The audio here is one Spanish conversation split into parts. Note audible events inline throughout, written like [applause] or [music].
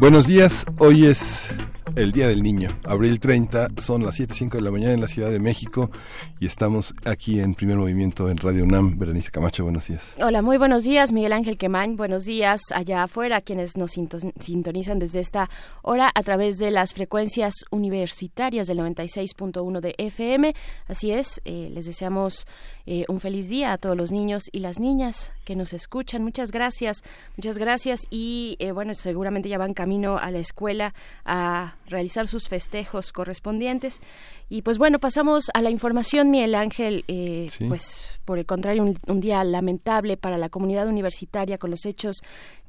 Buenos días, hoy es el Día del Niño, abril 30, son las 7.05 de la mañana en la Ciudad de México y estamos aquí en primer movimiento en Radio UNAM. Berenice Camacho, buenos días. Hola, muy buenos días, Miguel Ángel Quemain, buenos días allá afuera, quienes nos sintonizan desde esta hora a través de las frecuencias universitarias del 96.1 de FM. Así es, eh, les deseamos eh, un feliz día a todos los niños y las niñas que nos escuchan. Muchas gracias, muchas gracias y eh, bueno, seguramente ya van camino a la escuela a realizar sus festejos correspondientes. Y pues bueno, pasamos a la información, Miguel Ángel. Eh, pues por el contrario, un, día lamentable para la comunidad universitaria con los hechos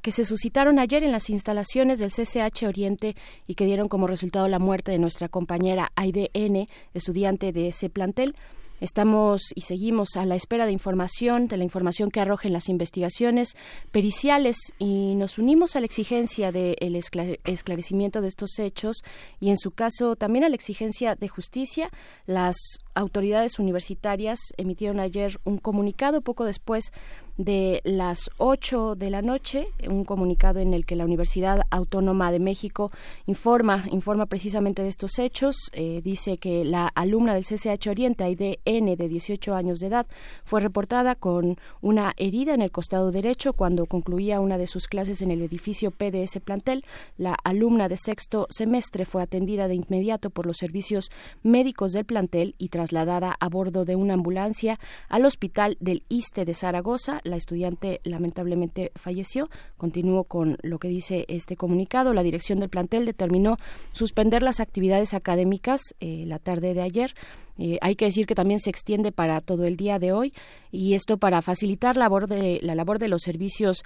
que se suscitaron ayer en las instalaciones del CCH Oriente y que dieron como resultado la muerte de nuestra compañera Aide N, estudiante de ese plantel. Estamos y seguimos a la espera de información, de la información que arrojen las investigaciones periciales y nos unimos a la exigencia del esclarecimiento de estos hechos y en su caso también a la exigencia de justicia. Las autoridades universitarias emitieron ayer un comunicado poco después de las 8 de la noche, un comunicado en el que la Universidad Autónoma de México informa, informa precisamente de estos hechos. Eh, dice que la alumna del CCH Oriente, N de 18 años de edad, fue reportada con una herida en el costado derecho cuando concluía una de sus clases en el edificio P de ese plantel. La alumna de sexto semestre fue atendida de inmediato por los servicios médicos del plantel y trasladada a bordo de una ambulancia al hospital del ISTE de Zaragoza la estudiante lamentablemente falleció. Continúo con lo que dice este comunicado. La dirección del plantel determinó suspender las actividades académicas eh, la tarde de ayer. Eh, hay que decir que también se extiende para todo el día de hoy y esto para facilitar la labor de, la labor de los servicios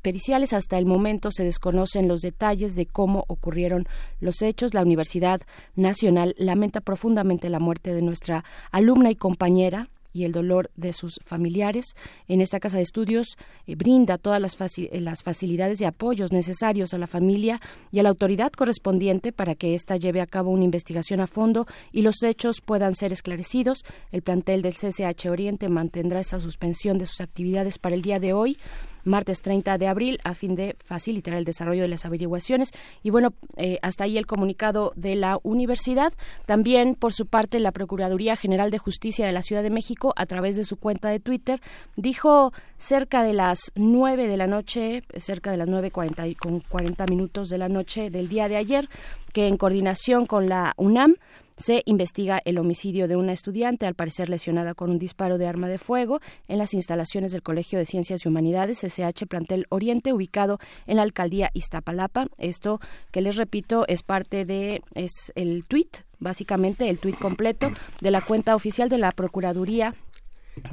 periciales. Hasta el momento se desconocen los detalles de cómo ocurrieron los hechos. La Universidad Nacional lamenta profundamente la muerte de nuestra alumna y compañera y el dolor de sus familiares. En esta casa de estudios eh, brinda todas las, las, facilidades y apoyos necesarios a la familia y a la autoridad correspondiente para que ésta lleve a cabo una investigación a fondo y los hechos puedan ser esclarecidos. El plantel del CCH Oriente mantendrá esa suspensión de sus actividades para el día de hoy martes 30 de abril a fin de facilitar el desarrollo de las averiguaciones. Y bueno, eh, hasta ahí el comunicado de la universidad. También, por su parte, la Procuraduría General de Justicia de la Ciudad de México, a través de su cuenta de Twitter, dijo cerca de las 9 de la noche, cerca de las 9.40 con 40 minutos de la noche del día de ayer, que en coordinación con la UNAM se investiga el homicidio de una estudiante, al parecer lesionada con un disparo de arma de fuego, en las instalaciones del Colegio de Ciencias y Humanidades, SH Plantel Oriente, ubicado en la alcaldía Iztapalapa. Esto, que les repito, es parte de es el tuit, básicamente el tuit completo de la cuenta oficial de la Procuraduría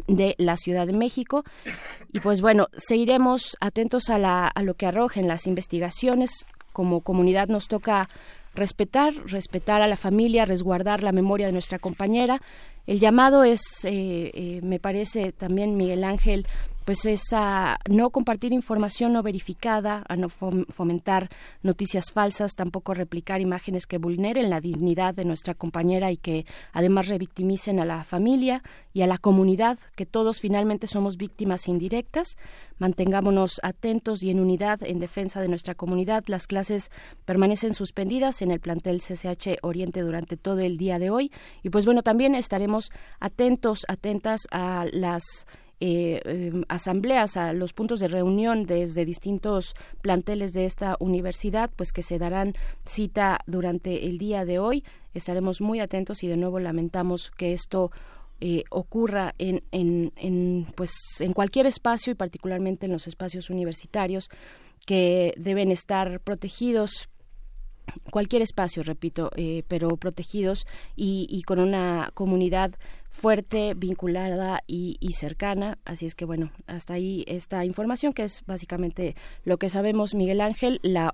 de la Ciudad de México. Y pues bueno, seguiremos atentos a, la, a lo que arrojen las investigaciones. Como comunidad nos toca respetar, respetar a la familia, resguardar la memoria de nuestra compañera. El llamado es, eh, eh, me parece también, Miguel Ángel, pues es a no compartir información no verificada, a no fomentar noticias falsas, tampoco replicar imágenes que vulneren la dignidad de nuestra compañera y que además revictimicen a la familia y a la comunidad, que todos finalmente somos víctimas indirectas. Mantengámonos atentos y en unidad en defensa de nuestra comunidad. Las clases permanecen suspendidas en el plantel CCH Oriente durante todo el día de hoy y pues bueno, también estaremos atentos, atentas a las eh, em, asambleas, a los puntos de reunión desde distintos planteles de esta universidad, pues que se darán cita durante el día de hoy. Estaremos muy atentos y de nuevo lamentamos que esto eh, ocurra en, en, en, pues, en cualquier espacio y particularmente en los espacios universitarios que deben estar protegidos cualquier espacio, repito, eh, pero protegidos y, y, con una comunidad fuerte, vinculada y, cercana. Así es que bueno, hasta ahí esta información que es básicamente lo que sabemos, Miguel Ángel, la,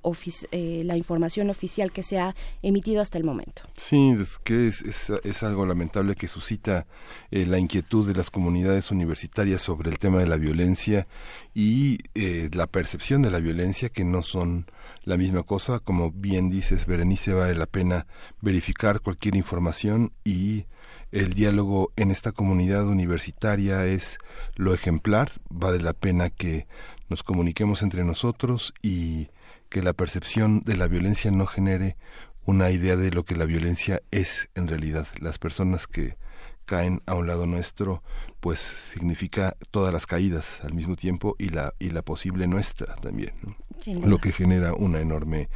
eh, la información oficial que se ha emitido hasta el momento. Sí, es que es, es, algo lamentable que suscita eh, la inquietud de las comunidades universitarias sobre el tema de la violencia y eh, la percepción de la violencia que no son la misma cosa. Como bien dices, Berenice, vale la pena verificar cualquier información y el diálogo en esta comunidad universitaria es lo ejemplar, vale la pena que nos comuniquemos entre nosotros y que la percepción de la violencia no genere una idea de lo que la violencia es en realidad. Las personas que caen a un lado nuestro, pues significa todas las caídas al mismo tiempo y la y la posible nuestra también, lo que genera una enorme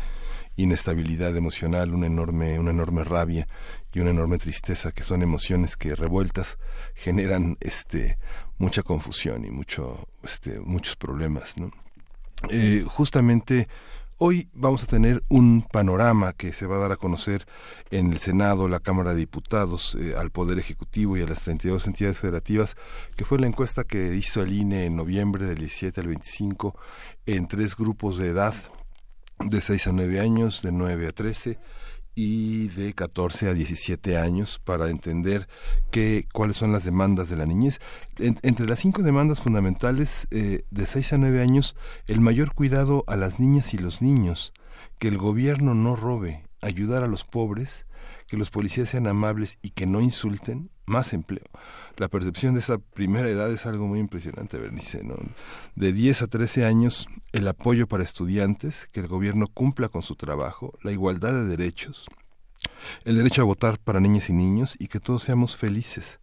inestabilidad emocional, una enorme una enorme rabia y una enorme tristeza, que son emociones que revueltas generan este mucha confusión y mucho este muchos problemas. Eh, justamente Hoy vamos a tener un panorama que se va a dar a conocer en el Senado, la Cámara de Diputados, eh, al Poder Ejecutivo y a las 32 entidades federativas, que fue la encuesta que hizo el INE en noviembre del 17 al 25 en tres grupos de edad, de 6 a 9 años, de 9 a 13 y de 14 a 17 años para entender qué, cuáles son las demandas de la niñez. entre las cinco demandas fundamentales eh, de 6 a 9 años, el mayor cuidado a las niñas y los niños, que el gobierno no robe, ayudar a los pobres, que los policías sean amables y que no insulten, más empleo. La percepción de esa primera edad es algo muy impresionante, Bernice. ¿no? De 10 a 13 años, el apoyo para estudiantes, que el gobierno cumpla con su trabajo, la igualdad de derechos, el derecho a votar para niñas y niños y que todos seamos felices.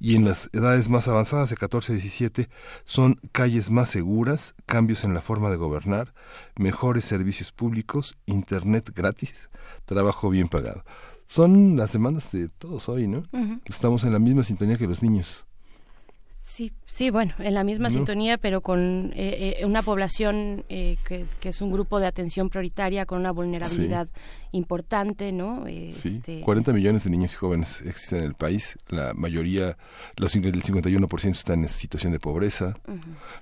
Y en las edades más avanzadas, de 14 a 17, son calles más seguras, cambios en la forma de gobernar, mejores servicios públicos, Internet gratis, trabajo bien pagado son las demandas de todos hoy, ¿no? Estamos en la misma sintonía que los niños. Sí, sí, bueno, en la misma sintonía, pero con eh, eh, una población eh, que, es un grupo de atención prioritaria con una vulnerabilidad importante, ¿no? sí, 40 este, millones de niños y jóvenes existen en el país, la mayoría, los, el 51% están en situación de pobreza.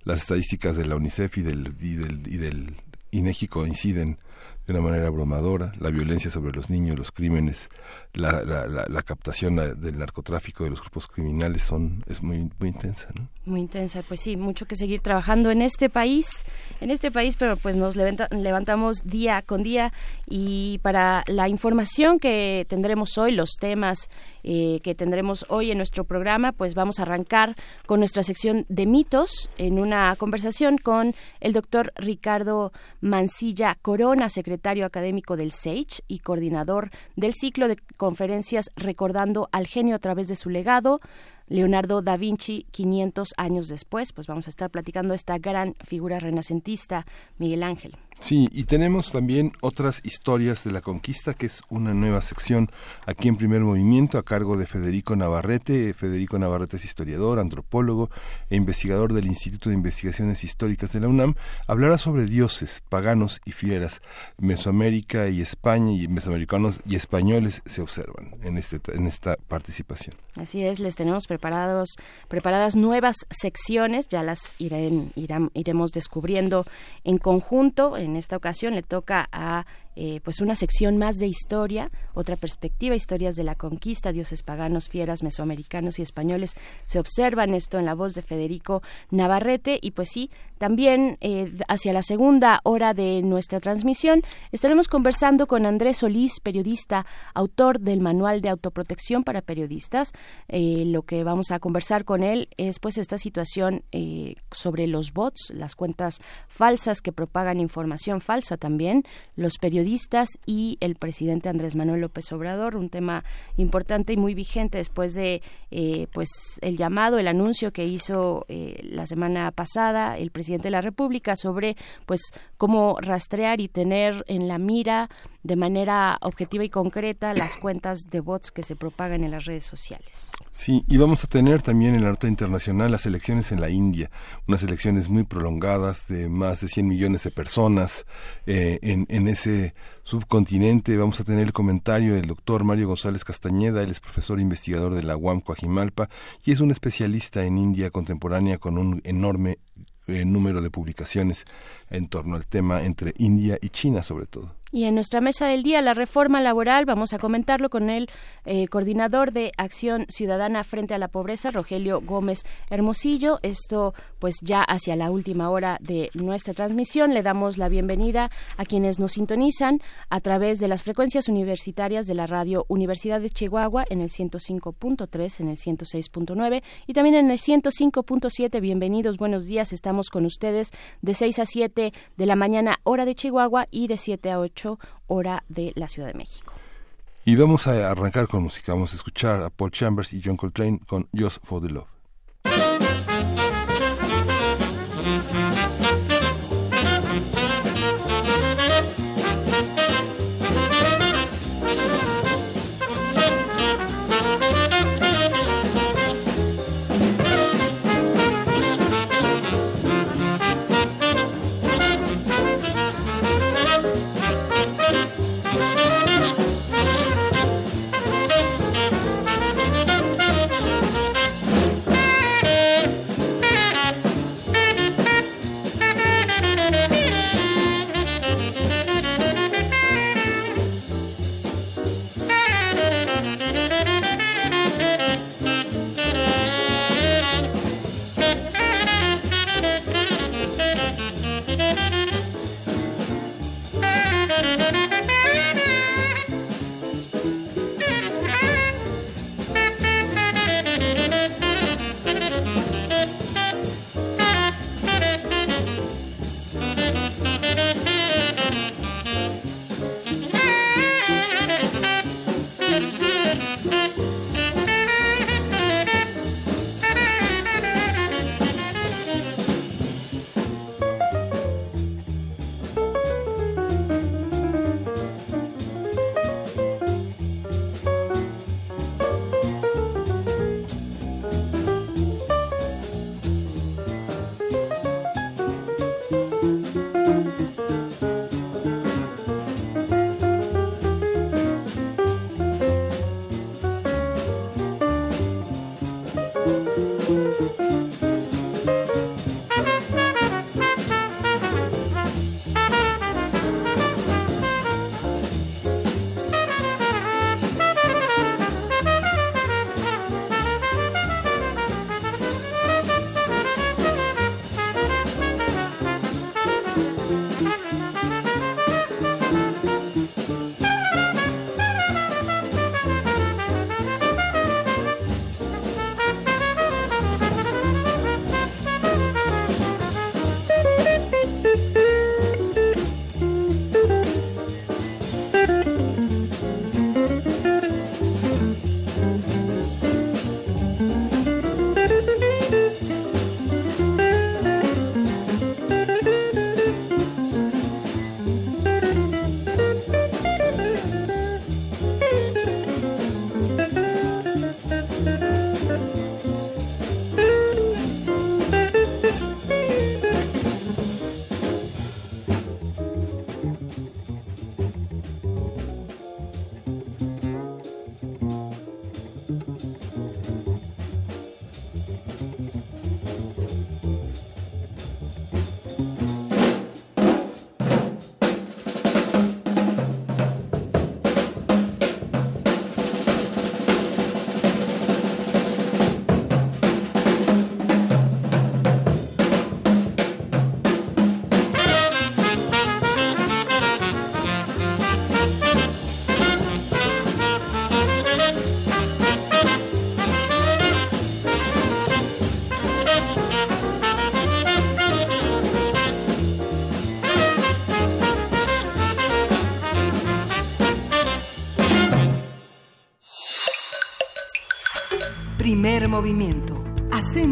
Las estadísticas de la UNICEF y del, y del, y del INEGI coinciden de una manera abrumadora, la violencia sobre los niños, los crímenes, la, la, la, captación del narcotráfico de los grupos criminales son es muy muy intensa. Muy intensa, pues sí, mucho que seguir trabajando en este país, en este país, pero pues nos levantamos día con día y para la información que tendremos hoy, los temas eh, que tendremos hoy en nuestro programa, pues vamos a arrancar con nuestra sección de mitos en una conversación con el doctor Ricardo Mancilla Corona, secretario académico del SAGE y coordinador del ciclo de conferencias recordando al genio a través de su legado, Leonardo da Vinci 500 años después, pues vamos a estar platicando esta gran figura renacentista, Miguel Ángel. Sí, y tenemos también otras historias de la conquista, que es una nueva sección aquí en Primer Movimiento a cargo de Federico Navarrete. Federico Navarrete es historiador, antropólogo e investigador del Instituto de Investigaciones Históricas de la UNAM. Hablará sobre dioses, paganos y fieras. Mesoamérica y España y mesoamericanos y españoles se observan en, este, en esta participación. Así es, les tenemos preparados, preparadas nuevas secciones, ya las iremos descubriendo en conjunto en esta ocasión le toca a eh, pues una sección más de historia, otra perspectiva, historias de la conquista, dioses paganos, fieras, mesoamericanos y españoles. Se observan esto en la voz de Federico Navarrete y pues sí, también eh, hacia la segunda hora de nuestra transmisión estaremos conversando con Andrés Solís, periodista, autor del Manual de Autoprotección para Periodistas. Eh, lo que vamos a conversar con él es pues esta situación sobre los bots, las cuentas falsas que propagan información falsa también, los periodistas y el presidente Andrés Manuel López Obrador, un tema importante y muy vigente después de eh, pues el llamado, el anuncio que hizo eh, la semana pasada el presidente de la República sobre pues cómo rastrear y tener en la mira de manera objetiva y concreta las cuentas de bots que se propagan en las redes sociales. Sí, y vamos a tener también en la nota internacional las elecciones en la India, unas elecciones muy prolongadas de más de 100 millones de personas eh, en, en ese subcontinente. Vamos a tener el comentario del doctor Mario González Castañeda, él es profesor investigador de la UAM Coajimalpa y es un especialista en India contemporánea con un enorme eh, número de publicaciones en torno al tema entre India y China sobre todo. Y en nuestra mesa del día, la reforma laboral, vamos a comentarlo con el eh, coordinador de Acción Ciudadana frente a la Pobreza, Rogelio Gómez Hermosillo. Esto, pues ya hacia la última hora de nuestra transmisión, le damos la bienvenida a quienes nos sintonizan a través de las frecuencias universitarias de la radio Universidad de Chihuahua en el 105.3, en el 106.9 y también en el 105.7. Bienvenidos, buenos días. Estamos con ustedes de 6 a 7 de la mañana, hora de Chihuahua, y de 7 a 8 hora de la Ciudad de México. Y vamos a arrancar con música. Vamos a escuchar a Paul Chambers y John Coltrane con Just for the Love.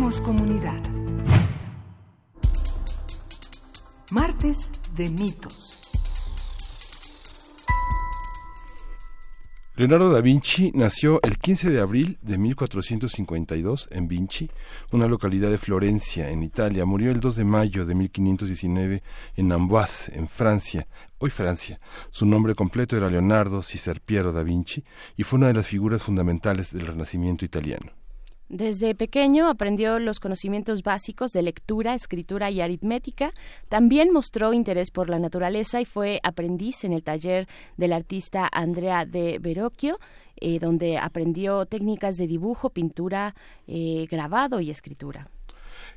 Comunidad. Martes de mitos. Leonardo da Vinci nació el 15 de abril de 1452 en Vinci, una localidad de Florencia, en Italia. Murió el 2 de mayo de 1519 en Amboise, en Francia, hoy Francia. Su nombre completo era Leonardo Cicer Piero da Vinci y fue una de las figuras fundamentales del Renacimiento italiano. Desde pequeño aprendió los conocimientos básicos de lectura, escritura y aritmética. También mostró interés por la naturaleza y fue aprendiz en el taller del artista Andrea de Verocchio, eh, donde aprendió técnicas de dibujo, pintura, eh, grabado y escritura.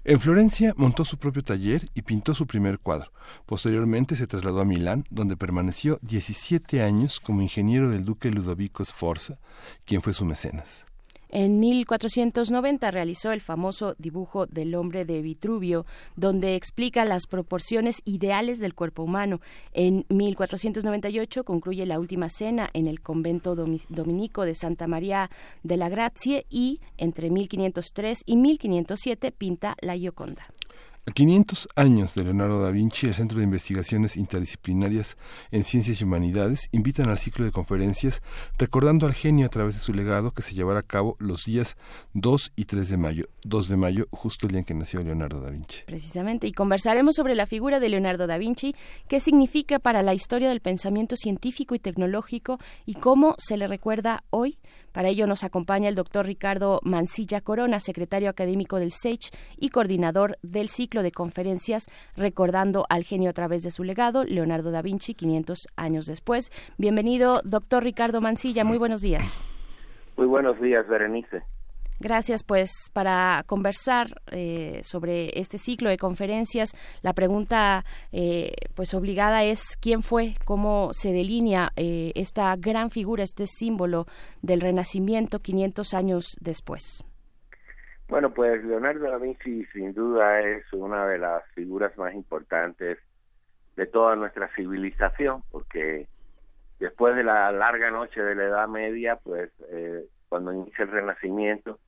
En Florencia montó su propio taller y pintó su primer cuadro. Posteriormente se trasladó a Milán, donde permaneció 17 años como ingeniero del duque Ludovico Sforza, quien fue su mecenas. En 1490 realizó el famoso dibujo del hombre de Vitruvio, donde explica las proporciones ideales del cuerpo humano. En 1498 concluye la última cena en el convento dominico de Santa María de la Grazie y entre 1503 y 1507 pinta la Gioconda. A 500 años de Leonardo da Vinci, el Centro de Investigaciones Interdisciplinarias en Ciencias y Humanidades invitan al ciclo de conferencias recordando al genio a través de su legado que se llevará a cabo los días 2 y 3 de mayo. 2 de mayo, justo el día en que nació Leonardo da Vinci. Precisamente, y conversaremos sobre la figura de Leonardo da Vinci, qué significa para la historia del pensamiento científico y tecnológico y cómo se le recuerda hoy para ello nos acompaña el doctor Ricardo Mancilla Corona, secretario académico del SEICH y coordinador del ciclo de conferencias Recordando al genio a través de su legado, Leonardo da Vinci, 500 años después. Bienvenido, doctor Ricardo Mancilla. Muy buenos días. Muy buenos días, Berenice. Gracias, pues, para conversar eh, sobre este ciclo de conferencias. La pregunta, eh, pues, obligada es quién fue, cómo se delinea eh, esta gran figura, este símbolo del Renacimiento 500 años después. Bueno, pues Leonardo da Vinci sin duda es una de las figuras más importantes de toda nuestra civilización, porque después de la larga noche de la Edad Media, pues cuando inicia el Renacimiento,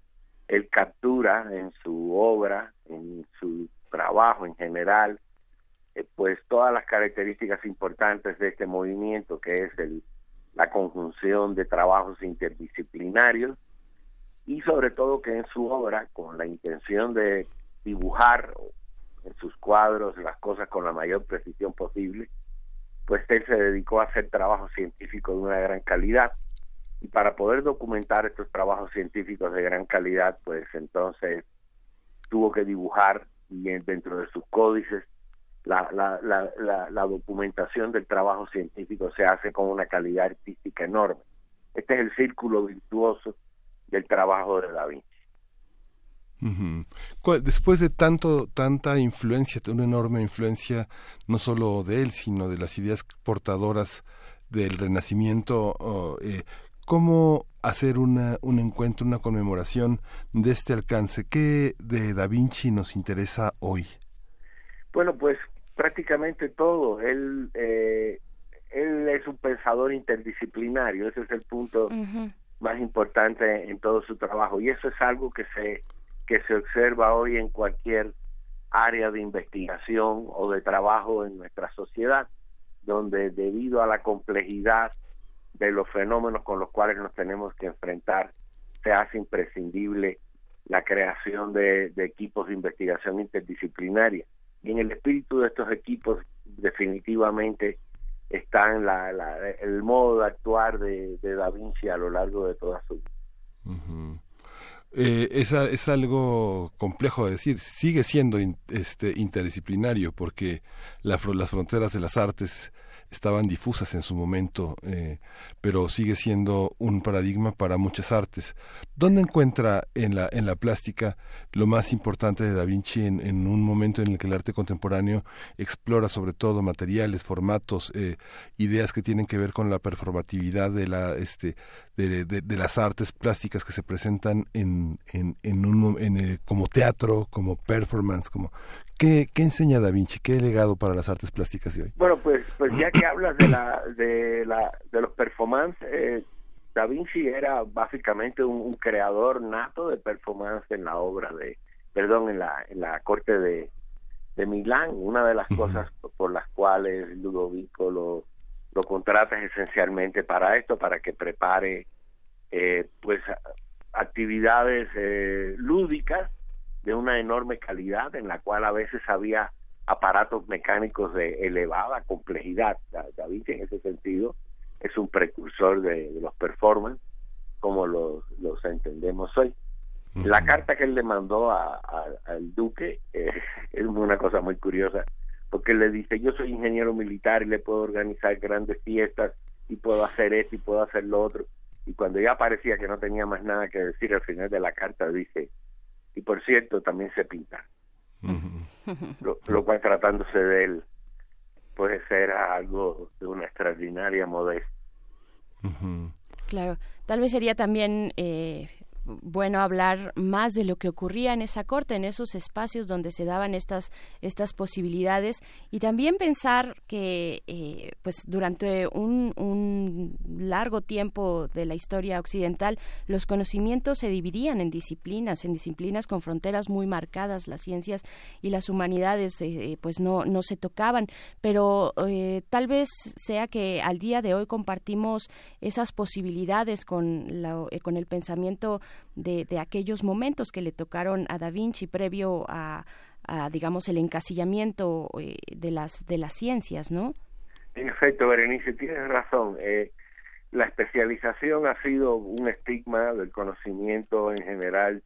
él captura en su obra, en su trabajo en general, eh, pues todas las características importantes de este movimiento, que es la conjunción de trabajos interdisciplinarios y sobre todo que en su obra, con la intención de dibujar en sus cuadros las cosas con la mayor precisión posible, pues él se dedicó a hacer trabajo científico de una gran calidad y para poder documentar estos trabajos científicos de gran calidad, pues entonces tuvo que dibujar y dentro de sus códices la, la, la, la, documentación del trabajo científico se hace con una calidad artística enorme. Este es el círculo virtuoso del trabajo de Da. Después de tanto, tanta influencia, una enorme influencia, no solo de él, sino de las ideas portadoras del Renacimiento, eh, ¿Cómo hacer una, un encuentro, una conmemoración de este alcance? ¿Qué de Da Vinci nos interesa hoy? Bueno, pues prácticamente todo. Él, eh, él es un pensador interdisciplinario, ese es el punto más importante en todo su trabajo y eso es algo que se que se observa hoy en cualquier área de investigación o de trabajo en nuestra sociedad, donde debido a la complejidad de los fenómenos con los cuales nos tenemos que enfrentar, se hace imprescindible la creación de, equipos de investigación interdisciplinaria. Y en el espíritu de estos equipos definitivamente está la, el modo de actuar de, Da Vinci a lo largo de toda su vida. Eh, es, algo complejo de decir, sigue siendo este, interdisciplinario porque las fronteras de las artes estaban difusas en su momento, eh, pero sigue siendo un paradigma para muchas artes. ¿Dónde encuentra en la, en la plástica lo más importante de Da Vinci en, un momento en el que el arte contemporáneo explora sobre todo materiales, formatos, eh, ideas que tienen que ver con la performatividad de, la, este, de, de, las artes plásticas que se presentan en, en, en un, en, eh, como teatro, como performance, como ¿Qué, enseña Da Vinci? ¿Qué legado para las artes plásticas de hoy? Bueno, pues, pues ya que hablas de la de la de los performances, eh, Da Vinci era básicamente un, creador nato de performance en la obra de, perdón, en la en la corte de, de Milán. Una de las cosas por las cuales Ludovico lo lo contratas esencialmente para esto, para que prepare eh, pues actividades eh, lúdicas de una enorme calidad en la cual a veces había aparatos mecánicos de elevada complejidad. David en ese sentido es un precursor de, los performance como los, los entendemos hoy. La carta que él le mandó al duque eh, [laughs] es una cosa muy curiosa, porque le dice, yo soy ingeniero militar y le puedo organizar grandes fiestas y puedo hacer esto y puedo hacer lo otro. Y cuando ya parecía que no tenía más nada que decir, al final de la carta dice, y por cierto, también se pinta. lo, cual tratándose de él puede ser algo de una extraordinaria modestia. Claro, tal vez sería también eh, bueno hablar más de lo que ocurría en esa corte, en esos espacios donde se daban estas estas posibilidades. Y también pensar que eh, pues durante un, un, largo tiempo de la historia occidental los conocimientos se dividían en disciplinas, en disciplinas con fronteras muy marcadas, las ciencias y las humanidades eh, pues no no se tocaban, pero eh, tal vez sea que al día de hoy compartimos esas posibilidades con la, con el pensamiento de, de, aquellos momentos que le tocaron a Da Vinci previo a, digamos, el encasillamiento eh, de las de las ciencias, ¿no? En efecto, Berenice, tienes razón. Eh, la especialización ha sido un estigma del conocimiento en general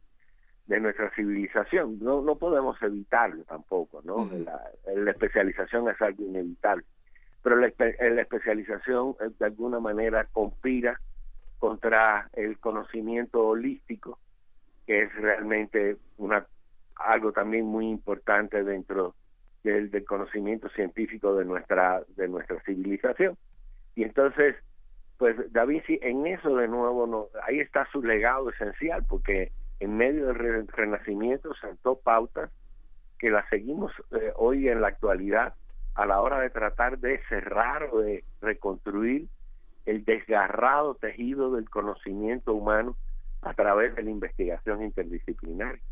de nuestra civilización. No, no podemos evitarlo tampoco, ¿no? la, la, especialización es algo inevitable. Pero la, la especialización eh, de alguna manera conspira contra el conocimiento holístico, que es realmente una algo también muy importante dentro del, conocimiento científico de nuestra de nuestra civilización. Y entonces, pues Da Vinci en eso de nuevo no, ahí está su legado esencial, porque en medio del Renacimiento sentó pautas que las seguimos eh, hoy en la actualidad a la hora de tratar de cerrar o de reconstruir el desgarrado tejido del conocimiento humano a través de la investigación interdisciplinaria.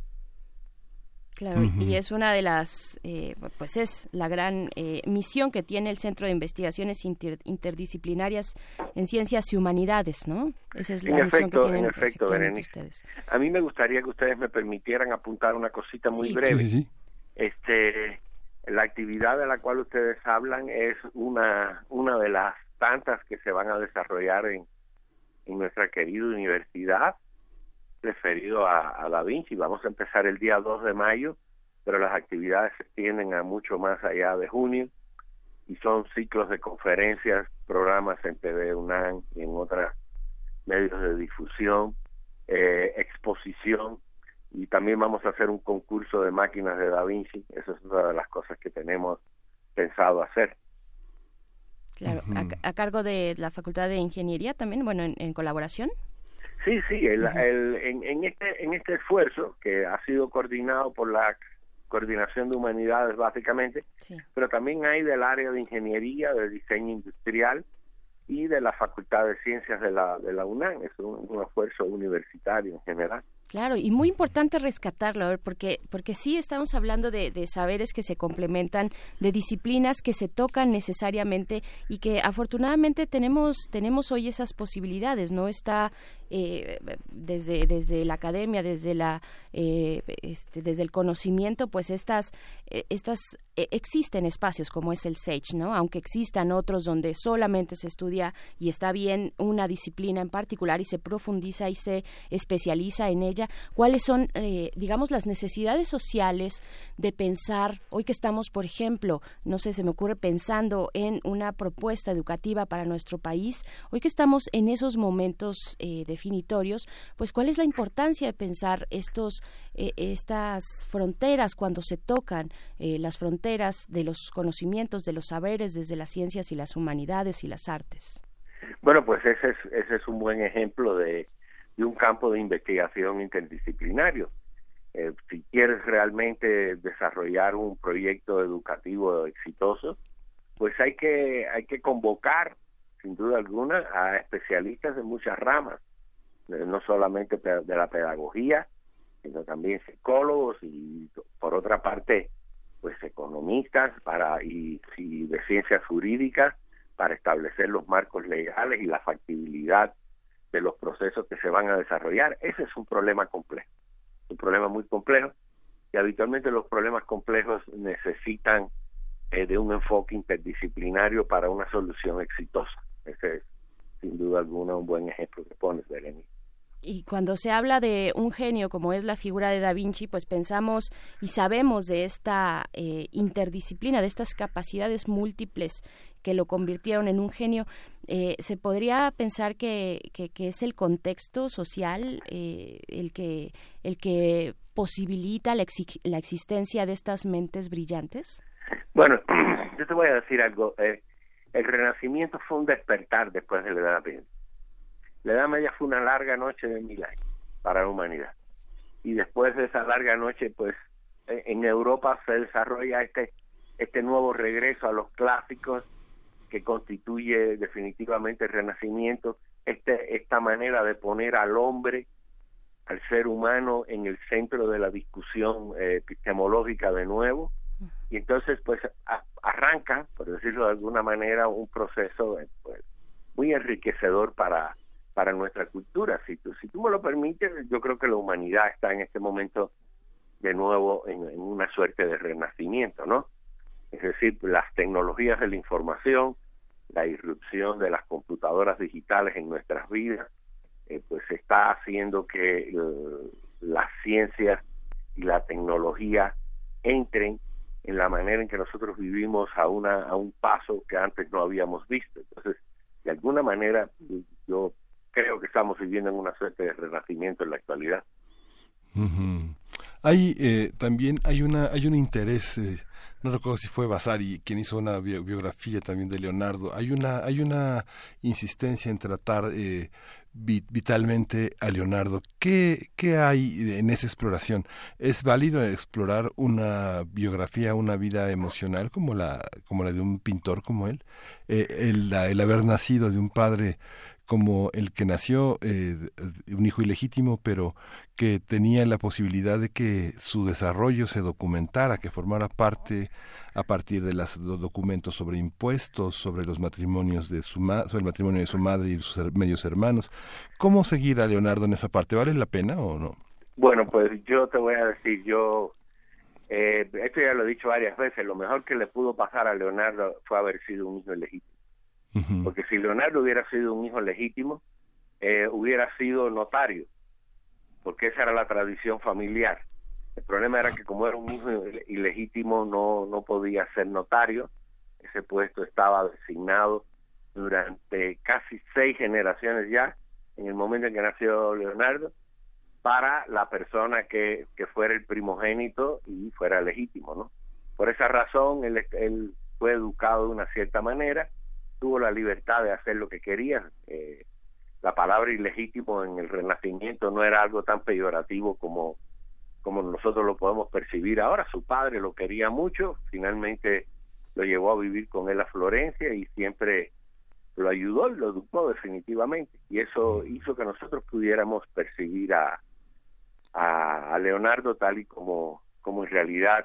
Claro, y es una de las, eh, pues es la gran eh, misión que tiene el Centro de Investigaciones Interdisciplinarias en Ciencias y Humanidades, ¿no? Esa es la misión que tienen en efecto, ustedes. A mí me gustaría que ustedes me permitieran apuntar una cosita muy breve. este, la actividad de la cual ustedes hablan es una, una de las tantas que se van a desarrollar en, nuestra querida universidad referido a, a, Da Vinci. Vamos a empezar el día 2 de mayo, pero las actividades se extienden a mucho más allá de junio y son ciclos de conferencias, programas en TV UNAM y en otros medios de difusión, eh, exposición y también vamos a hacer un concurso de máquinas de Da Vinci. Esa es una de las cosas que tenemos pensado hacer. Claro, a, cargo de la Facultad de Ingeniería también, bueno, en, colaboración. Sí, sí, el, en, en, este, en este esfuerzo que ha sido coordinado por la Coordinación de Humanidades básicamente, pero también hay del área de Ingeniería, de Diseño Industrial y de la Facultad de Ciencias de la, de la UNAM, es un esfuerzo universitario en general. Claro, y muy importante rescatarlo, ver, porque, porque sí estamos hablando de, saberes que se complementan, de disciplinas que se tocan necesariamente y que afortunadamente tenemos, tenemos hoy esas posibilidades, ¿no? Está eh, desde, desde la academia, desde la eh, este, desde el conocimiento, pues estas, eh, estas existen espacios como es el SAGE, ¿no? Aunque existan otros donde solamente se estudia y está bien una disciplina en particular y se profundiza y se especializa en ella cuáles son, eh, digamos, las necesidades sociales de pensar, hoy que estamos, por ejemplo, no sé, se me ocurre pensando en una propuesta educativa para nuestro país, hoy que estamos en esos momentos eh, definitorios, pues cuál es la importancia de pensar estos, eh, estas fronteras cuando se tocan las fronteras de los conocimientos, de los saberes desde las ciencias y las humanidades y las artes. Bueno, pues ese es, ese es un buen ejemplo de, de un campo de investigación interdisciplinario. Eh, si quieres realmente desarrollar un proyecto educativo exitoso, pues hay que hay que convocar, sin duda alguna, a especialistas de muchas ramas, eh, no solamente de la pedagogía, sino también psicólogos y por otra parte, pues economistas para y, y de ciencias jurídicas para establecer los marcos legales y la factibilidad de los procesos que se van a desarrollar. Ese es un problema complejo, un problema muy complejo y habitualmente los problemas complejos necesitan eh, de un enfoque interdisciplinario para una solución exitosa. Ese es, sin duda alguna, un buen ejemplo que pones, Berenice. Y cuando se habla de un genio como es la figura de Da Vinci, pues pensamos y sabemos de esta eh, interdisciplina, de estas capacidades múltiples que lo convirtieron en un genio. Eh, ¿Se podría pensar que, que, es el contexto social eh, el, que, el que posibilita la, la, existencia de estas mentes brillantes? Bueno, [clears throat] yo te voy a decir algo. el Renacimiento fue un despertar después de la Edad Media la Edad Media fue una larga noche de mil años para la humanidad. Y después de esa larga noche, pues e, en Europa se desarrolla este, este nuevo regreso a los clásicos que constituye definitivamente el renacimiento, este, esta manera de poner al hombre, al ser humano en el centro de la discusión eh, epistemológica de nuevo. Y entonces, pues arranca, por decirlo de alguna manera, un proceso eh, pues, muy enriquecedor para, para nuestra cultura. Si tú, si tú me lo permites, yo creo que la humanidad está en este momento de nuevo en, una suerte de renacimiento, ¿no? Es decir, las tecnologías de la información, la irrupción de las computadoras digitales en nuestras vidas, eh, pues está haciendo que eh, las ciencias y la tecnología entren en la manera en que nosotros vivimos a una a un paso que antes no habíamos visto. Entonces, de alguna manera, yo creo que estamos viviendo en una suerte de renacimiento en la actualidad. Hay eh, también hay una hay un interés eh, no recuerdo si fue Vasari quien hizo una biografía también de Leonardo hay una hay una insistencia en tratar eh, vitalmente a Leonardo ¿Qué, ¿Qué hay en esa exploración? ¿Es válido explorar una biografía, una vida emocional como la, como la de un pintor como él? el, el haber nacido de un padre como el que nació eh, un hijo ilegítimo, pero que tenía la posibilidad de que su desarrollo se documentara, que formara parte a partir de los documentos sobre impuestos, sobre los matrimonios de su sobre el matrimonio de su madre y sus medios hermanos. ¿Cómo seguir a Leonardo en esa parte? ¿Vale la pena o no? Bueno, pues yo te voy a decir, yo eh, esto ya lo he dicho varias veces, lo mejor que le pudo pasar a Leonardo fue haber sido un hijo ilegítimo. Porque si Leonardo hubiera sido un hijo legítimo, eh, hubiera sido notario, porque esa era la tradición familiar. El problema era que como era un hijo ilegítimo no, no podía ser notario, ese puesto estaba designado durante casi seis generaciones ya, en el momento en que nació Leonardo, para la persona que, que fuera el primogénito y fuera legítimo, ¿no? Por esa razón él, él fue educado de una cierta manera, tuvo la libertad de hacer lo que quería. Eh, la palabra ilegítimo en el Renacimiento no era algo tan peyorativo como, como nosotros lo podemos percibir ahora. Su padre lo quería mucho, finalmente lo llevó a vivir con él a Florencia y siempre lo ayudó y lo educó definitivamente. Y eso hizo que nosotros pudiéramos percibir a, a, Leonardo tal y como, como en realidad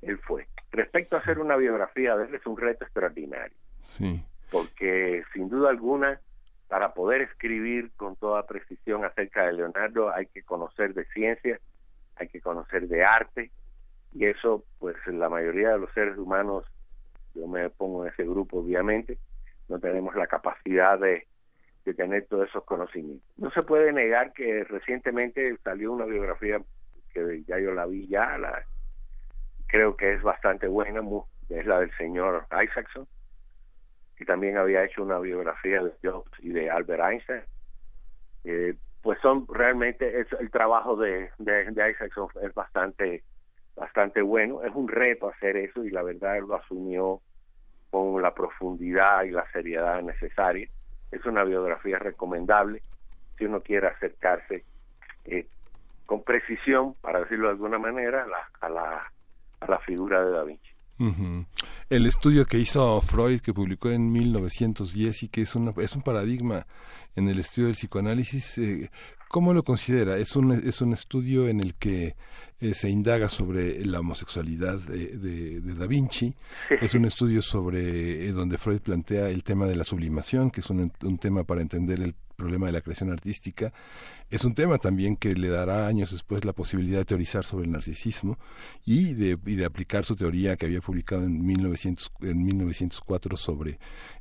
él fue. Respecto a hacer una biografía de él, es un reto extraordinario. Sí. Porque sin duda alguna, para poder escribir con toda precisión acerca de Leonardo hay que conocer de ciencia, hay que conocer de arte, y eso, pues la mayoría de los seres humanos, yo me pongo en ese grupo obviamente, no tenemos la capacidad de, de tener todos esos conocimientos. No se puede negar que recientemente salió una biografía que ya yo la vi ya, la, creo que es bastante buena, es la del señor Isaacson, y también había hecho una biografía de Jobs y de Albert Einstein. Eh, pues son realmente el trabajo de, de, Isaacson es bastante bastante bueno. Es un reto hacer eso y la verdad lo asumió con la profundidad y la seriedad necesaria. Es una biografía recomendable. Si uno quiere acercarse eh, con precisión para decirlo de alguna manera a la, a la, a la figura de Da Vinci el estudio que hizo Freud, que publicó en 1910 y que es, una, es un paradigma en el estudio del psicoanálisis, eh, ¿cómo lo considera? Es un, es un estudio en el que eh, se indaga sobre la homosexualidad de, de, Da Vinci, es un estudio sobre eh, donde Freud plantea el tema de la sublimación, que es un, un tema para entender el problema de la creación artística, es un tema también que le dará años después la posibilidad de teorizar sobre el narcisismo y de, y de aplicar su teoría que había publicado en, 1900, en 1904 sobre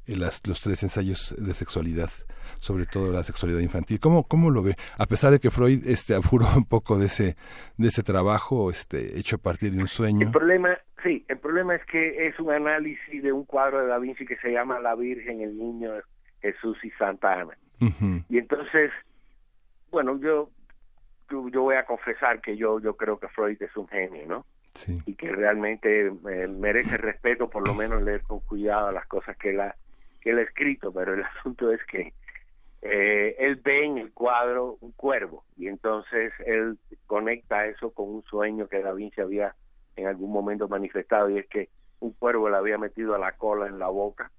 eh, las, los tres ensayos de sexualidad, sobre todo la sexualidad infantil. ¿Cómo, cómo lo ve? A pesar de que Freud este, [laughs] apuró un poco de ese, de ese trabajo este, hecho a partir de un sueño. El problema, sí, el problema es que es un análisis de un cuadro de Da Vinci que se llama La Virgen, el Niño, Jesús y Santa Ana. Y entonces bueno, yo, yo, voy a confesar que yo, yo creo que Freud es un genio, ¿no? Sí. Y que realmente eh, merece respeto, por lo menos leer con cuidado las cosas que él ha, que él ha escrito, pero el [laughs] asunto es que eh, él ve en el cuadro un cuervo y entonces él conecta eso con un sueño que Da Vinci había en algún momento manifestado y es que un cuervo le había metido a la cola en la boca.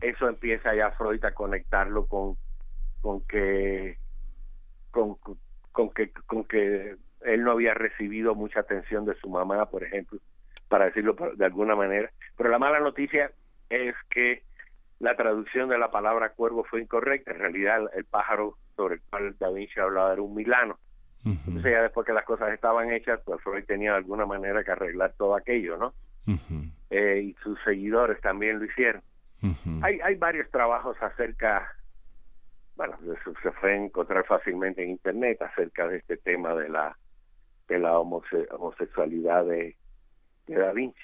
Eso empieza ya Freud a conectarlo con, con que con, con, que, con que él no había recibido mucha atención de su mamá, por ejemplo, para decirlo de alguna manera. Pero la mala noticia es que la traducción de la palabra cuervo fue incorrecta. En realidad, el pájaro sobre el cual Da Vinci hablaba era un milano. Entonces, ya después que las cosas estaban hechas, pues Freud tenía de alguna manera que arreglar todo aquello, ¿no? eh, y sus seguidores también lo hicieron. hay, hay varios trabajos acerca bueno, se puede encontrar fácilmente en internet acerca de este tema de la de la homosexualidad de, Da Vinci.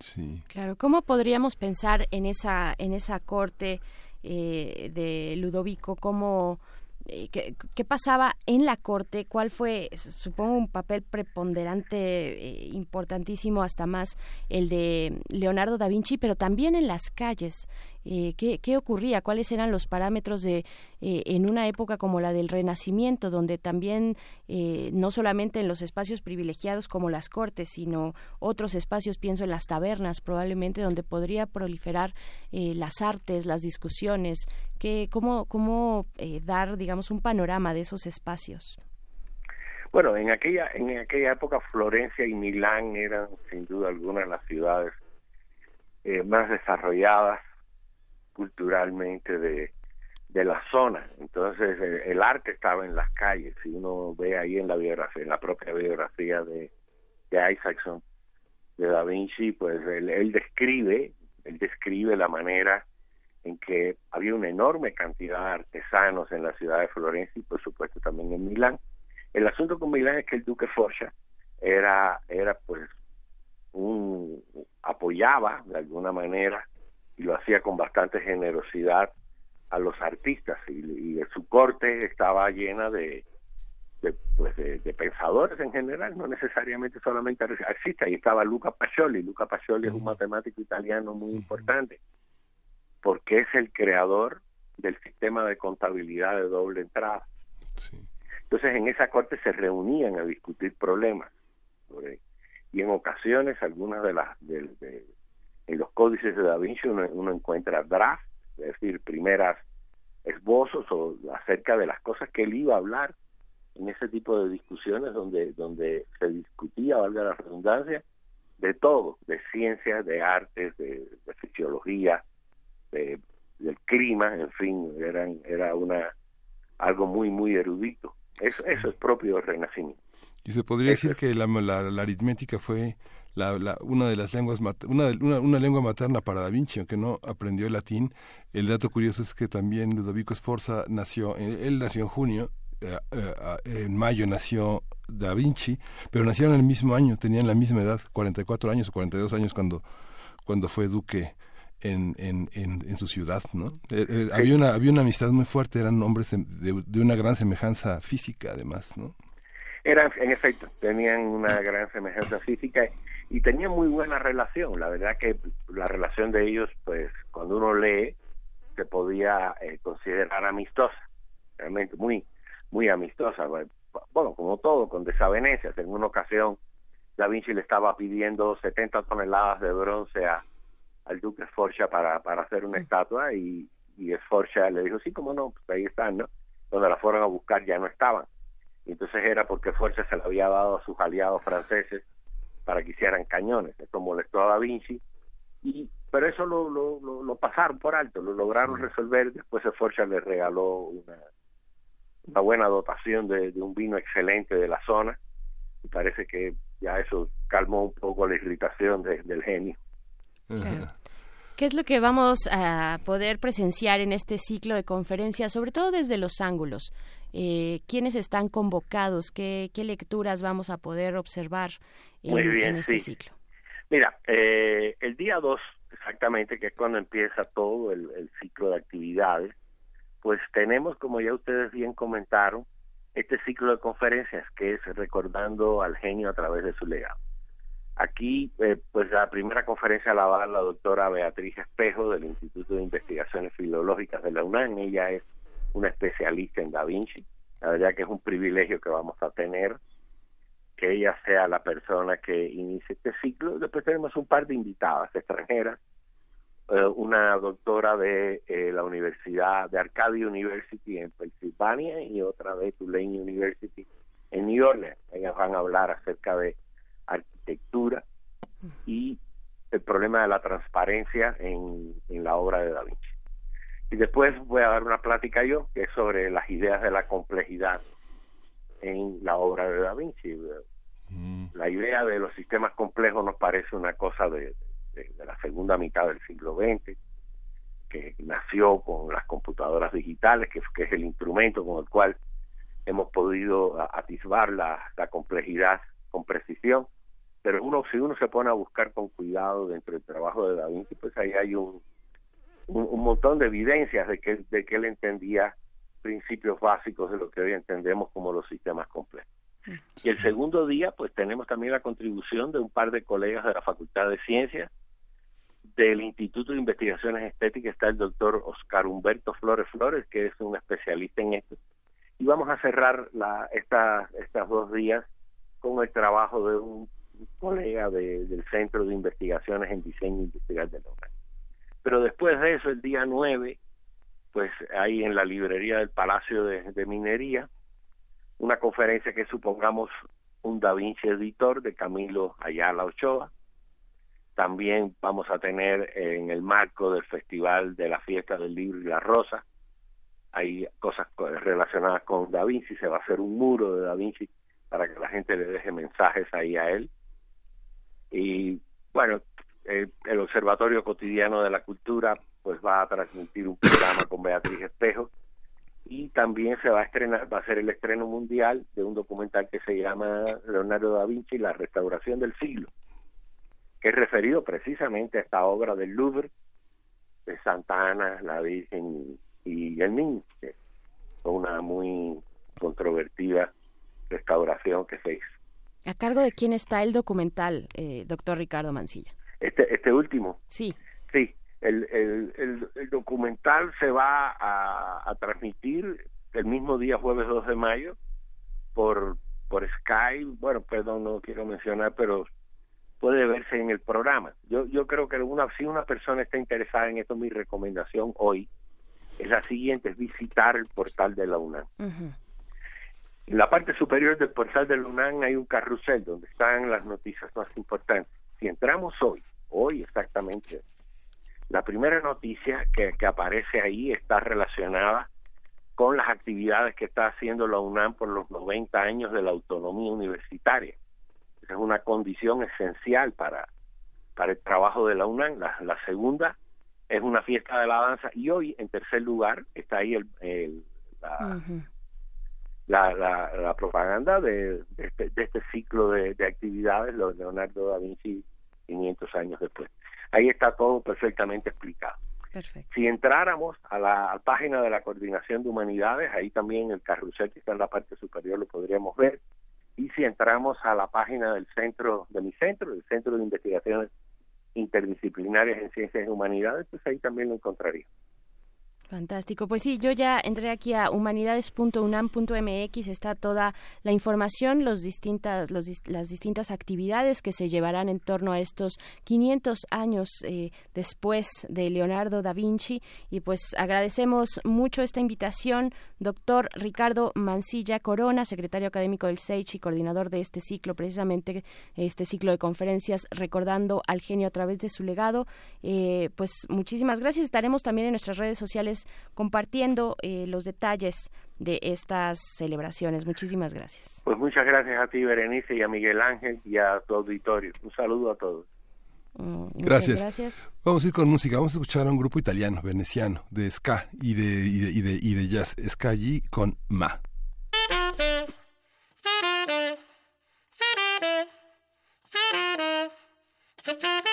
Sí. Claro, ¿cómo podríamos pensar en esa en esa corte eh, de Ludovico cómo eh, ¿qué, pasaba en la corte? ¿Cuál fue, supongo, un papel preponderante, eh, importantísimo, hasta más el de Leonardo da Vinci, pero también en las calles? Eh, ¿qué, ocurría, cuáles eran los parámetros de eh, en una época como la del Renacimiento, donde también eh, no solamente en los espacios privilegiados como las cortes, sino otros espacios, pienso en las tabernas, probablemente donde podría proliferar las artes, las discusiones, que, cómo, cómo dar, digamos, un panorama de esos espacios. Bueno, en aquella en aquella época Florencia y Milán eran sin duda alguna las ciudades más desarrolladas culturalmente de, de la zona. Entonces el, arte estaba en las calles. Si uno ve ahí en la biografía, en la propia biografía de, de Isaacson, de Da Vinci, pues él, describe, él describe la manera en que había una enorme cantidad de artesanos en la ciudad de Florencia y por supuesto también en Milán. El asunto con Milán es que el duque Foscia era, era pues un apoyaba de alguna manera y lo hacía con bastante generosidad a los artistas. Y, su corte estaba llena de de, pues de, pensadores en general, no necesariamente solamente artistas, y estaba Luca Pacioli, Luca Pacioli es un matemático italiano muy importante, porque es el creador del sistema de contabilidad de doble entrada. Entonces en esa corte se reunían a discutir problemas, y en ocasiones algunas de las de, códices de Da Vinci uno, encuentra draft, es decir, primeras esbozos o acerca de las cosas que él iba a hablar en ese tipo de discusiones donde donde se discutía, valga la redundancia, de todo, de ciencias, de artes, de, fisiología, de, del clima, en fin, eran era una algo muy muy erudito. Eso eso es propio del Renacimiento. Y se podría decir que la, la aritmética fue una de las lenguas una, una, lengua materna para Da Vinci, aunque no aprendió latín. El dato curioso es que también Ludovico Sforza nació, él nació en junio, eh, eh, en mayo nació Da Vinci, pero nacieron el mismo año, tenían la misma edad, 44 años o 42 años cuando, cuando fue duque. En, en, en, su ciudad, ¿no? Eh, había una había una amistad muy fuerte, eran hombres de, de una gran semejanza física, además, ¿no? Eran, en efecto, tenían una gran semejanza física y tenían muy buena relación. La verdad que la relación de ellos, pues cuando uno lee, se podía eh, considerar amistosa, realmente muy, muy amistosa. Bueno, como todo, con desavenencias. En una ocasión, Da Vinci le estaba pidiendo 70 toneladas de bronce a, al duque Sforza para, para hacer una estatua y, y Sforza le dijo, sí, cómo no, pues ahí están, ¿no? Donde la fueron a buscar ya no estaban. Y entonces era porque Sforza se la había dado a sus aliados franceses para que hicieran cañones. Esto molestó a Da Vinci, y pero eso lo, lo, lo, pasaron por alto, lo lograron resolver. Después Sforza le regaló una, una buena dotación de, de un vino excelente de la zona y parece que ya eso calmó un poco la irritación del genio. ¿Qué es lo que vamos a poder presenciar en este ciclo de conferencias, sobre todo desde los ángulos? Eh, ¿Quiénes están convocados? ¿Qué, lecturas vamos a poder observar en, este ciclo? Mira, eh, el día 2, exactamente, que es cuando empieza todo el ciclo de actividades, pues tenemos, como ya ustedes bien comentaron, este ciclo de conferencias que es recordando al genio a través de su legado. Aquí, eh, pues la primera conferencia la va a dar la doctora Beatriz Espejo del Instituto de Investigaciones Filológicas de la UNAM. Ella es una especialista en Da Vinci. La verdad que es un privilegio que vamos a tener que ella sea la persona que inicie este ciclo. Después tenemos un par de invitadas extranjeras eh, una doctora de eh, la Universidad de Arcadia University en Pensilvania y otra de Tulane University en New Orleans. Ellas van a hablar acerca de arquitectura y el problema de la transparencia en, en la obra de Da Vinci. Y después voy a dar una plática yo, que es sobre las ideas de la complejidad en la obra de Da Vinci. Mm. La idea de los sistemas complejos nos parece una cosa de, de, la segunda mitad del siglo XX, que nació con las computadoras digitales, que, es el instrumento con el cual hemos podido atisbar la, complejidad con precisión, pero uno si uno se pone a buscar con cuidado dentro del trabajo de Da Vinci, pues ahí hay un, un, montón de evidencias de que, de que él entendía principios básicos de lo que hoy entendemos como los sistemas complejos. Mm. Y el segundo día, pues tenemos también la contribución de un par de colegas de la Facultad de Ciencias, del Instituto de Investigaciones Estéticas está el doctor Oscar Humberto Flores Flores, que es un especialista en esto. Y vamos a cerrar la, esta, estas dos días con el trabajo de un colega del Centro de Investigaciones en Diseño Industrial de la Pero después de eso, el día 9, pues ahí en la librería del Palacio de, de Minería, una conferencia que supongamos un Da Vinci editor de Camilo Ayala Ochoa, también vamos a tener en el marco del Festival de la Fiesta del Libro y la Rosa, hay cosas relacionadas con Da Vinci, se va a hacer un muro de Da Vinci para que la gente le deje mensajes ahí a él. Y bueno, el, Observatorio Cotidiano de la Cultura pues va a transmitir un programa con Beatriz Espejo y también se va a estrenar, va a ser el estreno mundial de un documental que se llama Leonardo da Vinci, la restauración del siglo que es referido precisamente a esta obra del Louvre de Santa Ana, la Virgen y el Niño, una muy controvertida restauración que se hizo. ¿A cargo de quién está el documental, eh, doctor Ricardo Mancilla? Este, este último. Sí. Sí, el, el, el, documental se va a, a, transmitir el mismo día, jueves 2 de mayo, por, por Skype. Bueno, perdón, no quiero mencionar, pero puede verse en el programa. Yo, yo creo que una, si una persona está interesada en esto, mi recomendación hoy es la siguiente, es visitar el portal de la UNAM. En la parte superior del portal de la UNAM hay un carrusel donde están las noticias más importantes. Si entramos hoy, hoy exactamente, la primera noticia que, aparece ahí está relacionada con las actividades que está haciendo la UNAM por los 90 años de la autonomía universitaria es una condición esencial para, para el trabajo de la UNAM. La, segunda es una fiesta de la danza y hoy, en tercer lugar, está ahí el, la, la, propaganda de, este, de, este, ciclo de, actividades, lo de Leonardo da Vinci 500 años después. Ahí está todo perfectamente explicado. Si entráramos a la página de la Coordinación de Humanidades, ahí también el carrusel que está en la parte superior lo podríamos ver. Y si entramos a la página del centro, de mi centro, el Centro de Investigaciones Interdisciplinarias en Ciencias y Humanidades, pues ahí también lo encontraría. Fantástico. Pues sí, yo ya entré aquí a humanidades.unam.mx, está toda la información, los distintas, los, las distintas actividades que se llevarán en torno a estos 500 años eh, después de Leonardo da Vinci. Y pues agradecemos mucho esta invitación, doctor Ricardo Mancilla Corona, secretario académico del SEICH y coordinador de este ciclo, precisamente este ciclo de conferencias recordando al genio a través de su legado. Eh, pues muchísimas gracias. Estaremos también en nuestras redes sociales compartiendo eh, los detalles de estas celebraciones. Muchísimas gracias. Pues muchas gracias a ti, Berenice, y a Miguel Ángel y a tu auditorio. Un saludo a todos. Mm, gracias. gracias. Vamos a ir con música. Vamos a escuchar a un grupo italiano, veneciano, de ska y de, y de, y de, y de jazz. Ska allí con Ma. [laughs]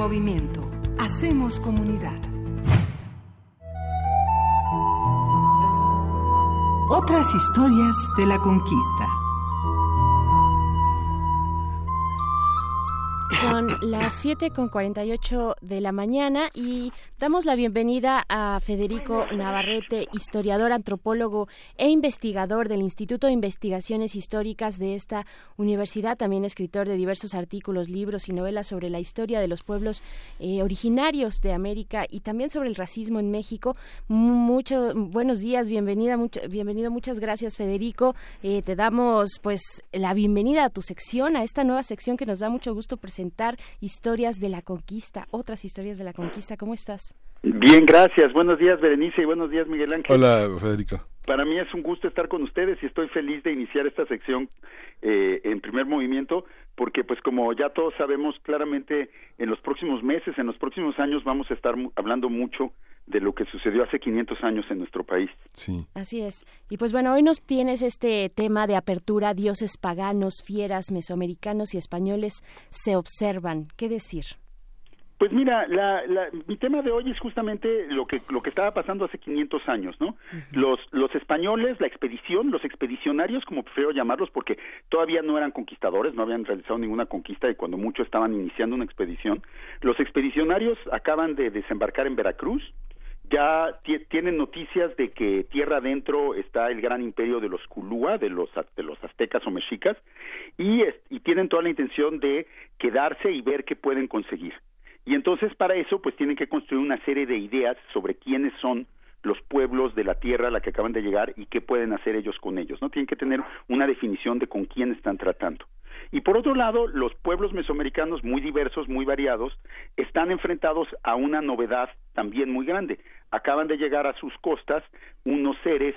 movimiento. Hacemos comunidad. Otras historias de la conquista. Son las 7 con 48 de la mañana y damos la bienvenida a Federico Navarrete, historiador, antropólogo e investigador del Instituto de Investigaciones Históricas de esta universidad, también escritor de diversos artículos, libros y novelas sobre la historia de los pueblos eh, originarios de América y también sobre el racismo en México. Muchos buenos días, bienvenida, mucho, bienvenido, muchas gracias Federico. Eh, te damos pues la bienvenida a tu sección, a esta nueva sección que nos da mucho gusto presentar historias de la conquista, otras historias de la conquista. ¿Cómo estás? Bien, gracias. Buenos días, Berenice, y buenos días, Miguel Ángel. Hola, Federico. Para mí es un gusto estar con ustedes y estoy feliz de iniciar esta sección eh, en primer movimiento, porque pues como ya todos sabemos claramente, en los próximos meses, en los próximos años vamos a estar hablando mucho de lo que sucedió hace 500 años en nuestro país. Sí. Así es. Y pues bueno, hoy nos tienes este tema de apertura, dioses paganos, fieras, mesoamericanos y españoles se observan. ¿Qué decir? Pues mira, la, mi tema de hoy es justamente lo que lo que estaba pasando hace 500 años, ¿no? Los los españoles, la expedición, los expedicionarios, como prefiero llamarlos, porque todavía no eran conquistadores, no habían realizado ninguna conquista y cuando mucho estaban iniciando una expedición. Los expedicionarios acaban de desembarcar en Veracruz, ya tienen noticias de que tierra adentro está el gran imperio de los Culúa, de los, de los aztecas o mexicas, y, y tienen toda la intención de quedarse y ver qué pueden conseguir. Y entonces para eso pues tienen que construir una serie de ideas sobre quiénes son los pueblos de la tierra a la que acaban de llegar y qué pueden hacer ellos con ellos, ¿no? Tienen que tener una definición de con quién están tratando. Y por otro lado, los pueblos mesoamericanos muy diversos, muy variados, están enfrentados a una novedad también muy grande. Acaban de llegar a sus costas unos seres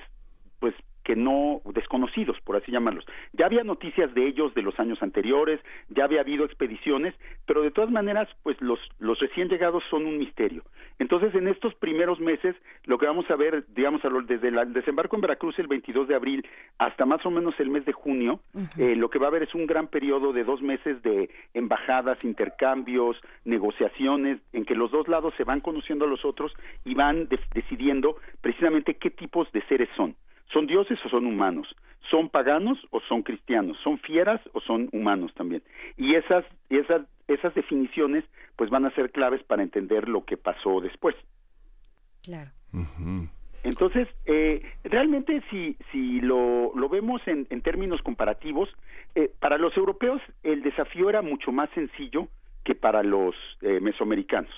pues que no desconocidos, por así llamarlos. Ya había noticias de ellos de los años anteriores, ya había habido expediciones, pero de todas maneras, pues los, los recién llegados son un misterio. Entonces, en estos primeros meses, lo que vamos a ver, digamos, desde el desembarco en Veracruz el 22 de abril hasta más o menos el mes de junio, eh, lo que va a haber es un gran periodo de dos meses de embajadas, intercambios, negociaciones, en que los dos lados se van conociendo a los otros y van decidiendo precisamente qué tipos de seres son. ¿Son dioses o son humanos? ¿Son paganos o son cristianos? ¿Son fieras o son humanos también? Y esas, esas, esas definiciones pues van a ser claves para entender lo que pasó después. Claro. Entonces, eh, realmente si, si lo, lo vemos en, en términos comparativos, eh, para los europeos el desafío era mucho más sencillo que para los eh, mesoamericanos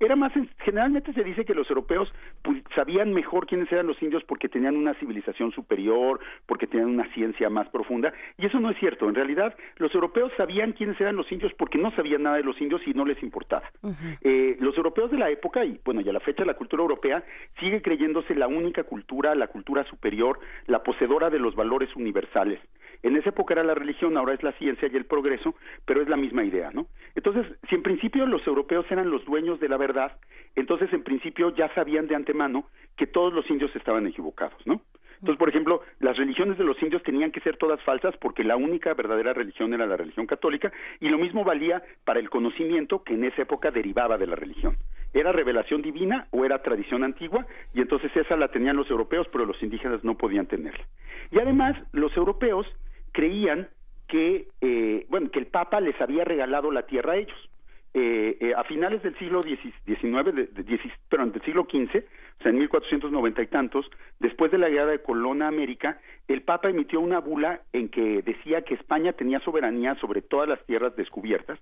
era más generalmente se dice que los europeos pues, sabían mejor quiénes eran los indios porque tenían una civilización superior, porque tenían una ciencia más profunda, y eso no es cierto. En realidad, los europeos sabían quiénes eran los indios porque no sabían nada de los indios y no les importaba. eh, los europeos de la época, y bueno, ya a la fecha la cultura europea sigue creyéndose la única cultura, la cultura superior, la poseedora de los valores universales. En esa época era la religión, ahora es la ciencia y el progreso, pero es la misma idea, ¿no? Entonces, si en principio los europeos eran los dueños de la verdad, entonces en principio ya sabían de antemano que todos los indios estaban equivocados, ¿no? Entonces, por ejemplo, las religiones de los indios tenían que ser todas falsas porque la única verdadera religión era la religión católica y lo mismo valía para el conocimiento que en esa época derivaba de la religión. Era revelación divina o era tradición antigua y entonces esa la tenían los europeos, pero los indígenas no podían tenerla. Y además, los europeos creían que, eh, bueno, que el Papa les había regalado la tierra a ellos. Eh, eh, a finales del siglo XIX, de, de, pero del siglo XV, o sea, en 1490 y tantos, después de la llegada de Colón a América, el Papa emitió una bula en que decía que España tenía soberanía sobre todas las tierras descubiertas.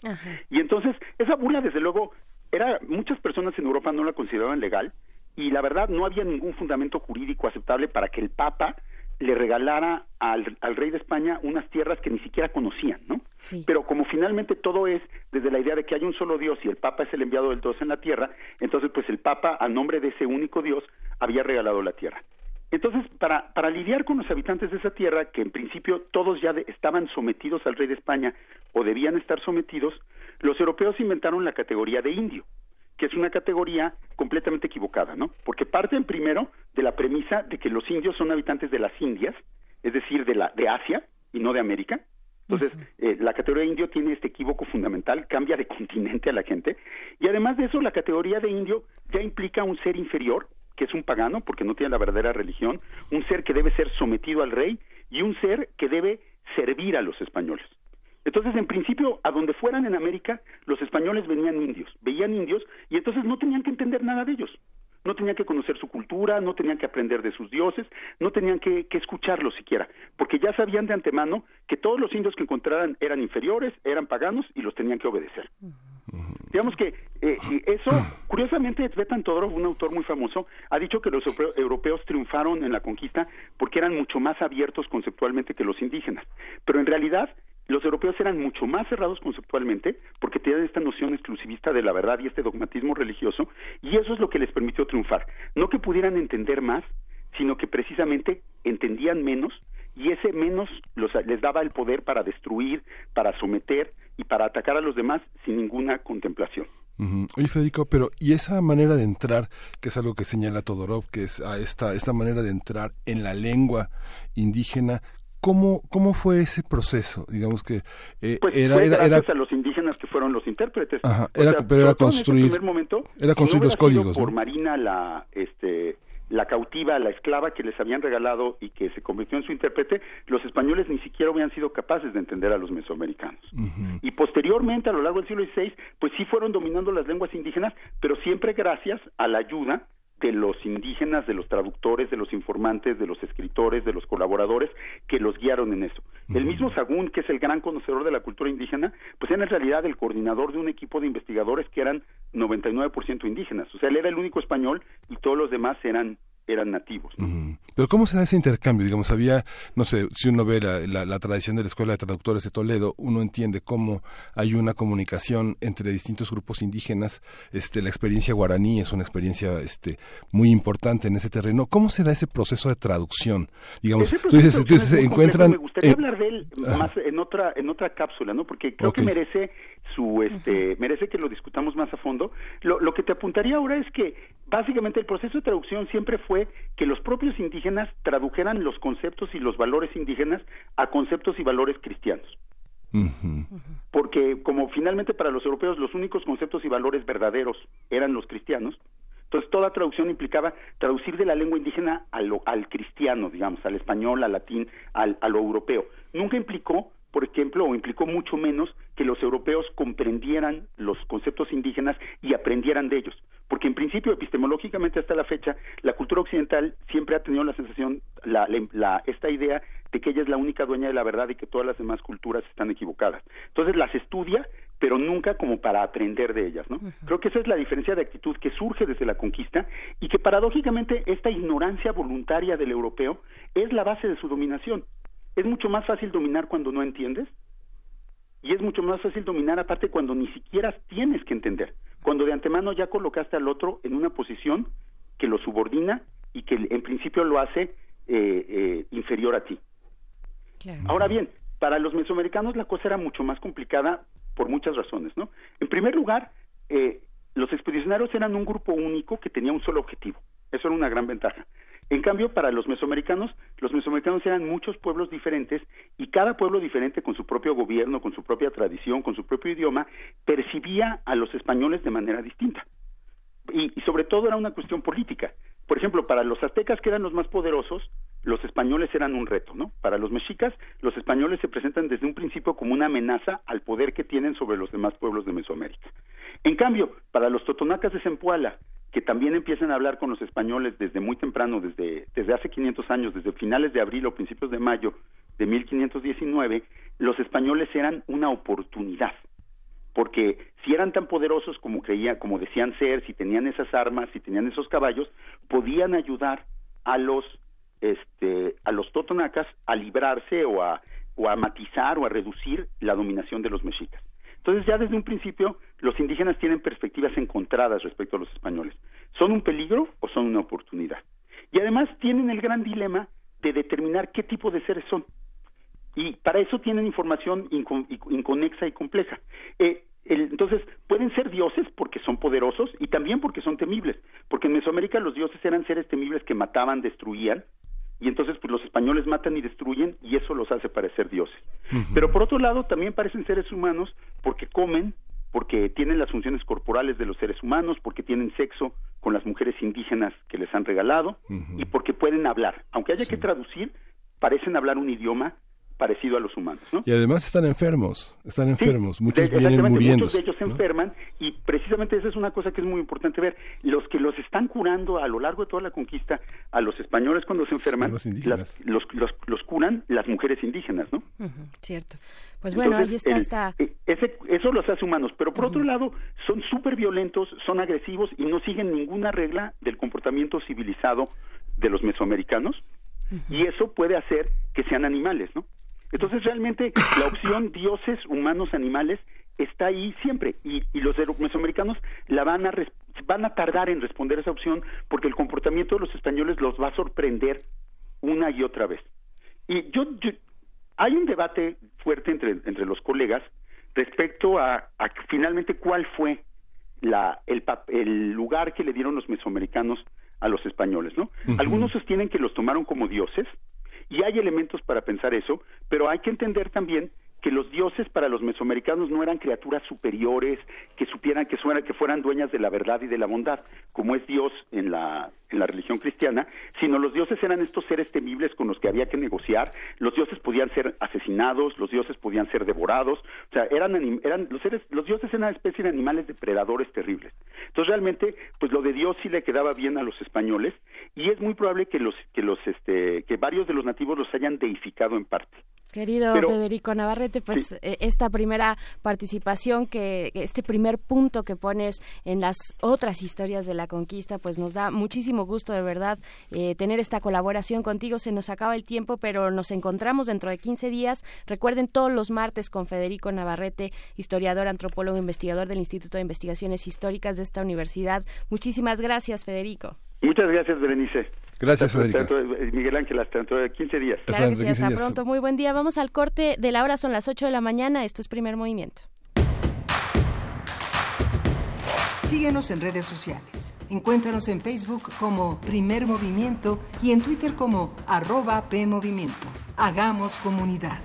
Y entonces, esa bula, desde luego, era muchas personas en Europa no la consideraban legal y la verdad no había ningún fundamento jurídico aceptable para que el Papa le regalara al, al, rey de España unas tierras que ni siquiera conocían, ¿no? Pero como finalmente todo es desde la idea de que hay un solo Dios y el Papa es el enviado del Dios en la tierra, entonces pues el Papa a nombre de ese único Dios había regalado la tierra. Entonces, para, para lidiar con los habitantes de esa tierra, que en principio todos ya estaban sometidos al rey de España o debían estar sometidos, los europeos inventaron la categoría de indio que es una categoría completamente equivocada, ¿no? Porque parten primero de la premisa de que los indios son habitantes de las Indias, es decir, de la de Asia y no de América. Entonces, eh, la categoría de indio tiene este equívoco fundamental, cambia de [laughs] continente a la gente, y además de eso, la categoría de indio ya implica un ser inferior, que es un pagano, porque no tiene la verdadera religión, un ser que debe ser sometido al rey y un ser que debe servir a los españoles. Entonces, en principio, a donde fueran en América, los españoles venían indios, veían indios y entonces no tenían que entender nada de ellos. No tenían que conocer su cultura, no tenían que aprender de sus dioses, no tenían que, que escucharlos siquiera, porque ya sabían de antemano que todos los indios que encontraran eran inferiores, eran paganos y los tenían que obedecer. Digamos que eh, eso, curiosamente, Svetan Todorov, un autor muy famoso, ha dicho que los europeos triunfaron en la conquista porque eran mucho más abiertos conceptualmente que los indígenas. Pero en realidad, los europeos eran mucho más cerrados conceptualmente porque tenían esta noción exclusivista de la verdad y este dogmatismo religioso y eso es lo que les permitió triunfar. No que pudieran entender más, sino que precisamente entendían menos y ese menos les daba el poder para destruir, para someter y para atacar a los demás sin ninguna contemplación. Oye Federico, pero y esa manera de entrar, que es algo que señala Todorov, que es a esta, esta manera de entrar en la lengua indígena, ¿Cómo, ¿Cómo fue ese proceso? Digamos que eh, pues era, fue era, a los indígenas que fueron los intérpretes. Ajá, era, pero era construir, primer momento, era construir los códigos. Por Marina la, este, la cautiva, la esclava que les habían regalado y que se convirtió en su intérprete, los españoles ni siquiera habían sido capaces de entender a los mesoamericanos. Y posteriormente, a lo largo del siglo XVI, pues sí fueron dominando las lenguas indígenas, pero siempre gracias a la ayuda de los indígenas, de los traductores, de los informantes, de los escritores, de los colaboradores que los guiaron en eso. El mismo Sagún, que es el gran conocedor de la cultura indígena, pues era en realidad el coordinador de un equipo de investigadores que eran 99% indígenas. O sea, él era el único español y todos los demás eran eran nativos. Pero ¿cómo se da ese intercambio? Digamos, había, no sé, si uno ve la, la, tradición de la Escuela de Traductores de Toledo, uno entiende cómo hay una comunicación entre distintos grupos indígenas. Este, la experiencia guaraní es una experiencia este, muy importante en ese terreno. ¿Cómo se da ese proceso de traducción? Digamos, tú dices, tú dices, encuentran... Me gustaría hablar de él más en otra, en otra cápsula, ¿no? Porque creo que merece su este merece que lo discutamos más a fondo. Lo, lo que te apuntaría ahora es que básicamente el proceso de traducción siempre fue que los propios indígenas tradujeran los conceptos y los valores indígenas a conceptos y valores cristianos. Porque como finalmente para los europeos los únicos conceptos y valores verdaderos eran los cristianos, entonces toda traducción implicaba traducir de la lengua indígena al, al cristiano, digamos, al español, al latín, al, a lo europeo. Nunca implicó por ejemplo, o implicó mucho menos que los europeos comprendieran los conceptos indígenas y aprendieran de ellos. Porque en principio, epistemológicamente hasta la fecha, la cultura occidental siempre ha tenido la sensación, la, la, esta idea de que ella es la única dueña de la verdad y que todas las demás culturas están equivocadas. Entonces las estudia, pero nunca como para aprender de ellas, ¿no? Creo que esa es la diferencia de actitud que surge desde la conquista y que paradójicamente esta ignorancia voluntaria del europeo es la base de su dominación es mucho más fácil dominar cuando no entiendes y es mucho más fácil dominar aparte cuando ni siquiera tienes que entender, cuando de antemano ya colocaste al otro en una posición que lo subordina y que en principio lo hace eh, eh, inferior a ti. Ahora bien, para los mesoamericanos la cosa era mucho más complicada por muchas razones, ¿no? En primer lugar, eh, los expedicionarios eran un grupo único que tenía un solo objetivo. Eso era una gran ventaja. En cambio, para los mesoamericanos, los mesoamericanos eran muchos pueblos diferentes y cada pueblo diferente con su propio gobierno, con su propia tradición, con su propio idioma, percibía a los españoles de manera distinta. Y, sobre todo era una cuestión política. Por ejemplo, para los aztecas, que eran los más poderosos, los españoles eran un reto, ¿no? Para los mexicas, los españoles se presentan desde un principio como una amenaza al poder que tienen sobre los demás pueblos de Mesoamérica. En cambio, para los totonacas de Zempoala, que también empiezan a hablar con los españoles desde muy temprano, desde, desde hace 500 años, desde finales de abril o principios de mayo de 1519, los españoles eran una oportunidad, porque si eran tan poderosos como creía, como decían ser, si tenían esas armas, si tenían esos caballos, podían ayudar a los este a los totonacas a librarse o a o a matizar o a reducir la dominación de los mexicas. Entonces ya desde un principio los indígenas tienen perspectivas encontradas respecto a los españoles. ¿Son un peligro o son una oportunidad? Y además tienen el gran dilema de determinar qué tipo de seres son. Y para eso tienen información inconexa y compleja. Eh, entonces, pueden ser dioses porque son poderosos y también porque son temibles, porque en Mesoamérica los dioses eran seres temibles que mataban, destruían, y entonces pues los españoles matan y destruyen y eso los hace parecer dioses. Pero por otro lado también parecen seres humanos porque comen, porque tienen las funciones corporales de los seres humanos, porque tienen sexo con las mujeres indígenas que les han regalado y porque pueden hablar. Aunque haya que traducir, parecen hablar un idioma parecido a los humanos. ¿no? Y además están enfermos, están enfermos, muchos vienen muriendo. Muchos de ellos se enferman y precisamente esa es una cosa que es muy importante ver. Los que los están curando a lo largo de toda la conquista, a los españoles cuando se enferman, los, los, los, curan las mujeres indígenas, ¿no? cierto. Pues bueno, ahí está esta... E, ese, eso los hace humanos, pero por otro lado son súper violentos, son agresivos y no siguen ninguna regla del comportamiento civilizado de los mesoamericanos y eso puede hacer que sean animales, ¿no? Entonces realmente la opción [laughs] dioses, humanos, animales está ahí siempre y, y los mesoamericanos la van a van a tardar en responder a esa opción porque el comportamiento de los españoles los va a sorprender una y otra vez. Y yo, hay un debate fuerte entre, entre los colegas respecto a, a finalmente cuál fue la, el, el lugar que le dieron los mesoamericanos a los españoles, ¿no? Algunos sostienen que los tomaron como dioses y hay elementos para pensar eso, pero hay que entender también que los dioses para los mesoamericanos no eran criaturas superiores que supieran que, que fueran dueñas de la verdad y de la bondad, como es Dios en la, en la religión cristiana, sino los dioses eran estos seres temibles con los que había que negociar, los dioses podían ser asesinados, los dioses podían ser devorados, o sea, eran, eran los seres, los dioses eran una especie de animales depredadores terribles. Entonces realmente, pues lo de Dios sí le quedaba bien a los españoles y es muy probable que los, que los, este, que varios de los nativos los hayan deificado en parte. Querido Federico Navarrete, pues eh, esta primera participación, que este primer punto que pones en las otras historias de la conquista, pues nos da muchísimo gusto de verdad eh, tener esta colaboración contigo. Se nos acaba el tiempo, pero nos encontramos dentro de 15 días. Recuerden todos los martes con Federico Navarrete, historiador, antropólogo, investigador del Instituto de Investigaciones Históricas de esta universidad. Muchísimas gracias, Federico. Muchas gracias, Berenice. Gracias, Federico. Eh, Miguel Ángel, hasta dentro de 15 días. Claro que sí, hasta pronto. Muy buen día. Vamos al corte de la hora, son las 8 de la mañana. Esto es Primer Movimiento. Síguenos en redes sociales. Encuéntranos en Facebook como Primer Movimiento y en Twitter como arroba PMovimiento. Hagamos comunidad.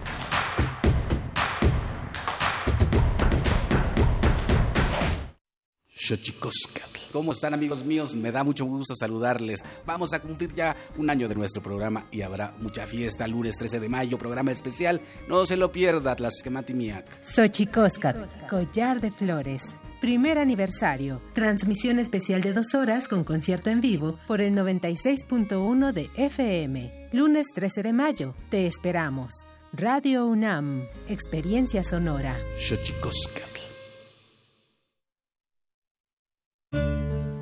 ¿Cómo están amigos míos? Me da mucho gusto saludarles. Vamos a cumplir ya un año de nuestro programa y habrá mucha fiesta lunes 13 de mayo, programa especial. No se lo pierda, Tlaxcamatimiac. Xochicóscat, collar de flores. Primer aniversario. Transmisión especial de dos horas con concierto en vivo por el 96.1 de FM. Lunes 13 de mayo. Te esperamos. Radio UNAM. Experiencia sonora. Xochicóscat.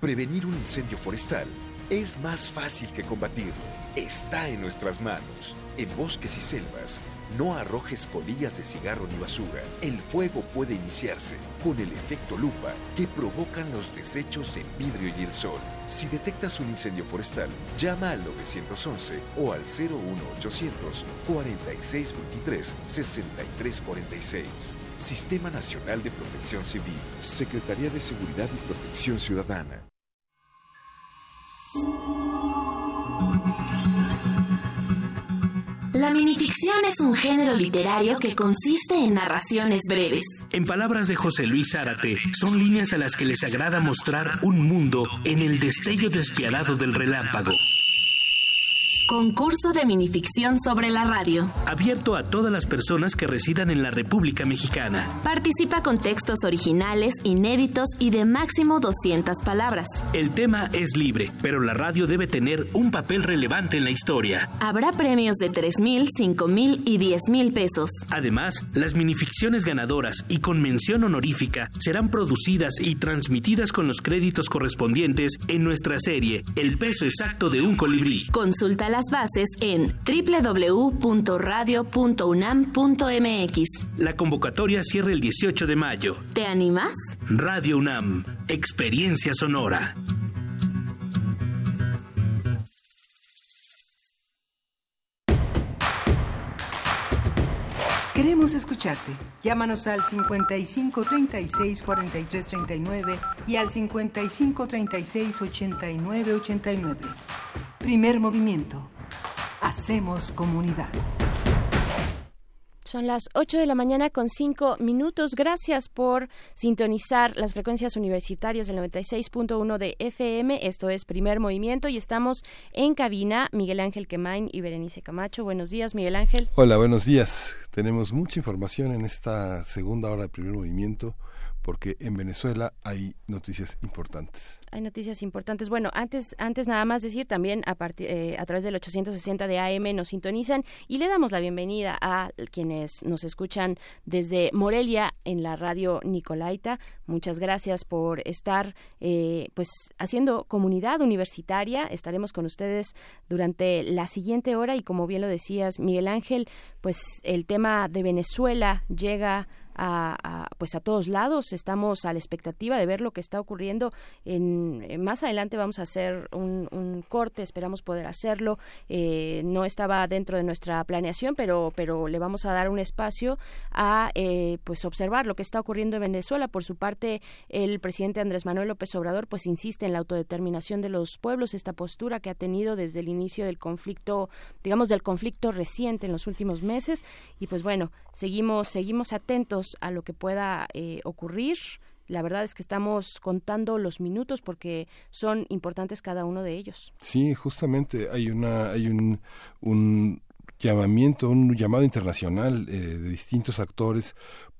Prevenir un incendio forestal es más fácil que combatirlo. Está en nuestras manos. En bosques y selvas, no arrojes colillas de cigarro ni basura. El fuego puede iniciarse con el efecto lupa que provocan los desechos en vidrio y el sol. Si detectas un incendio forestal, llama al 911 o al 01800 4623 6346. Sistema Nacional de Protección Civil, Secretaría de Seguridad y Protección Ciudadana. La minificción es un género literario que consiste en narraciones breves. En palabras de José Luis Zárate, son líneas a las que les agrada mostrar un mundo en el destello despiadado del relámpago. Concurso de minificción sobre la radio. Abierto a todas las personas que residan en la República Mexicana. Participa con textos originales, inéditos y de máximo 200 palabras. El tema es libre, pero la radio debe tener un papel relevante en la historia. Habrá premios de 3 mil, 5 mil y 10 mil pesos. Además, las minificciones ganadoras y con mención honorífica serán producidas y transmitidas con los créditos correspondientes en nuestra serie El peso exacto de un colibrí. Consulta las bases en www.radio.unam.mx. La convocatoria cierra el 18 de mayo. ¿Te animas? Radio UNAM, Experiencia Sonora. Queremos escucharte. Llámanos al 55 36 43 39 y al 55 36 89 89. Primer movimiento. Hacemos comunidad. Son las 8 de la mañana con 5 minutos. Gracias por sintonizar las frecuencias universitarias del 96.1 de FM. Esto es Primer Movimiento y estamos en cabina Miguel Ángel Quemain y Berenice Camacho. Buenos días, Miguel Ángel. Hola, buenos días. Tenemos mucha información en esta segunda hora de Primer Movimiento porque en Venezuela hay noticias importantes. Hay noticias importantes. Bueno, antes, antes nada más decir también a, eh, a través del 860 de AM nos sintonizan y le damos la bienvenida a quienes nos escuchan desde Morelia en la radio Nicolaita. Muchas gracias por estar eh, pues haciendo comunidad universitaria. Estaremos con ustedes durante la siguiente hora y como bien lo decías Miguel Ángel, pues el tema de Venezuela llega a, pues a todos lados. Estamos a la expectativa de ver lo que está ocurriendo. En, más adelante vamos a hacer un, corte esperamos poder hacerlo. Eh, no estaba dentro de nuestra planeación pero pero le vamos a dar un espacio a eh, pues observar lo que está ocurriendo en Venezuela. Por su parte el presidente Andrés Manuel López Obrador pues insiste en la autodeterminación de los pueblos esta postura que ha tenido desde el inicio del conflicto digamos del conflicto reciente en los últimos meses. Y pues bueno seguimos seguimos atentos a lo que pueda eh, ocurrir. La verdad es que estamos contando los minutos porque son importantes cada uno de ellos. Sí, justamente hay una hay un, un llamamiento, un llamado internacional eh, de distintos actores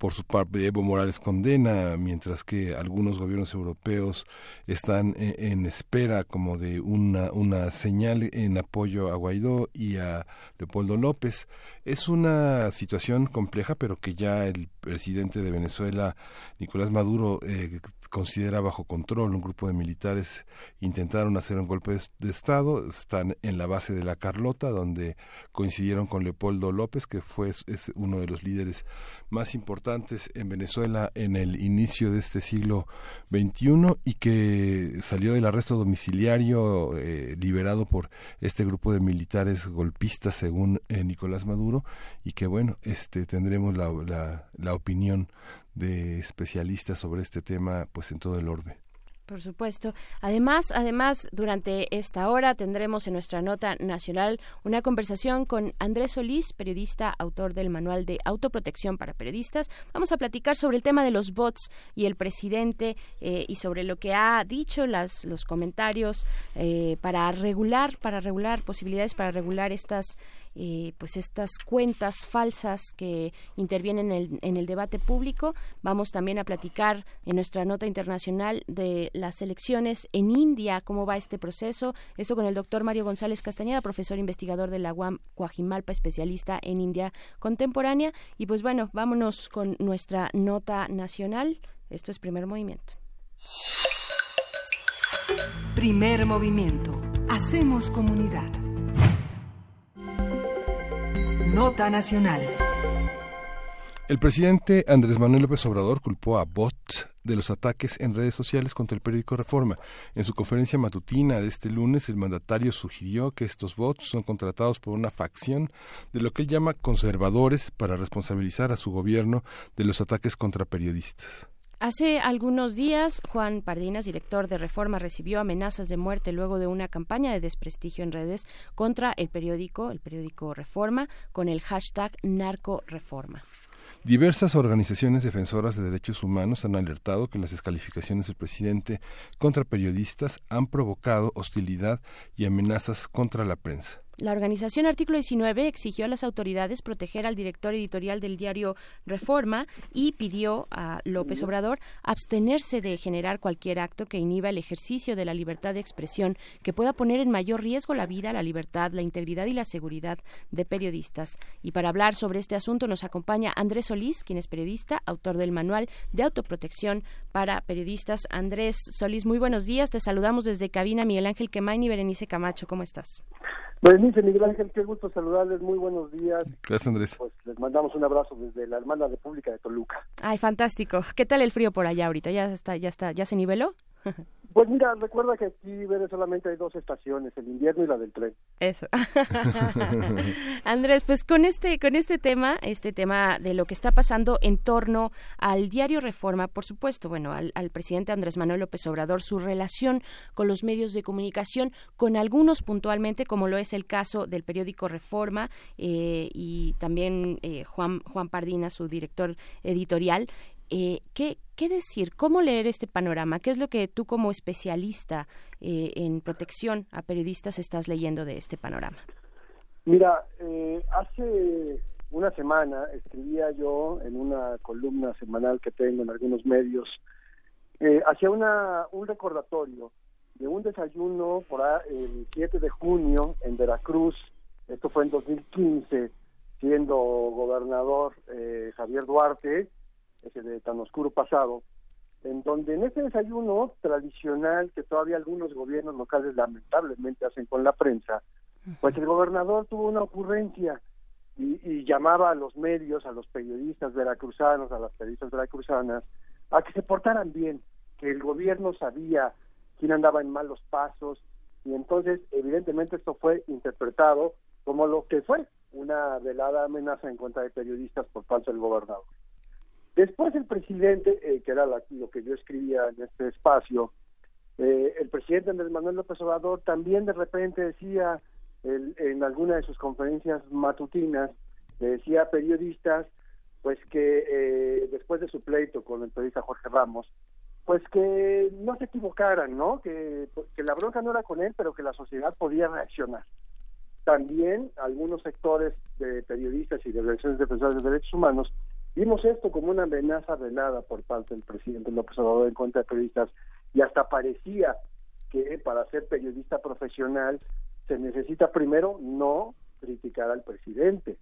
por su parte, Evo Morales condena, mientras que algunos gobiernos europeos están en, espera como de una, una señal en apoyo a Guaidó y a Leopoldo López. Es una situación compleja, pero que ya el presidente de Venezuela, Nicolás Maduro, eh, considera bajo control. Un grupo de militares intentaron hacer un golpe de, Estado, están en la base de la Carlota, donde coincidieron con Leopoldo López, que fue es uno de los líderes más importantes en Venezuela en el inicio de este siglo XXI y que salió del arresto domiciliario eh, liberado por este grupo de militares golpistas, según eh, Nicolás Maduro, y que bueno, este tendremos la, la, la opinión de especialistas sobre este tema pues en todo el orbe. Por supuesto. Además, además, durante esta hora tendremos en nuestra nota nacional una conversación con Andrés Solís, periodista, autor del manual de autoprotección para periodistas. Vamos a platicar sobre el tema de los bots y el presidente eh, y sobre lo que ha dicho las, los comentarios eh, para regular, para regular posibilidades para regular estas eh, pues estas cuentas falsas que intervienen en el, en el debate público. Vamos también a platicar en nuestra nota internacional de las elecciones en India, cómo va este proceso. Esto con el doctor Mario González Castañeda, profesor investigador de la UAM Coajimalpa, especialista en India contemporánea. Y pues bueno, vámonos con nuestra nota nacional. Esto es primer movimiento. Primer movimiento. Hacemos comunidad. Nota Nacional. El presidente Andrés Manuel López Obrador culpó a bots de los ataques en redes sociales contra el periódico Reforma. En su conferencia matutina de este lunes, el mandatario sugirió que estos bots son contratados por una facción de lo que él llama conservadores para responsabilizar a su gobierno de los ataques contra periodistas. Hace algunos días, Juan Pardinas, director de Reforma, recibió amenazas de muerte luego de una campaña de desprestigio en redes contra el periódico, el periódico Reforma, con el hashtag narcoreforma. Diversas organizaciones defensoras de derechos humanos han alertado que las descalificaciones del presidente contra periodistas han provocado hostilidad y amenazas contra la prensa. La organización Artículo 19 exigió a las autoridades proteger al director editorial del diario Reforma y pidió a López Obrador abstenerse de generar cualquier acto que inhiba el ejercicio de la libertad de expresión que pueda poner en mayor riesgo la vida, la libertad, la integridad y la seguridad de periodistas. Y para hablar sobre este asunto nos acompaña Andrés Solís, quien es periodista, autor del manual de autoprotección para periodistas. Andrés Solís, muy buenos días. Te saludamos desde cabina Miguel Ángel Quemain y Berenice Camacho. ¿Cómo estás? Berenice, Miguel Ángel, qué gusto saludarles, muy buenos días. Gracias, Andrés. Pues les mandamos un abrazo desde la hermana República de Toluca. Ay, fantástico. ¿Qué tal el frío por allá ahorita? ¿Ya está, ya está, ya se niveló? [laughs] Pues mira, recuerda que aquí solamente hay dos estaciones, el invierno y la del tren. Eso. [laughs] Andrés, pues con este con este tema, este tema de lo que está pasando en torno al diario Reforma, por supuesto, bueno, al, presidente Andrés Manuel López Obrador, su relación con los medios de comunicación, con algunos puntualmente, como lo es el caso del periódico Reforma eh, y también eh, Juan Juan Pardina, su director editorial. Eh, ¿qué, ¿Qué decir? ¿Cómo leer este panorama? ¿Qué es lo que tú como especialista eh, en protección a periodistas estás leyendo de este panorama? Mira, eh, hace una semana escribía yo en una columna semanal que tengo en algunos medios, eh, hacía un recordatorio de un desayuno por el 7 de junio en Veracruz, esto fue en 2015, siendo gobernador eh, Javier Duarte, ese de tan oscuro pasado, en donde en ese desayuno tradicional que todavía algunos gobiernos locales lamentablemente hacen con la prensa, pues el gobernador tuvo una ocurrencia y, llamaba a los medios, a los periodistas veracruzanos, a las periodistas veracruzanas, a que se portaran bien, que el gobierno sabía quién andaba en malos pasos y entonces evidentemente esto fue interpretado como lo que fue una velada amenaza en contra de periodistas por parte del gobernador. Después el presidente, eh, que era lo que yo escribía en este espacio, eh, el presidente Andrés Manuel López Obrador también de repente decía en alguna de sus conferencias matutinas, decía a periodistas, pues que eh, después de su pleito con el periodista Jorge Ramos, pues que no se equivocaran, ¿no? Que, que la bronca no era con él, pero que la sociedad podía reaccionar. También algunos sectores de periodistas y de organizaciones defensoras de derechos humanos Vimos esto como una amenaza velada por parte del presidente López Obrador en contra de periodistas y hasta parecía que para ser periodista profesional se necesita primero no criticar al presidente,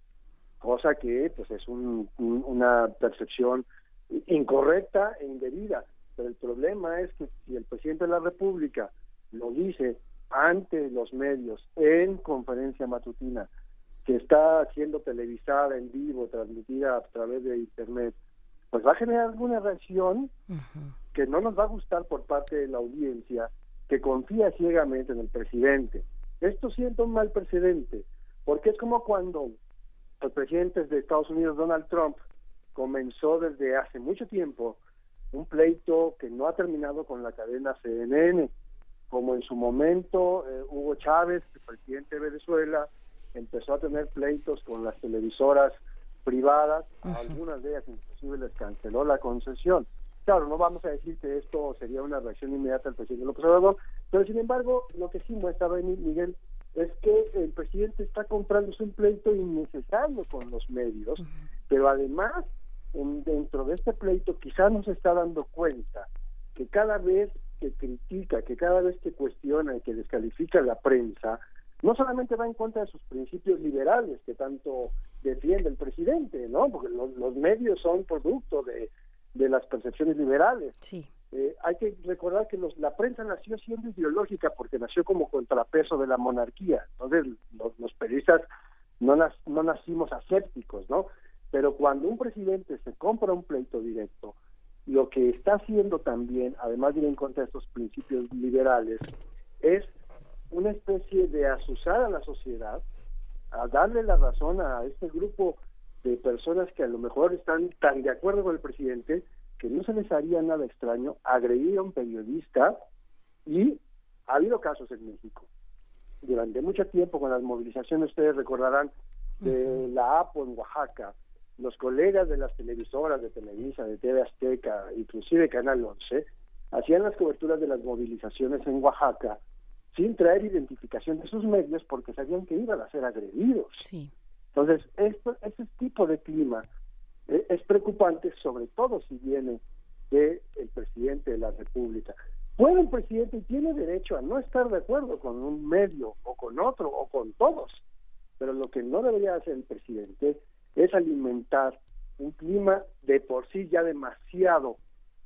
cosa que pues es una percepción incorrecta e indebida. Pero el problema es que si el presidente de la República lo dice ante los medios en conferencia matutina que está siendo televisada en vivo, transmitida a través de Internet, pues va a generar alguna reacción que no nos va a gustar por parte de la audiencia que confía ciegamente en el presidente. Esto siento un mal precedente, porque es como cuando el presidente de Estados Unidos, Donald Trump, comenzó desde hace mucho tiempo un pleito que no ha terminado con la cadena CNN, como en su momento eh, Hugo Chávez, el presidente de Venezuela, empezó a tener pleitos con las televisoras privadas, algunas de ellas inclusive les canceló la concesión. Claro, no vamos a decir que esto sería una reacción inmediata del presidente López Obrador, pero sin embargo, lo que sí muestra Miguel es que el presidente está comprándose un pleito innecesario con los medios, pero además, en, dentro de este pleito, quizá no se está dando cuenta que cada vez que critica, que cada vez que cuestiona y que descalifica la prensa, no solamente va en contra de sus principios liberales que tanto defiende el presidente, ¿no? Porque los, medios son producto de, las percepciones liberales. Sí. Eh, hay que recordar que la prensa nació siendo ideológica porque nació como contrapeso de la monarquía. Entonces, los, periodistas no, no nacimos asépticos, ¿no? Pero cuando un presidente se compra un pleito directo, lo que está haciendo también, además de ir en contra de estos principios liberales, es una especie de asusar a la sociedad, a darle la razón a este grupo de personas que a lo mejor están tan de acuerdo con el presidente que no se les haría nada extraño agredir a un periodista y ha habido casos en México. Durante mucho tiempo con las movilizaciones, ustedes recordarán, de la APO en Oaxaca, los colegas de las televisoras de Televisa, de TV Azteca, inclusive Canal 11, hacían las coberturas de las movilizaciones en Oaxaca sin traer identificación de sus medios porque sabían que iban a ser agredidos. Sí. Entonces, esto, ese tipo de clima eh, es preocupante, sobre todo si viene del el presidente de la República. Puede un presidente y tiene derecho a no estar de acuerdo con un medio o con otro o con todos, pero lo que no debería hacer el presidente es alimentar un clima de por sí ya demasiado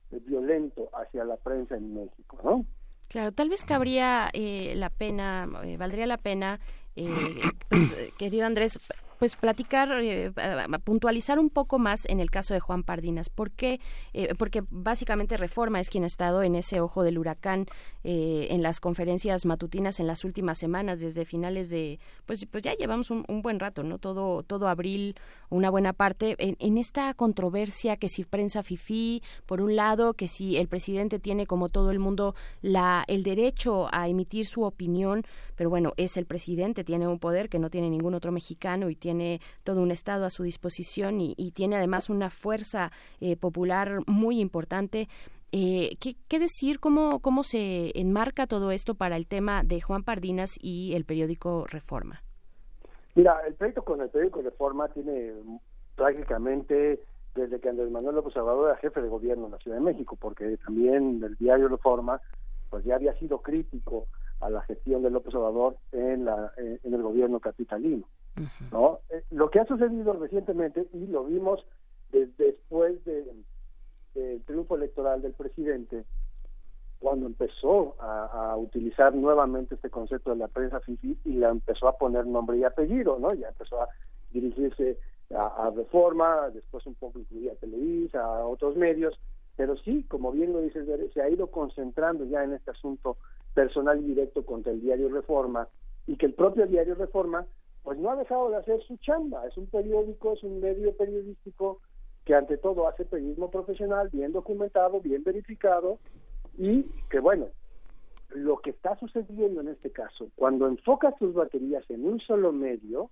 violento hacia la prensa en México, ¿no? Claro, tal vez cabría eh, la pena, eh, valdría la pena, eh, pues, querido Andrés, pues platicar, eh, puntualizar un poco más en el caso de Juan Pardinas. ¿Por qué? Eh, porque básicamente Reforma es quien ha estado en ese ojo del huracán eh, en las conferencias matutinas en las últimas semanas, desde finales de, pues, pues ya llevamos un, buen rato, ¿no? Todo, todo abril, una buena parte, en, esta controversia que si prensa FIFI, por un lado, que si el presidente tiene, como todo el mundo, la, el derecho a emitir su opinión, pero bueno, es el presidente, tiene un poder que no tiene ningún otro mexicano y tiene todo un Estado a su disposición y, tiene además una fuerza eh, popular muy importante. Eh, ¿qué, decir? ¿Cómo, ¿Cómo se enmarca todo esto para el tema de Juan Pardinas y el periódico Reforma? Mira, el proyecto con el periódico Reforma tiene prácticamente desde que Andrés Manuel López Obrador era jefe de gobierno en la Ciudad de México, porque también el diario Reforma pues ya había sido crítico a la gestión de López Obrador en, la, en el gobierno capitalino. ¿No? Eh, lo que ha sucedido recientemente, y lo vimos después del triunfo electoral del presidente, cuando empezó a, utilizar nuevamente este concepto de la prensa FIFI y la empezó a poner nombre y apellido, ¿no? Ya empezó a dirigirse a, Reforma, después un poco incluía a Televisa, a otros medios, pero sí, como bien lo dices, se ha ido concentrando ya en este asunto personal y directo contra el diario Reforma y que el propio diario Reforma pues no ha dejado de hacer su chamba. Es un periódico, es un medio periodístico que ante todo hace periodismo profesional, bien documentado, bien verificado y que bueno, lo que está sucediendo en este caso, cuando enfocas tus baterías en un solo medio,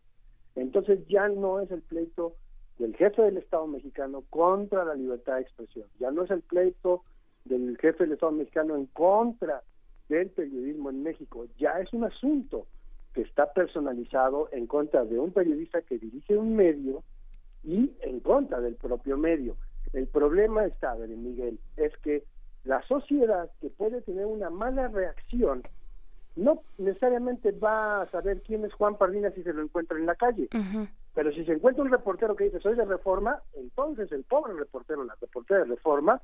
entonces ya no es el pleito del jefe del Estado mexicano contra la libertad de expresión, ya no es el pleito del jefe del Estado mexicano en contra del periodismo en México, ya es un asunto que está personalizado en contra de un periodista que dirige un medio y en contra del propio medio. El problema está, Miguel, es que la sociedad que puede tener una mala reacción no necesariamente va a saber quién es Juan Pardina si se lo encuentra en la calle. Pero si se encuentra un reportero que dice soy de reforma, entonces el pobre reportero, la reportera de reforma,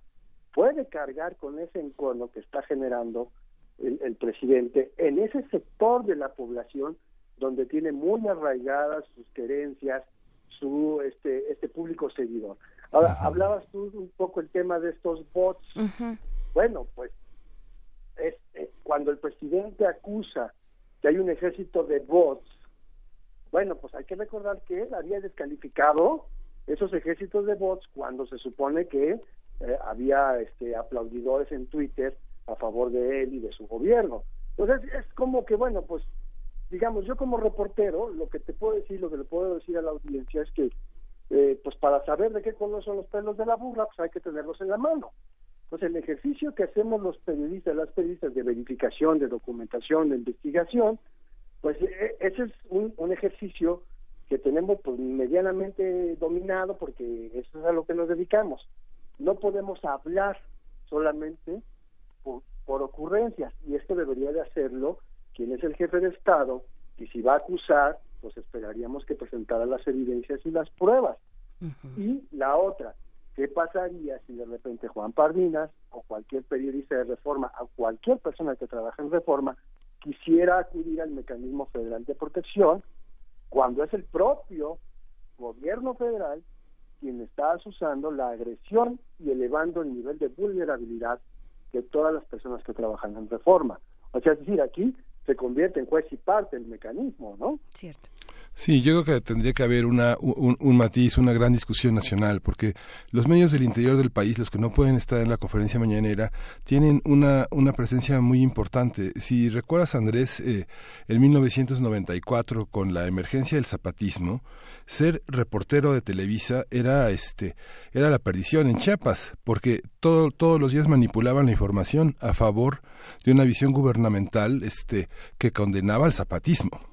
puede cargar con ese encono que está generando el, presidente en ese sector de la población donde tiene muy arraigadas sus creencias, su este este público seguidor. Ahora, hablabas tú un poco el tema de estos bots. Bueno, pues es, eh, cuando el presidente acusa que hay un ejército de bots, bueno, pues hay que recordar que él había descalificado esos ejércitos de bots cuando se supone que eh, había este aplaudidores en Twitter a favor de él y de su gobierno. Entonces es como que, bueno, pues digamos, yo como reportero, lo que te puedo decir, lo que le puedo decir a la audiencia es que, eh, pues para saber de qué color son los pelos de la burra, pues hay que tenerlos en la mano. Entonces el ejercicio que hacemos los periodistas, las periodistas de verificación, de documentación, de investigación, pues e, ese es un, un ejercicio que tenemos pues medianamente dominado porque eso es a lo que nos dedicamos. No podemos hablar solamente por, ocurrencias y esto debería de hacerlo quien es el jefe de Estado y si va a acusar, pues esperaríamos que presentara las evidencias y las pruebas. Y la otra, ¿qué pasaría si de repente Juan Pardinas o cualquier periodista de reforma o cualquier persona que trabaja en reforma quisiera acudir al mecanismo federal de protección cuando es el propio gobierno federal quien está usando la agresión y elevando el nivel de vulnerabilidad de todas las personas que trabajan en reforma. O sea, es decir, aquí se convierte en juez y parte el mecanismo, ¿no? Cierto. Sí, yo creo que tendría que haber una, un, matiz, una gran discusión nacional, porque los medios del interior del país, los que no pueden estar en la conferencia mañanera, tienen una, una presencia muy importante. Si recuerdas, Andrés, eh, en 1994, con la emergencia del zapatismo, ser reportero de Televisa era, este, era la perdición en Chiapas, porque todo, todos los días manipulaban la información a favor de una visión gubernamental este, que condenaba al zapatismo.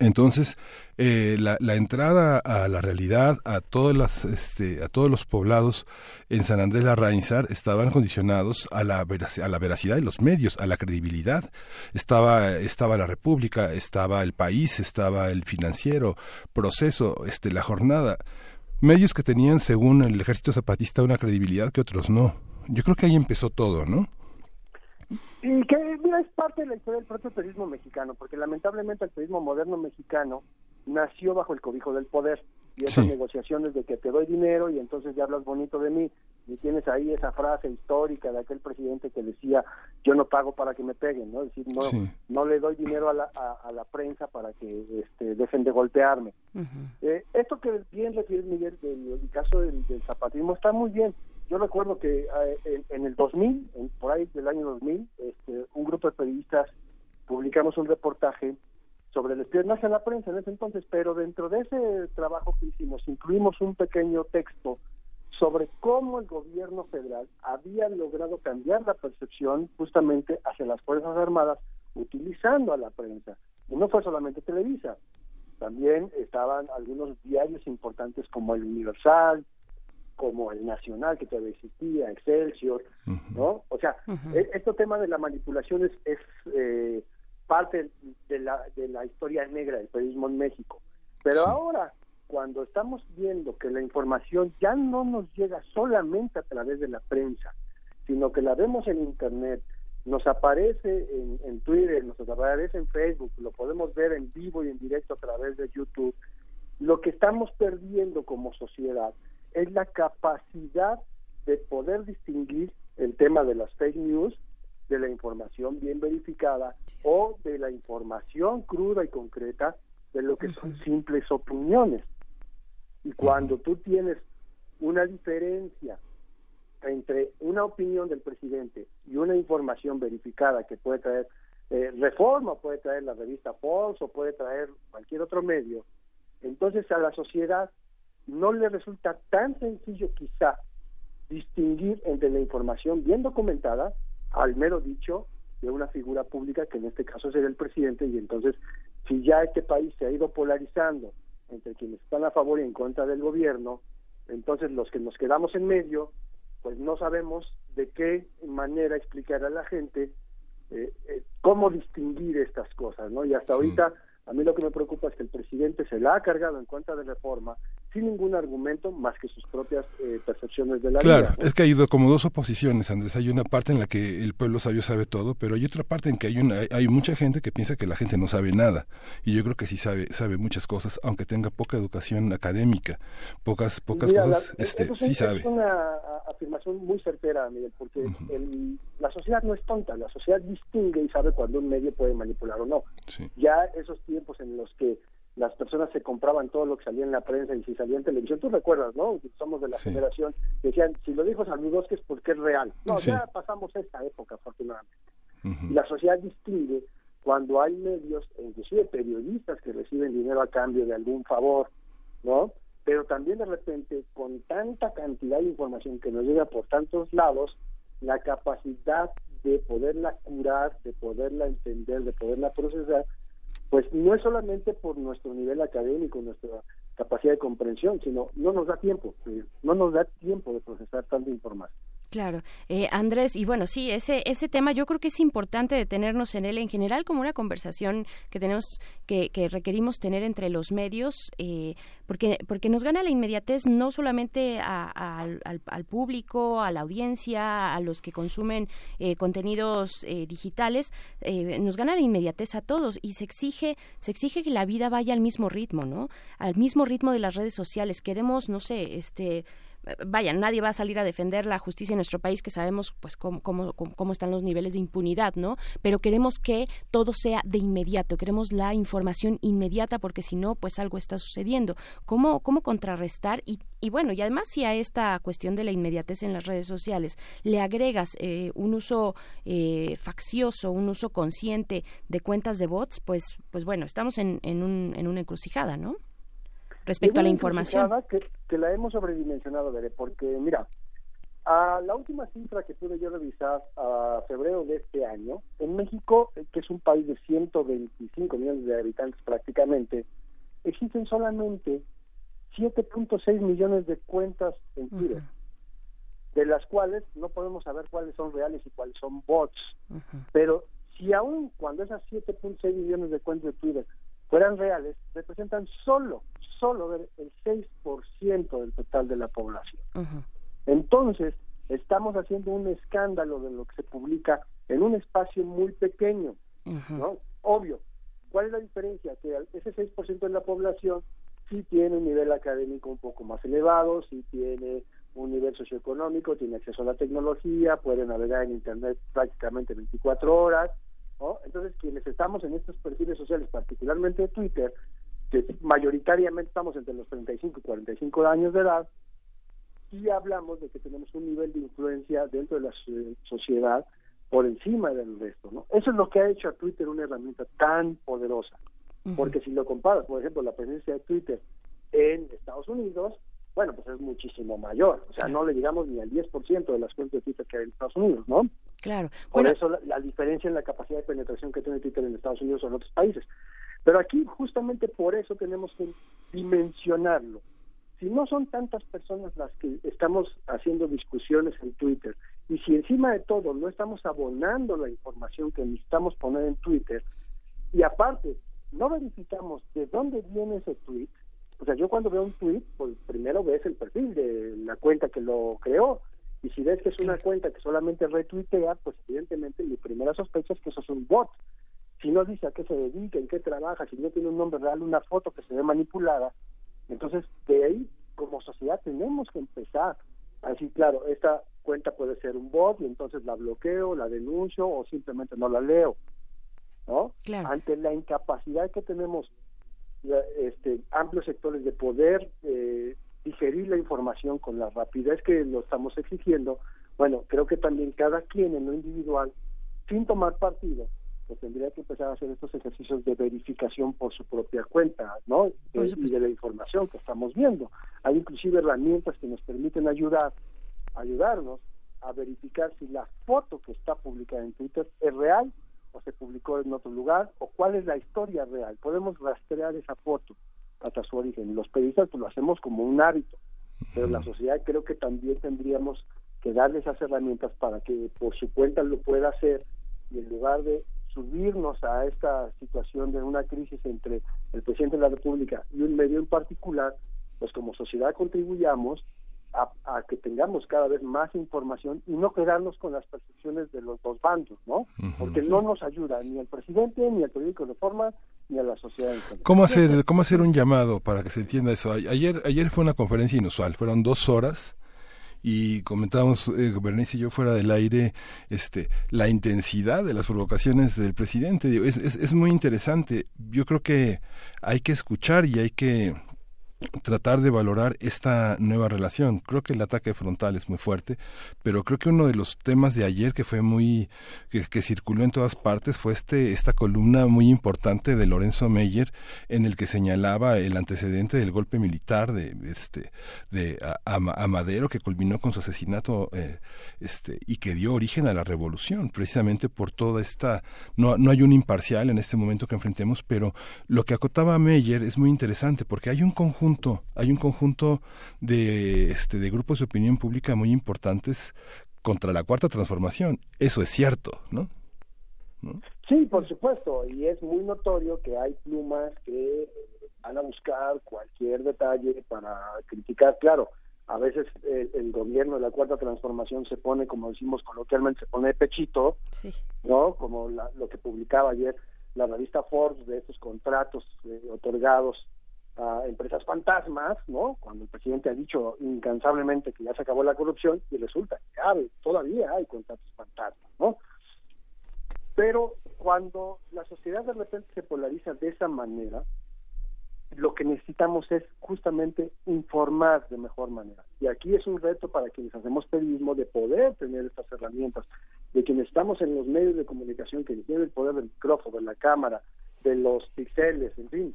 Entonces, eh, la, la, entrada a la realidad, a, todas las, este, a todos los poblados en San Andrés Larrainzar estaban condicionados a la, a la veracidad de los medios, a la credibilidad. Estaba, estaba la República, estaba el país, estaba el financiero, proceso, este, la jornada. Medios que tenían, según el ejército zapatista, una credibilidad que otros no. Yo creo que ahí empezó todo, ¿no? Y que mira, es parte de la historia del propio periodismo mexicano, porque lamentablemente el periodismo moderno mexicano nació bajo el cobijo del poder y esas negociaciones de que te doy dinero y entonces ya hablas bonito de mí y tienes ahí esa frase histórica de aquel presidente que decía yo no pago para que me peguen no es decir no no le doy dinero a la, a, la prensa para que este, dejen de golpearme. Eh, esto que bien refiere Miguel del, caso del, zapatismo está muy bien yo recuerdo que eh, en, el 2000 por ahí del año 2000 este, un grupo de periodistas publicamos un reportaje sobre el espionaje a la prensa en ese entonces, pero dentro de ese trabajo que hicimos incluimos un pequeño texto sobre cómo el gobierno federal había logrado cambiar la percepción justamente hacia las Fuerzas Armadas utilizando a la prensa. Y no fue solamente Televisa, también estaban algunos diarios importantes como el Universal, como el Nacional, que todavía existía, Excelsior, ¿no? O sea, e-, este tema de la manipulación es, es eh, parte de la, de la historia negra del periodismo en México. Pero ahora, cuando estamos viendo que la información ya no nos llega solamente a través de la prensa, sino que la vemos en Internet, nos aparece en, en Twitter, nos aparece en Facebook, lo podemos ver en vivo y en directo a través de YouTube, lo que estamos perdiendo como sociedad es la capacidad de poder distinguir el tema de las fake news de la información bien verificada o de la información cruda y concreta de lo que son simples opiniones. Y cuando tú tienes una diferencia entre una opinión del presidente y una información verificada que puede traer eh, Reforma, puede traer la revista Pulse o puede traer cualquier otro medio, entonces a la sociedad no le resulta tan sencillo quizá distinguir entre la información bien documentada al mero dicho de una figura pública que en este caso sería el presidente y entonces si ya este país se ha ido polarizando entre quienes están a favor y en contra del gobierno, entonces los que nos quedamos en medio, pues no sabemos de qué manera explicar a la gente eh, eh, cómo distinguir estas cosas, ¿no? Y hasta ahorita a mí lo que me preocupa es que el presidente se la ha cargado en cuenta de reforma sin ningún argumento más que sus propias eh, percepciones de la claro, es que hay como dos oposiciones, Andrés. Hay una parte en la que el pueblo sabio sabe todo, pero hay otra parte en que hay una, hay mucha gente que piensa que la gente no sabe nada. Y yo creo que sí sabe, sabe muchas cosas, aunque tenga poca educación académica, pocas, pocas cosas, este, sí sabe. Es una afirmación muy certera, Miguel, porque la sociedad no es tonta, la sociedad distingue y sabe cuando un medio puede manipular o no. Ya esos tiempos en los que las personas se compraban todo lo que salía en la prensa y si salía en televisión, tú recuerdas, ¿no? Somos de la generación que decían, si lo dijo Saludowski es porque es real. No, ya pasamos esta época, afortunadamente. La sociedad distingue cuando hay medios, e inclusive periodistas que reciben dinero a cambio de algún favor, ¿no? Pero también de repente, con tanta cantidad de información que nos llega por tantos lados, la capacidad de poderla curar, de poderla entender, de poderla procesar, pues no es solamente por nuestro nivel académico, nuestra capacidad de comprensión, sino no nos da tiempo, eh, no nos da tiempo de procesar tanta información. Claro, eh, Andrés, y bueno, sí, ese, ese tema yo creo que es importante detenernos en él en general como una conversación que tenemos, que, que requerimos tener entre los medios, eh, porque, porque nos gana la inmediatez no solamente al, al, público, a la audiencia, a los que consumen eh, contenidos digitales, nos gana la inmediatez a todos y se exige, se exige que la vida vaya al mismo ritmo, ¿no? Al mismo ritmo de las redes sociales. Queremos, no sé, este vaya, nadie va a salir a defender la justicia en nuestro país, que sabemos pues cómo, cómo, cómo están los niveles de impunidad, ¿no? Pero queremos que todo sea de inmediato, queremos la información inmediata porque si no, pues algo está sucediendo. ¿Cómo, cómo contrarrestar? Y, y bueno, y además si a esta cuestión de la inmediatez en las redes sociales le agregas eh, un uso eh, faccioso, un uso consciente de cuentas de bots, pues, pues bueno, estamos en, en, un, en una encrucijada, ¿no? respecto a la información. Que, que la hemos sobredimensionado, Bere, porque mira, a la última cifra que pude yo revisar a febrero de este año, en México, eh, que es un país de 125 millones de habitantes prácticamente, existen solamente 7.6 millones de cuentas en Twitter, de las cuales no podemos saber cuáles son reales y cuáles son bots. Pero si aún cuando esas 7.6 millones de cuentas de Twitter fueran reales, representan solo solo el 6% del total de la población. Entonces, estamos haciendo un escándalo de lo que se publica en un espacio muy pequeño, ¿no? Obvio. ¿Cuál es la diferencia? Que ese 6% de la población sí tiene un nivel académico un poco más elevado, sí tiene un nivel socioeconómico, tiene acceso a la tecnología, puede navegar en Internet prácticamente 24 horas, ¿no? Entonces, quienes estamos en estos perfiles sociales, particularmente Twitter, que mayoritariamente estamos entre los 35 y 45 años de edad, y hablamos de que tenemos un nivel de influencia dentro de la sociedad por encima del resto. ¿no? Eso es lo que ha hecho a Twitter una herramienta tan poderosa, porque si lo comparas, por ejemplo, la presencia de Twitter en Estados Unidos, bueno, pues es muchísimo mayor, o sea, no le llegamos ni al 10% de las cuentas de Twitter que hay en Estados Unidos, ¿no? Claro. Por eso la, la, diferencia en la capacidad de penetración que tiene Twitter en Estados Unidos o en otros países. Pero aquí justamente por eso tenemos que dimensionarlo. Si no son tantas personas las que estamos haciendo discusiones en Twitter y si encima de todo no estamos abonando la información que necesitamos poner en Twitter y aparte no verificamos de dónde viene ese tweet, o sea, yo cuando veo un tweet, pues primero ves el perfil de la cuenta que lo creó y si ves que es una cuenta que solamente retuitea, pues evidentemente mi primera sospecha es que eso es un bot si no dice a qué se dedica, en qué trabaja, si no tiene un nombre real, una foto que se ve manipulada, entonces de ahí como sociedad tenemos que empezar a decir, claro, esta cuenta puede ser un bot y entonces la bloqueo, la denuncio o simplemente no la leo, ¿no? Ante la incapacidad que tenemos este, amplios sectores de poder eh, digerir la información con la rapidez que lo estamos exigiendo, bueno, creo que también cada quien en lo individual, sin tomar partido, pues tendría que empezar a hacer estos ejercicios de verificación por su propia cuenta, ¿no? y de la información que estamos viendo. Hay inclusive herramientas que nos permiten ayudar, ayudarnos a verificar si la foto que está publicada en Twitter es real o se publicó en otro lugar o cuál es la historia real. Podemos rastrear esa foto hasta su origen. Los periodistas pues, lo hacemos como un hábito, pero la sociedad creo que también tendríamos que darle esas herramientas para que por su cuenta lo pueda hacer y en lugar de subirnos a esta situación de una crisis entre el presidente de la República y un medio en particular, pues como sociedad contribuyamos a, que tengamos cada vez más información y no quedarnos con las percepciones de los dos bandos, ¿no? Porque no nos ayuda ni el presidente, ni el periódico de forma, ni a la sociedad. ¿Cómo hacer, ¿Cómo hacer un llamado para que se entienda eso? Ayer, ayer fue una conferencia inusual, fueron dos horas y comentábamos eh, Bernice y yo fuera del aire este la intensidad de las provocaciones del presidente. Es, es, es muy interesante. Yo creo que hay que escuchar y hay que tratar de valorar esta nueva relación. Creo que el ataque frontal es muy fuerte, pero creo que uno de los temas de ayer que fue muy que, circuló en todas partes fue este esta columna muy importante de Lorenzo Meyer en el que señalaba el antecedente del golpe militar de este de Amadero que culminó con su asesinato eh, este y que dio origen a la revolución, precisamente por toda esta no no hay un imparcial en este momento que enfrentemos, pero lo que acotaba Meyer es muy interesante porque hay un conjunto hay un conjunto de, este, de grupos de opinión pública muy importantes contra la cuarta transformación. Eso es cierto, ¿no? Sí, por supuesto, y es muy notorio que hay plumas que van a buscar cualquier detalle para criticar. Claro, a veces el, gobierno de la cuarta transformación se pone, como decimos coloquialmente, se pone de pechito, ¿no? Como lo que publicaba ayer la revista Forbes de estos contratos eh, otorgados a empresas fantasmas, ¿no? Cuando el presidente ha dicho incansablemente que ya se acabó la corrupción y resulta que todavía hay contratos fantasmas, ¿no? Pero cuando la sociedad de repente se polariza de esa manera, lo que necesitamos es justamente informar de mejor manera. Y aquí es un reto para quienes hacemos periodismo de poder tener estas herramientas, de quienes estamos en los medios de comunicación, que tienen el poder del micrófono, de la cámara, de los pixeles, en fin,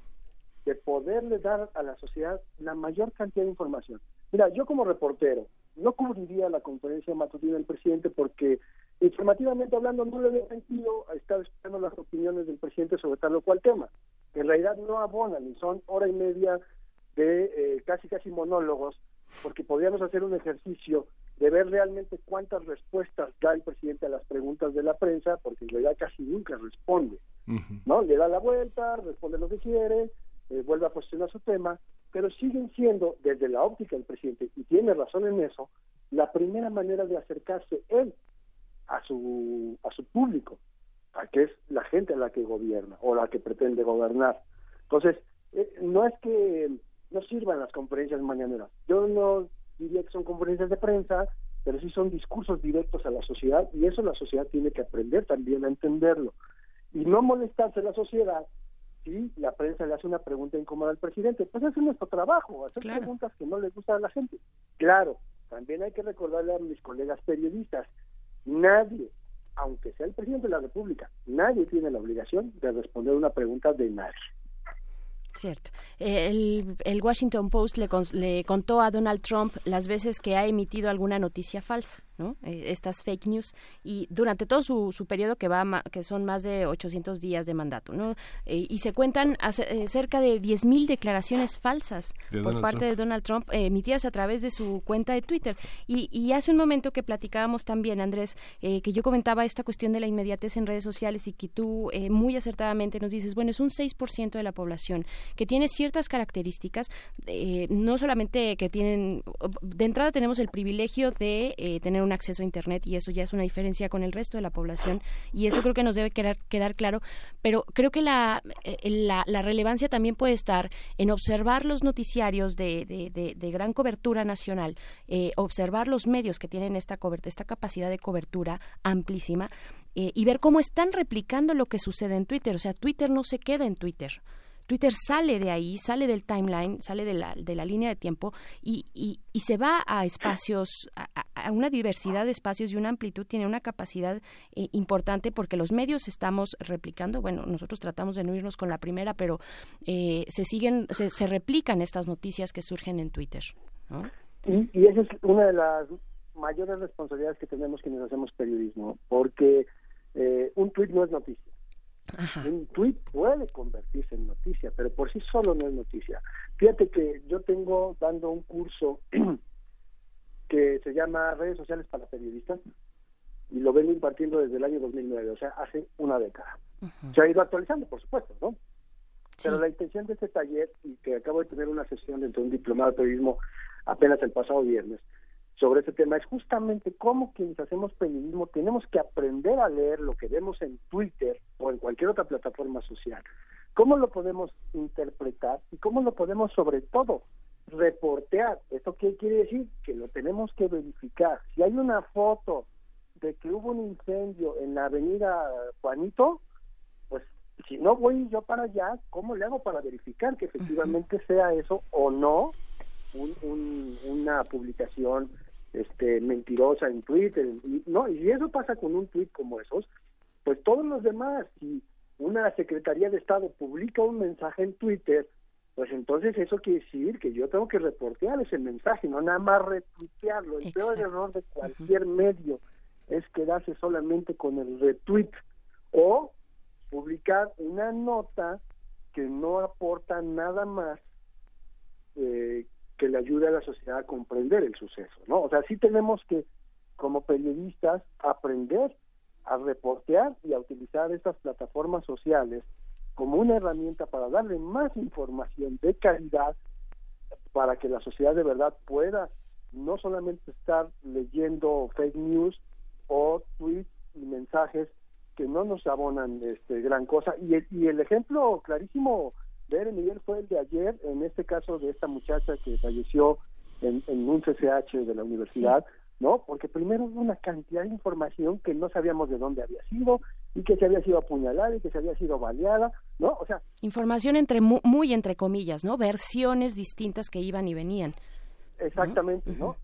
de poderle dar a la sociedad la mayor cantidad de información. Mira, yo como reportero no cubriría la conferencia matutina del presidente porque informativamente hablando no le veo sentido estar esperando las opiniones del presidente sobre tal o cual tema. En realidad no abonan y son hora y media de eh, casi casi monólogos porque podríamos hacer un ejercicio de ver realmente cuántas respuestas da el presidente a las preguntas de la prensa, porque en realidad casi nunca responde, ¿no? Le da la vuelta, responde lo que quiere, eh, vuelve a cuestionar su tema, pero siguen siendo, desde la óptica del presidente, y tiene razón en eso, la primera manera de acercarse él a su, a su público, a que es la gente a la que gobierna o la que pretende gobernar. Entonces, eh, no es que no sirvan las conferencias mañaneras. Yo no diría que son conferencias de prensa, pero sí son discursos directos a la sociedad y eso la sociedad tiene que aprender también a entenderlo. Y no molestarse la sociedad si la prensa le hace una pregunta incómoda al presidente. Pues ese es nuestro trabajo, hacer preguntas que no le gustan a la gente. Claro, también hay que recordarle a mis colegas periodistas, nadie, aunque sea el presidente de la República, nadie tiene la obligación de responder una pregunta de nadie. Cierto. El, el Washington Post le, le contó a Donald Trump las veces que ha emitido alguna noticia falsa. Eh, estas fake news. Y durante todo su, su periodo que va que son más de 800 días de mandato ¿no? Eh, y se cuentan eh, cerca de 10.000 declaraciones falsas por parte de Donald Trump emitidas a través de su cuenta de Twitter. Y, y hace un momento que platicábamos también Andrés que yo comentaba esta cuestión de la inmediatez en redes sociales y que tú muy acertadamente nos dices bueno es un 6% de la población que tiene ciertas características no solamente que tienen de entrada tenemos el privilegio de tener un acceso a Internet y eso ya es una diferencia con el resto de la población y eso creo que nos debe quedar, quedar claro, pero creo que la, eh, la, relevancia también puede estar en observar los noticiarios de, de, de, gran cobertura nacional, eh, observar los medios que tienen esta, esta capacidad de cobertura amplísima eh, y ver cómo están replicando lo que sucede en Twitter. O sea, Twitter no se queda en Twitter. Twitter sale de ahí, sale del timeline, sale de la, de la línea de tiempo y, y, se va a espacios, a, una diversidad de espacios y una amplitud, tiene una capacidad eh, importante porque los medios estamos replicando, bueno, nosotros tratamos de no irnos con la primera, pero eh, se siguen, se, se, replican estas noticias que surgen en Twitter. Y, y esa es una de las mayores responsabilidades que tenemos quienes hacemos periodismo, porque eh, un tweet no es noticia un tweet puede convertirse en noticia, pero por sí solo no es noticia. Fíjate que yo tengo dando un curso [clears throat] que se llama Redes Sociales para Periodistas y lo vengo impartiendo desde el año 2009, o sea, hace una década. Se ha ido actualizando, por supuesto, ¿no? Pero la intención de este taller, y que acabo de tener una sesión dentro de un diplomado de periodismo apenas el pasado viernes, sobre este tema es justamente cómo quienes hacemos periodismo tenemos que aprender a leer lo que vemos en Twitter o en cualquier otra plataforma social. ¿Cómo lo podemos interpretar y cómo lo podemos sobre todo reportear? ¿Esto qué quiere decir? Que lo tenemos que verificar. Si hay una foto de que hubo un incendio en la avenida Juanito, pues si no voy yo para allá, ¿cómo le hago para verificar que efectivamente sea eso o no un, una publicación este, mentirosa en Twitter. Y, no, y eso pasa con un tweet como esos, pues todos los demás, si una Secretaría de Estado publica un mensaje en Twitter, pues entonces eso quiere decir que yo tengo que reportear ese mensaje, no nada más retuitearlo. El peor error de cualquier medio es quedarse solamente con el retweet o publicar una nota que no aporta nada más eh, que le ayude a la sociedad a comprender el suceso, ¿no? O sea, sí tenemos que, como periodistas, aprender a reportear y a utilizar estas plataformas sociales como una herramienta para darle más información de calidad para que la sociedad de verdad pueda no solamente estar leyendo fake news o tweets y mensajes que no nos abonan este gran cosa y el, y el ejemplo clarísimo Ver, Miguel, fue el de ayer, en este caso de esta muchacha que falleció en, un CCH de la universidad, ¿no? Porque primero hubo una cantidad de información que no sabíamos de dónde había sido y que se había sido apuñalada y que se había sido baleada, ¿no? O sea... Información entre muy, entre comillas, ¿no? Versiones distintas que iban y venían. Exactamente, ¿no?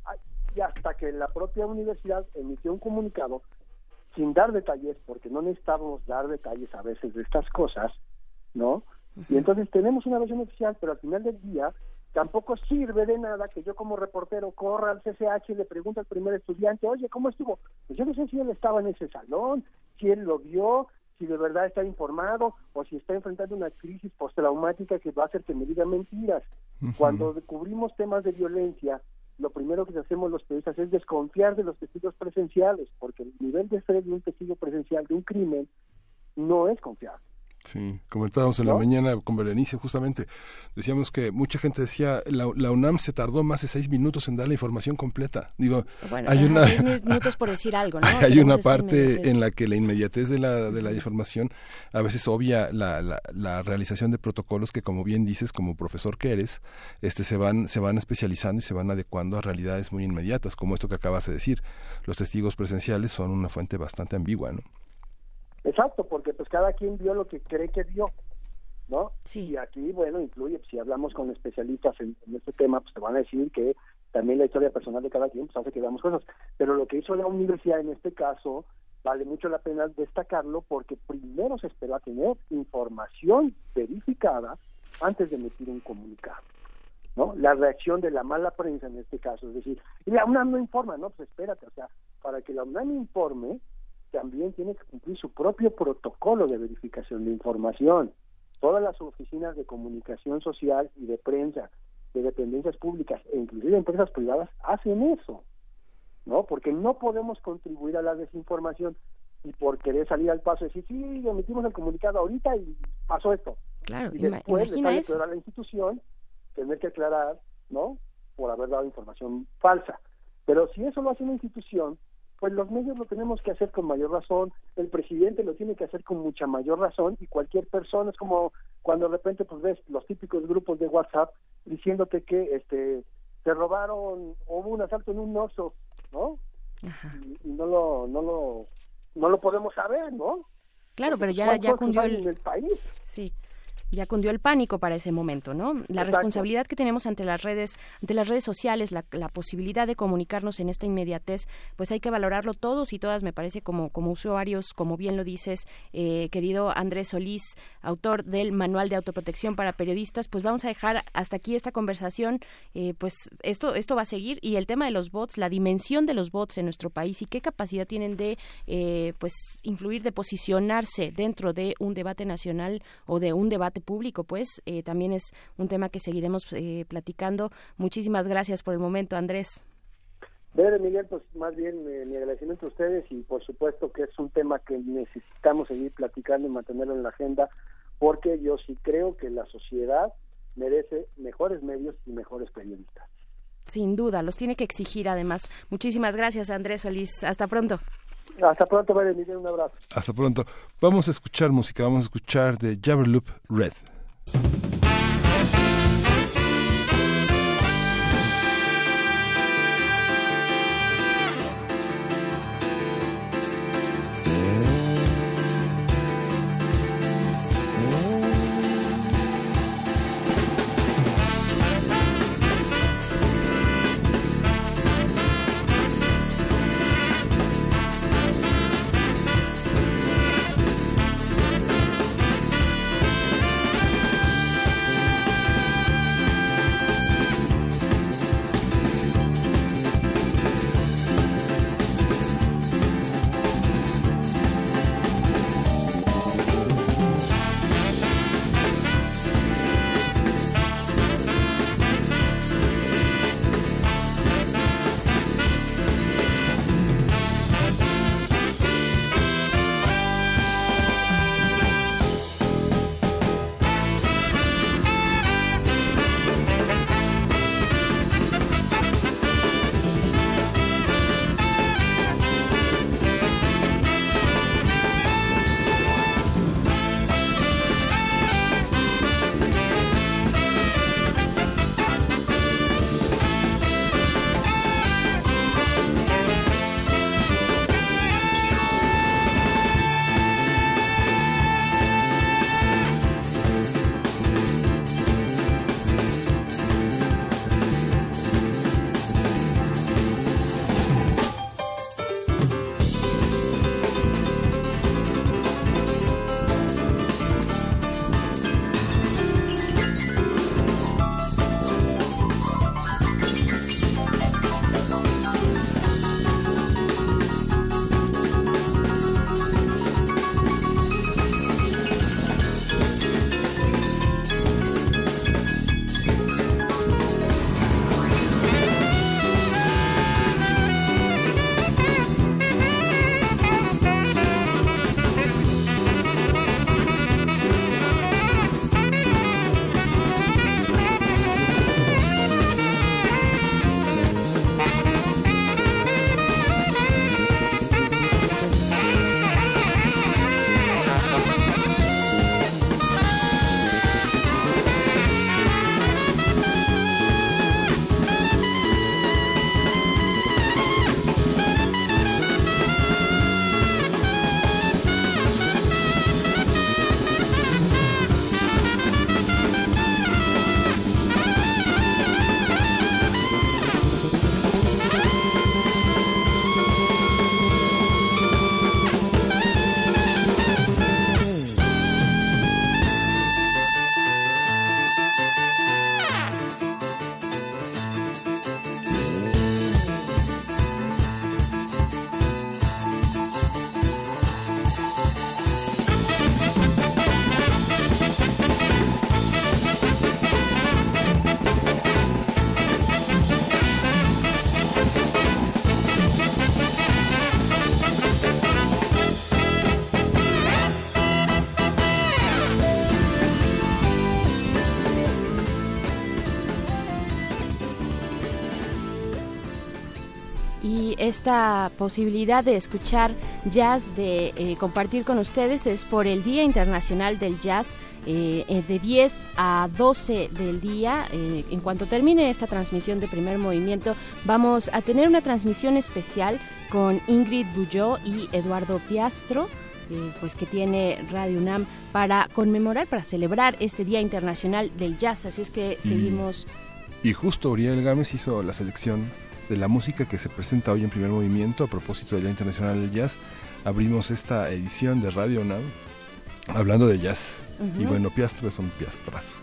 Y hasta que la propia universidad emitió un comunicado sin dar detalles, porque no necesitábamos dar detalles a veces de estas cosas, ¿no? Y entonces tenemos una versión oficial, pero al final del día tampoco sirve de nada que yo como reportero corra al CCH y le pregunte al primer estudiante, oye, ¿cómo estuvo? Pues yo no sé si él estaba en ese salón, si él lo vio, si de verdad está informado o si está enfrentando una crisis postraumática que va a hacer que me diga mentiras. Cuando descubrimos temas de violencia, lo primero que hacemos los periodistas es desconfiar de los testigos presenciales, porque el nivel de estrés de un testigo presencial de un crimen no es confiable. Sí, comentábamos en la mañana con Berenice justamente, decíamos que mucha gente decía, la, la, UNAM se tardó más de seis minutos en dar la información completa. Digo, hay una... Seis [laughs] minutos por decir algo, ¿no? hay una parte en la que la inmediatez de la, de la información a veces obvia la, la, la, realización de protocolos que, como bien dices, como profesor que eres, este, se, van, se van especializando y se van adecuando a realidades muy inmediatas, como esto que acabas de decir. Los testigos presenciales son una fuente bastante ambigua, ¿no? Exacto, porque pues cada quien vio lo que cree que vio, ¿no? Sí. Y aquí, bueno, incluye, si hablamos con especialistas en, este tema, pues te van a decir que también la historia personal de cada quien pues hace que veamos cosas. Pero lo que hizo la universidad en este caso, vale mucho la pena destacarlo porque primero se esperó a tener información verificada antes de emitir un comunicado. ¿no? La reacción de la mala prensa en este caso, es decir, y la UNAM no informa, no, pues espérate, o sea, para que la UNAM informe, también tiene que cumplir su propio protocolo de verificación de información. Todas las oficinas de comunicación social y de prensa, de dependencias públicas e inclusive empresas privadas hacen eso, ¿no? Porque no podemos contribuir a la desinformación y por querer salir al paso y decir, sí, emitimos el comunicado ahorita y pasó esto. Claro, y después de a la institución tener que aclarar, ¿no? Por haber dado información falsa. Pero si eso lo hace una institución, pues los medios lo tenemos que hacer con mayor razón, el presidente lo tiene que hacer con mucha mayor razón y cualquier persona es como cuando de repente pues ves los típicos grupos de WhatsApp diciéndote que este se robaron o hubo un asalto en un oso, ¿no? Y, no lo no lo no lo podemos saber, ¿no? Claro, pero ya ya cundió el... En el país. Sí ya cundió el pánico para ese momento, ¿no? La responsabilidad que tenemos ante las redes, ante las redes sociales, la, posibilidad de comunicarnos en esta inmediatez, pues hay que valorarlo todos y todas, me parece, como, como usuarios, como bien lo dices, eh, querido Andrés Solís, autor del Manual de Autoprotección para Periodistas, pues vamos a dejar hasta aquí esta conversación, eh, pues esto, esto va a seguir y el tema de los bots, la dimensión de los bots en nuestro país y qué capacidad tienen de, eh, pues, influir, de posicionarse dentro de un debate nacional o de un debate público, pues eh, también es un tema que seguiremos eh, platicando. Muchísimas gracias por el momento, Andrés. Ver, Miguel, pues más bien eh, mi agradecimiento a ustedes y por supuesto que es un tema que necesitamos seguir platicando y mantenerlo en la agenda porque yo sí creo que la sociedad merece mejores medios y mejores periodistas. Sin duda, los tiene que exigir además. Muchísimas gracias, Andrés Solís. Hasta pronto. Hasta pronto, Miguel, un abrazo. Hasta pronto. Vamos a escuchar música, vamos a escuchar de Jabberloop Red. Esta posibilidad de escuchar jazz, de eh, compartir con ustedes, es por el Día Internacional del Jazz. Eh, eh, de 10 a 12 del día. en cuanto termine esta transmisión de primer movimiento, vamos a tener una transmisión especial con Ingrid Bulló y Eduardo Piastro. pues que tiene Radio UNAM para conmemorar, para celebrar este Día Internacional del Jazz. Así es que seguimos. Y justo Uriel Gámez hizo la selección de la música que se presenta hoy en primer movimiento a propósito del Día Internacional del Jazz. Abrimos esta edición de Radio UNAM hablando de jazz. Y bueno, Piastro es un piastrazo,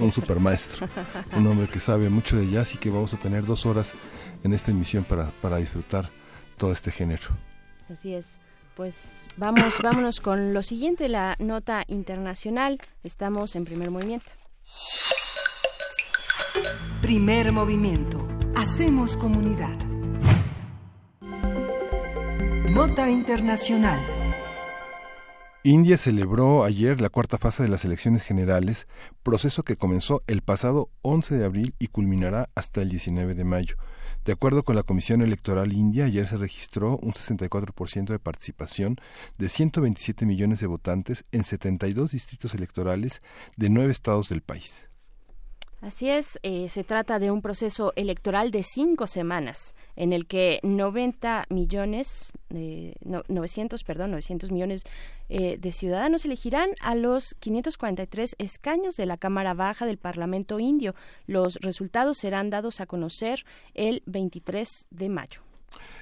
un supermaestro, [laughs] un hombre que sabe mucho de jazz y que vamos a tener dos horas en esta emisión para, para disfrutar todo este género. Así es. Pues vamos, [coughs] vámonos con lo siguiente, la nota internacional. Estamos en primer movimiento. Primer movimiento. Hacemos comunidad. Nota internacional. India celebró ayer la cuarta fase de las elecciones generales, proceso que comenzó el pasado 11 de abril y culminará hasta el 19 de mayo. De acuerdo con la Comisión Electoral India, ayer se registró un 64% de participación de 127 millones de votantes en 72 distritos electorales de nueve estados del país. Así es, eh, se trata de un proceso electoral de cinco semanas en el que 90 millones, eh, 900, perdón, 900 millones eh, de ciudadanos elegirán a los 543 escaños de la Cámara Baja del Parlamento indio. Los resultados serán dados a conocer el 23 de mayo.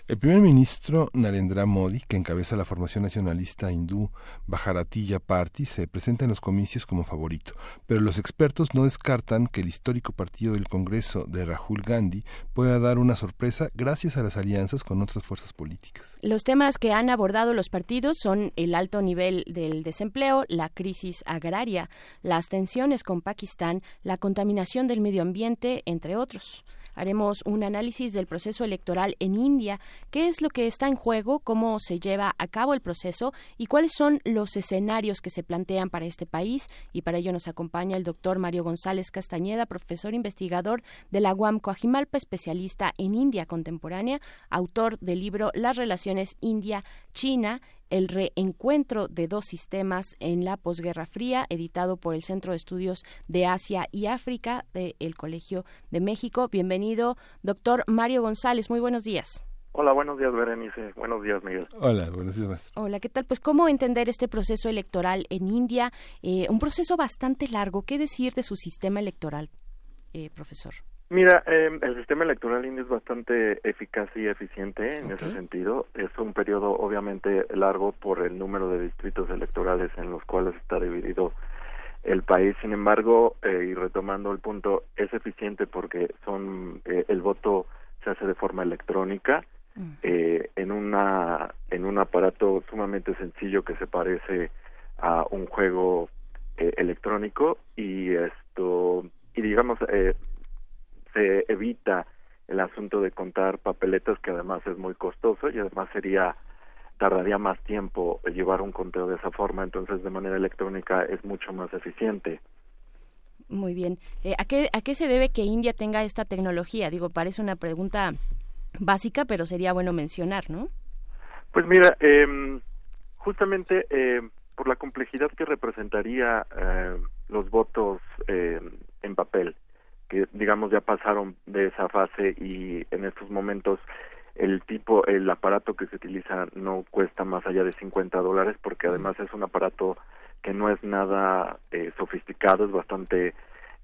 El primer ministro Narendra Modi, que encabeza la formación nacionalista hindú Bharatiya Party, se presenta en los comicios como favorito, pero los expertos no descartan que el histórico partido del Congreso de Rahul Gandhi pueda dar una sorpresa gracias a las alianzas con otras fuerzas políticas. Los temas que han abordado los partidos son el alto nivel del desempleo, la crisis agraria, las tensiones con Pakistán, la contaminación del medio ambiente, entre otros. Haremos un análisis del proceso electoral en India, qué es lo que está en juego, cómo se lleva a cabo el proceso y cuáles son los escenarios que se plantean para este país. Y para ello nos acompaña el doctor Mario González Castañeda, profesor investigador de la UAM Coajimalpa, especialista en India contemporánea, autor del libro Las relaciones India-China el reencuentro de dos sistemas en la posguerra fría, editado por el Centro de Estudios de Asia y África del Colegio de México. Bienvenido, doctor Mario González. Muy buenos días. Hola, buenos días, Berenice. Buenos días, Miguel. Hola, buenos días, maestro. Hola, ¿qué tal? Pues, ¿cómo entender este proceso electoral en India? Eh, un proceso bastante largo. ¿Qué decir de su sistema electoral, eh, profesor? Mira, eh, el sistema electoral indio es bastante eficaz y eficiente en ese sentido. Es un periodo obviamente largo por el número de distritos electorales en los cuales está dividido el país. Sin embargo, eh, y retomando el punto, es eficiente porque son eh, el voto se hace de forma electrónica eh, en una en un aparato sumamente sencillo que se parece a un juego eh, electrónico y esto y digamos eh, se evita el asunto de contar papeletas que además es muy costoso y además sería tardaría más tiempo llevar un conteo de esa forma entonces de manera electrónica es mucho más eficiente. Muy bien. Eh, ¿a qué a qué se debe que India tenga esta tecnología digo parece una pregunta básica pero sería bueno mencionar no pues mira eh, justamente eh, por la complejidad que representaría eh, los votos eh, en papel que digamos ya pasaron de esa fase y en estos momentos el tipo, el aparato que se utiliza no cuesta más allá de 50 dólares porque además es un aparato que no es nada eh, sofisticado, es bastante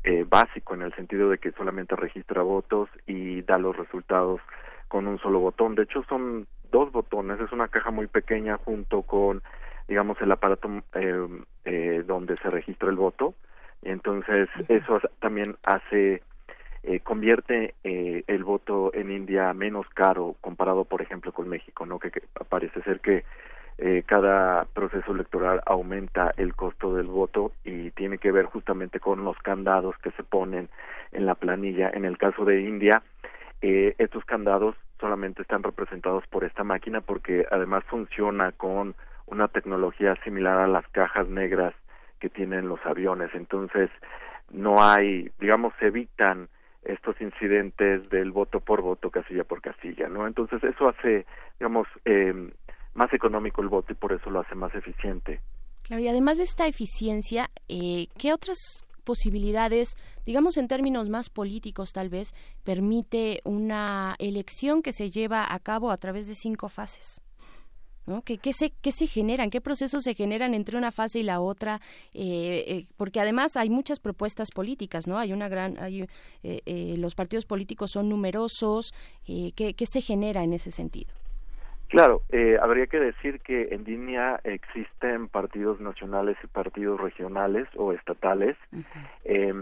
eh, básico en el sentido de que solamente registra votos y da los resultados con un solo botón. De hecho son dos botones, es una caja muy pequeña junto con, digamos, el aparato eh, eh, donde se registra el voto entonces, eso también hace, eh, convierte eh, el voto en India menos caro comparado, por ejemplo, con México, ¿no? Que, parece ser que eh, cada proceso electoral aumenta el costo del voto y tiene que ver justamente con los candados que se ponen en la planilla. En el caso de India, eh, estos candados solamente están representados por esta máquina porque además funciona con una tecnología similar a las cajas negras que tienen los aviones. Entonces, no hay, digamos, evitan estos incidentes del voto por voto, casilla por casilla, ¿no? Entonces eso hace, digamos, eh, más económico el voto y por eso lo hace más eficiente. Claro, y además de esta eficiencia, eh, ¿qué otras posibilidades, digamos en términos más políticos tal vez, permite una elección que se lleva a cabo a través de cinco fases? ¿No? ¿Qué, qué, se, ¿Qué se generan? ¿Qué procesos se generan entre una fase y la otra? Eh, eh, porque además hay muchas propuestas políticas, ¿no? Hay una gran, hay, eh, los partidos políticos son numerosos. ¿qué, ¿Qué se genera en ese sentido? Claro, eh, habría que decir que en línea existen partidos nacionales y partidos regionales o estatales eh,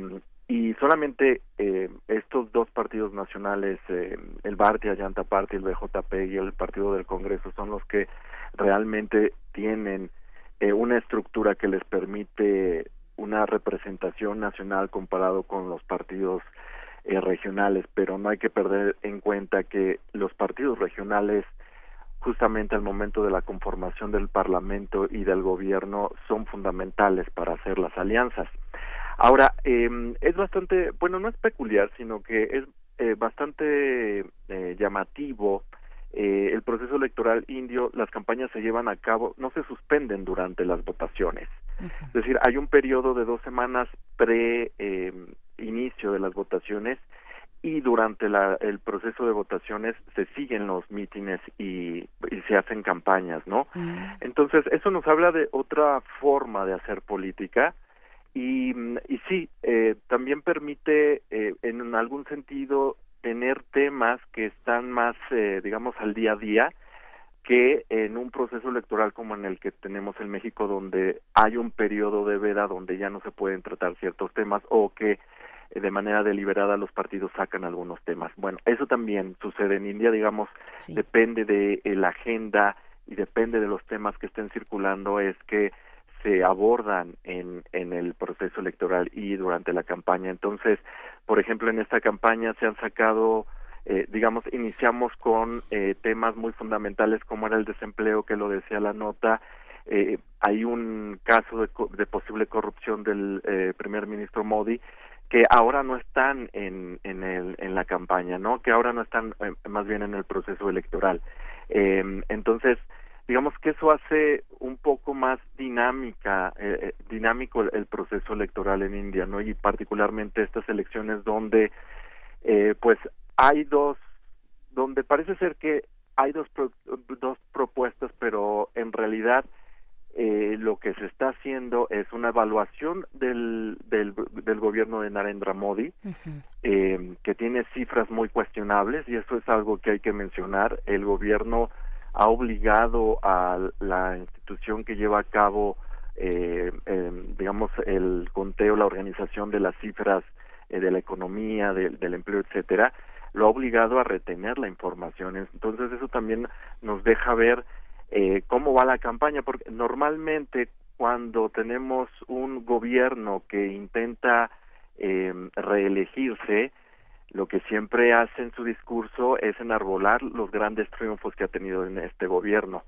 y solamente eh, estos dos partidos nacionales, eh, el Barti, Party, el BJP y el Partido del Congreso son los que realmente tienen eh, una estructura que les permite una representación nacional comparado con los partidos eh, regionales, pero no hay que perder en cuenta que los partidos regionales justamente al momento de la conformación del Parlamento y del gobierno son fundamentales para hacer las alianzas. Ahora, eh, es bastante, bueno, no es peculiar, sino que es eh, bastante eh, llamativo eh, el proceso electoral indio, las campañas se llevan a cabo, no se suspenden durante las votaciones. Es decir, hay un periodo de dos semanas pre-inicio de las votaciones y durante la, el proceso de votaciones se siguen los mítines y, y se hacen campañas, ¿no? Entonces, eso nos habla de otra forma de hacer política y, y sí, eh, también permite eh, en algún sentido tener temas que están más, eh, digamos, al día a día que en un proceso electoral como en el que tenemos en México, donde hay un periodo de veda donde ya no se pueden tratar ciertos temas o que eh, de manera deliberada los partidos sacan algunos temas. Bueno, eso también sucede en India, digamos, depende de eh, la agenda y depende de los temas que estén circulando, es que se abordan en, en el proceso electoral y durante la campaña. Entonces, por ejemplo, en esta campaña se han sacado, eh, digamos, iniciamos con eh, temas muy fundamentales como era el desempleo, que lo decía la nota. Eh, hay un caso de, de posible corrupción del eh, primer ministro Modi que ahora no están en, en, el, en la campaña, ¿no? Que ahora no están eh, más bien en el proceso electoral. Entonces, digamos que eso hace un poco más dinámica eh, eh, dinámico el, el, proceso electoral en India no y particularmente estas elecciones donde eh, pues hay dos donde parece ser que hay dos pro, dos propuestas pero en realidad eh, lo que se está haciendo es una evaluación del, del, del gobierno de Narendra Modi, uh -huh. eh, que tiene cifras muy cuestionables y eso es algo que hay que mencionar. El gobierno ha obligado a la institución que lleva a cabo, eh, eh, digamos, el conteo, la organización de las cifras eh, de la economía, de, del empleo, etcétera, lo ha obligado a retener la información. Entonces eso también nos deja ver eh, cómo va la campaña, porque normalmente cuando tenemos un gobierno que intenta eh, reelegirse, lo que siempre hace en su discurso es enarbolar los grandes triunfos que ha tenido en este gobierno.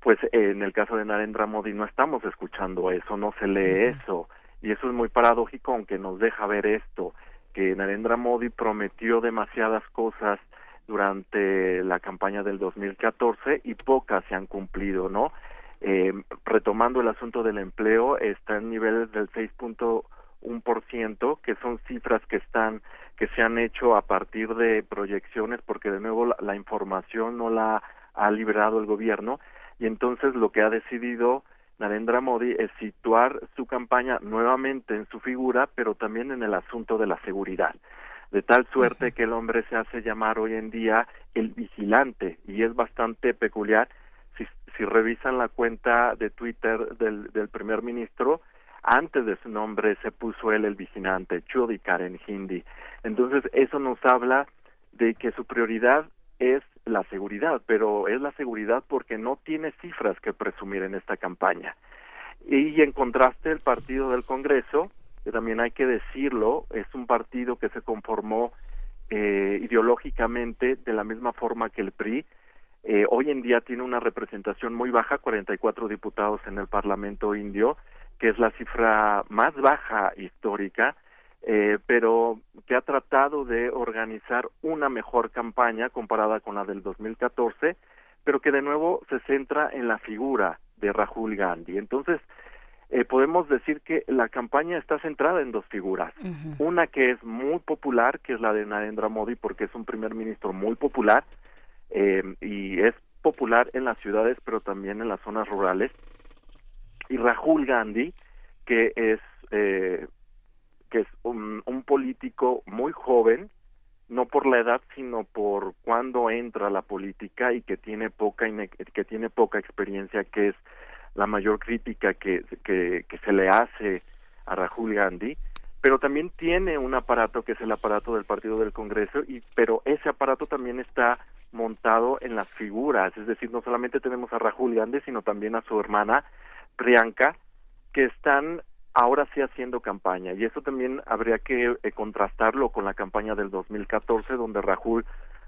Pues en el caso de Narendra Modi no estamos escuchando eso, no se lee eso, y eso es muy paradójico, aunque nos deja ver esto, que Narendra Modi prometió demasiadas cosas durante la campaña del 2014 y pocas se han cumplido, ¿no? Eh, retomando el asunto del empleo, está en niveles del 6.1%, que son cifras que están que se han hecho a partir de proyecciones porque de nuevo la, la información no la ha liberado el gobierno y entonces lo que ha decidido Narendra Modi es situar su campaña nuevamente en su figura, pero también en el asunto de la seguridad. De tal suerte que el hombre se hace llamar hoy en día el vigilante y es bastante peculiar. Si, si revisan la cuenta de Twitter del, del primer ministro antes de su nombre se puso él el vigilante Chudikar en hindi entonces eso nos habla de que su prioridad es la seguridad pero es la seguridad porque no tiene cifras que presumir en esta campaña y en contraste el partido del Congreso que también hay que decirlo, es un partido que se conformó eh, ideológicamente de la misma forma que el PRI. Eh, hoy en día tiene una representación muy baja, 44 diputados en el Parlamento indio, que es la cifra más baja histórica, eh, pero que ha tratado de organizar una mejor campaña comparada con la del 2014, pero que de nuevo se centra en la figura de Rahul Gandhi. Entonces, eh, podemos decir que la campaña está centrada en dos figuras. Una que es muy popular, que es la de Narendra Modi, porque es un primer ministro muy popular eh, y es popular en las ciudades, pero también en las zonas rurales. Y Rahul Gandhi, que es eh, que es un, político muy joven, no por la edad, sino por cuando entra a la política y que tiene poca que tiene poca experiencia, que es la mayor crítica que, que, se le hace a Rahul Gandhi, pero también tiene un aparato que es el aparato del Partido del Congreso, y, pero ese aparato también está montado en las figuras, es decir, no solamente tenemos a Rahul Gandhi, sino también a su hermana Priyanka, que están ahora sí haciendo campaña, y eso también habría que eh, contrastarlo con la campaña del 2014, donde Rahul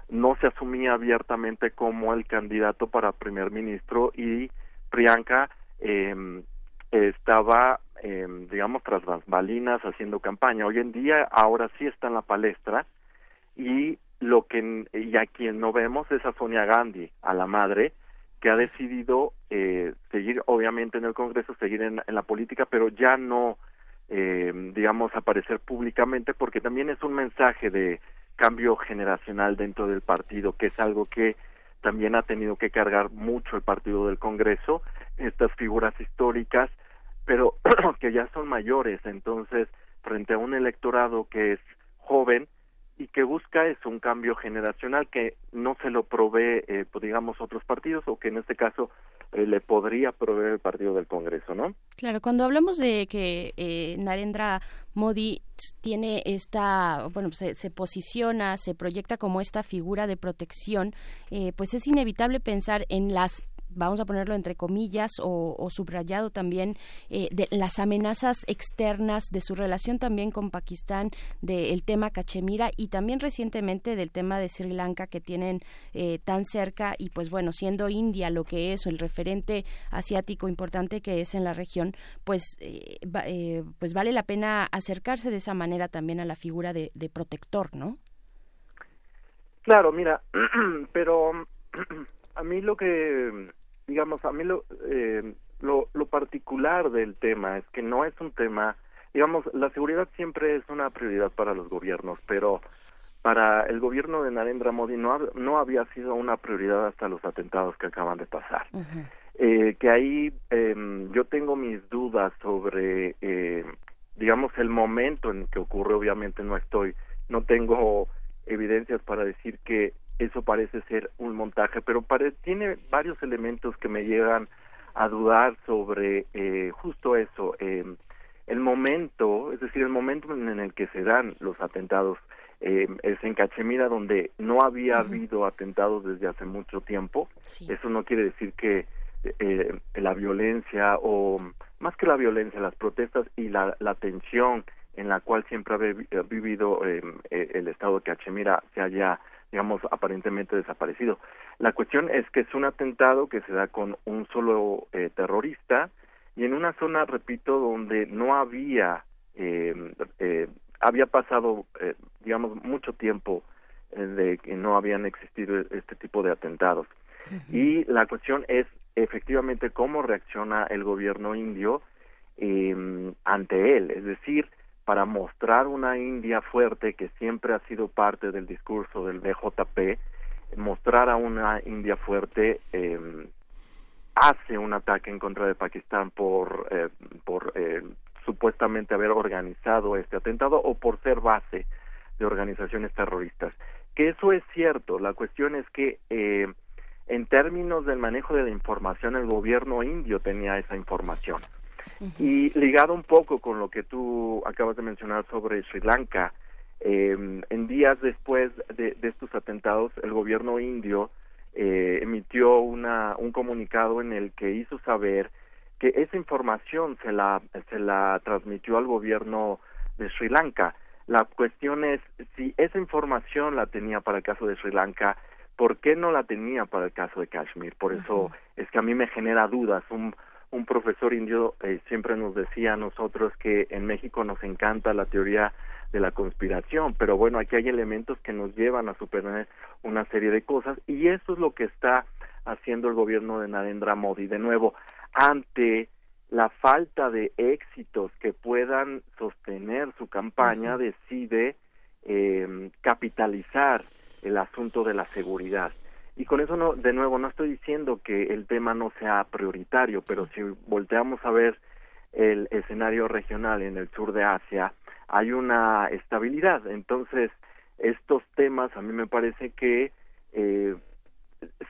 no se asumía abiertamente como el candidato para primer ministro y Priyanka eh, estaba, eh, digamos, tras las balinas haciendo campaña. Hoy en día, ahora sí está en la palestra y lo que y a quien no vemos es a Sonia Gandhi, a la madre, que ha decidido eh, seguir, obviamente, en el Congreso, seguir en, la política, pero ya no, eh, digamos, aparecer públicamente, porque también es un mensaje de cambio generacional dentro del partido, que es algo que también ha tenido que cargar mucho el Partido del Congreso, estas figuras históricas, pero [clears throat] que ya son mayores, entonces, frente a un electorado que es joven y que busca es un cambio generacional que no se lo provee, eh, pues, digamos, otros partidos o que en este caso eh, le podría proveer el Partido del Congreso, ¿no? Claro, cuando hablamos de que eh, Narendra Modi tiene esta, bueno, se, se, posiciona, se proyecta como esta figura de protección, eh, pues es inevitable pensar en las vamos a ponerlo entre comillas o, subrayado también eh, de las amenazas externas de su relación también con Pakistán del tema Cachemira y también recientemente del tema de Sri Lanka que tienen eh, tan cerca y pues bueno siendo India lo que es o el referente asiático importante que es en la región pues eh, pues vale la pena acercarse de esa manera también a la figura de, de protector no claro mira [clears throat] pero [clears throat] a mí lo que digamos, a mí eh, lo, lo, particular del tema es que no es un tema, digamos, la seguridad siempre es una prioridad para los gobiernos, pero para el gobierno de Narendra Modi no, no había sido una prioridad hasta los atentados que acaban de pasar. eh, que ahí eh, yo tengo mis dudas sobre, eh, digamos, el momento en que ocurre, obviamente no estoy, no tengo evidencias para decir que eso parece ser un montaje, pero tiene varios elementos que me llegan a dudar sobre eh, justo eso, eh, el momento, es decir, el momento en el que se dan los atentados. Eh, es en Cachemira donde no había habido atentados desde hace mucho tiempo. Eso no quiere decir que eh, la violencia o más que la violencia, las protestas y la, la tensión en la cual siempre ha vivido el estado de Cachemira se haya digamos, aparentemente desaparecido. La cuestión es que es un atentado que se da con un solo eh, terrorista y en una zona, repito, donde no había, eh, eh, había pasado, eh, digamos, mucho tiempo eh, de que no habían existido este tipo de atentados. Y la cuestión es efectivamente cómo reacciona el gobierno indio eh, ante él, es decir, para mostrar una India fuerte que siempre ha sido parte del discurso del BJP, mostrar a una India fuerte eh, hace un ataque en contra de Pakistán por, eh, por eh, supuestamente haber organizado este atentado o por ser base de organizaciones terroristas. Que eso es cierto, la cuestión es que eh, en términos del manejo de la información el gobierno indio tenía esa información y ligado un poco con lo que tú acabas de mencionar sobre Sri Lanka, eh, en días después de, estos atentados, el gobierno indio eh, emitió una, un comunicado en el que hizo saber que esa información se la, se la transmitió al gobierno de Sri Lanka. La cuestión es si esa información la tenía para el caso de Sri Lanka, ¿por qué no la tenía para el caso de Kashmir? Por eso es que a mí me genera dudas. Un, un profesor indio eh, siempre nos decía a nosotros que en México nos encanta la teoría de la conspiración, pero bueno, aquí hay elementos que nos llevan a superar una serie de cosas y eso es lo que está haciendo el gobierno de Narendra Modi. De nuevo, ante la falta de éxitos que puedan sostener su campaña, decide eh, capitalizar el asunto de la seguridad. Y con eso, no, de nuevo, no estoy diciendo que el tema no sea prioritario, pero si volteamos a ver el escenario regional en el sur de Asia, hay una estabilidad. Entonces, estos temas a mí me parece que eh,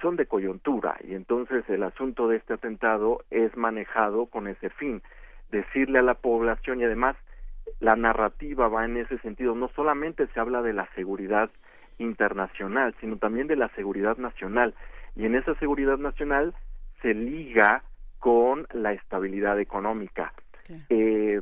son de coyuntura y entonces el asunto de este atentado es manejado con ese fin, decirle a la población y además la narrativa va en ese sentido, no solamente se habla de la seguridad internacional, sino también de la seguridad nacional y en esa seguridad nacional se liga con la estabilidad económica. Eh,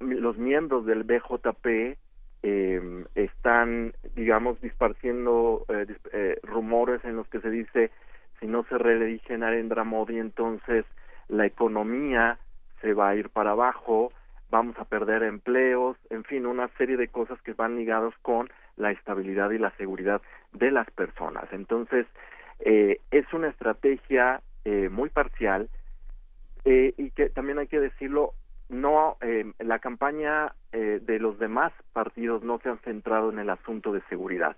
los miembros del BJP eh, están, digamos, disparciendo eh, eh, rumores en los que se dice si no se reelige Narendra Modi, entonces la economía se va a ir para abajo, vamos a perder empleos, en fin, una serie de cosas que van ligados con la estabilidad y la seguridad de las personas. Entonces, eh, es una estrategia eh, muy parcial eh, y que también hay que decirlo, no eh, la campaña eh, de los demás partidos no se han centrado en el asunto de seguridad.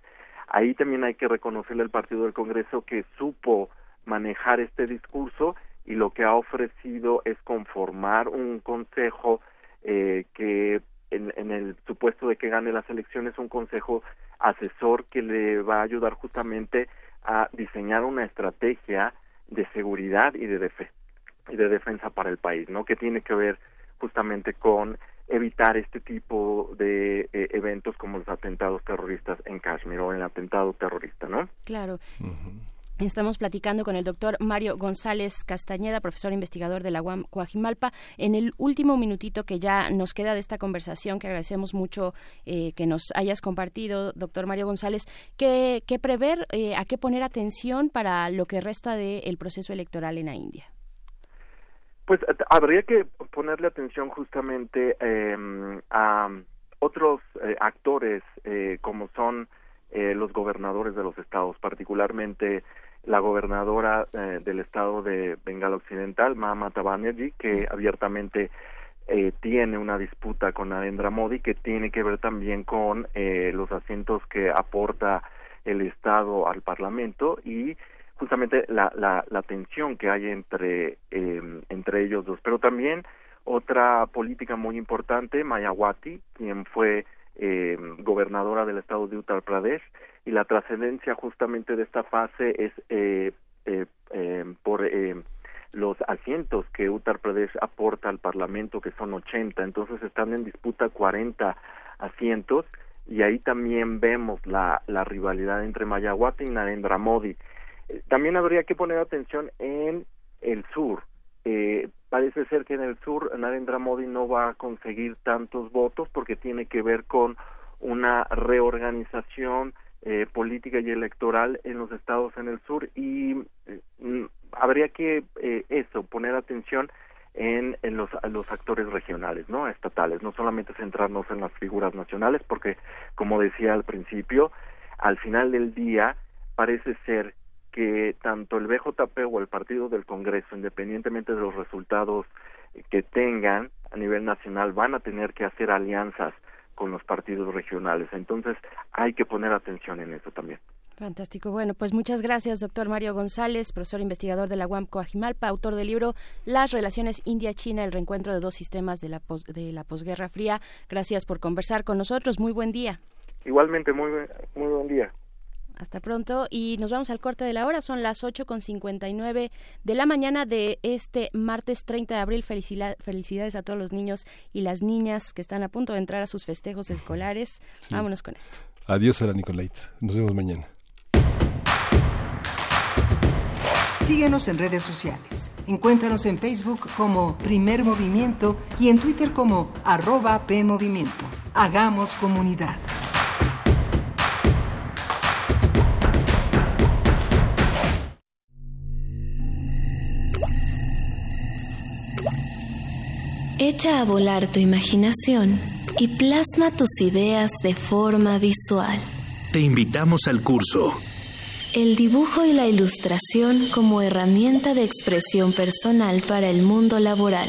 Ahí también hay que reconocerle al Partido del Congreso que supo manejar este discurso y lo que ha ofrecido es conformar un consejo eh, que en, en, el supuesto de que gane las elecciones un consejo asesor que le va a ayudar justamente a diseñar una estrategia de seguridad y de, y de defensa para el país, ¿no? Que tiene que ver justamente con evitar este tipo de eh, eventos como los atentados terroristas en Kashmir o el atentado terrorista, ¿no? Claro. Estamos platicando con el doctor Mario González Castañeda, profesor investigador de la UAM Coajimalpa. En el último minutito que ya nos queda de esta conversación, que agradecemos mucho eh, que nos hayas compartido, doctor Mario González, ¿qué, qué prever, eh, a qué poner atención para lo que resta del proceso electoral en la India? Pues habría que ponerle atención justamente eh, a otros eh, actores eh, como son eh, los gobernadores de los estados, particularmente la gobernadora eh, del estado de Bengala Occidental, Mamata Banerjee, que abiertamente eh, tiene una disputa con Narendra Modi que tiene que ver también con eh, los asientos que aporta el Estado al Parlamento y justamente la, la, la tensión que hay entre, eh, entre ellos dos. Pero también otra política muy importante, Mayawati, quien fue eh, gobernadora del estado de Uttar Pradesh, y la trascendencia justamente de esta fase es eh, eh, eh, por eh, los asientos que Uttar Pradesh aporta al Parlamento, que son 80, entonces están en disputa 40 asientos, y ahí también vemos la, la rivalidad entre Mayawati y Narendra Modi. También habría que poner atención en el sur. Eh, parece ser que en el sur Narendra Modi no va a conseguir tantos votos porque tiene que ver con una reorganización eh, política y electoral en los estados en el sur y eh, habría que eh, eso poner atención en, en los, los actores regionales, no estatales, no solamente centrarnos en las figuras nacionales, porque como decía al principio, al final del día parece ser que tanto el BJP o el Partido del Congreso, independientemente de los resultados que tengan a nivel nacional, van a tener que hacer alianzas con los partidos regionales. Entonces hay que poner atención en eso también. Fantástico. Bueno, pues muchas gracias, doctor Mario González, profesor investigador de la UAM Coajimalpa, autor del libro Las relaciones India-China, el reencuentro de dos sistemas de la, pos de la posguerra fría. Gracias por conversar con nosotros. Muy buen día. Igualmente, muy, muy buen día. Hasta pronto y nos vamos al corte de la hora. Son las ocho con cincuenta y nueve de la mañana de este martes 30 de abril. Felicidad, felicidades a todos los niños y las niñas que están a punto de entrar a sus festejos escolares. Sí. Vámonos con esto. Adiós a la Nicolait. Nos vemos mañana. Síguenos en redes sociales. Encuéntranos en Facebook como Primer Movimiento y en Twitter como arroba PMovimiento. Hagamos comunidad. Echa a volar tu imaginación y plasma tus ideas de forma visual. Te invitamos al curso El dibujo y la ilustración como herramienta de expresión personal para el mundo laboral.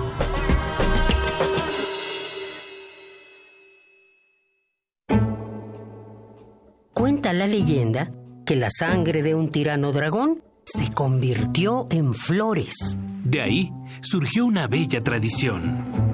Cuenta la leyenda que la sangre de un tirano dragón se convirtió en flores. De ahí surgió una bella tradición.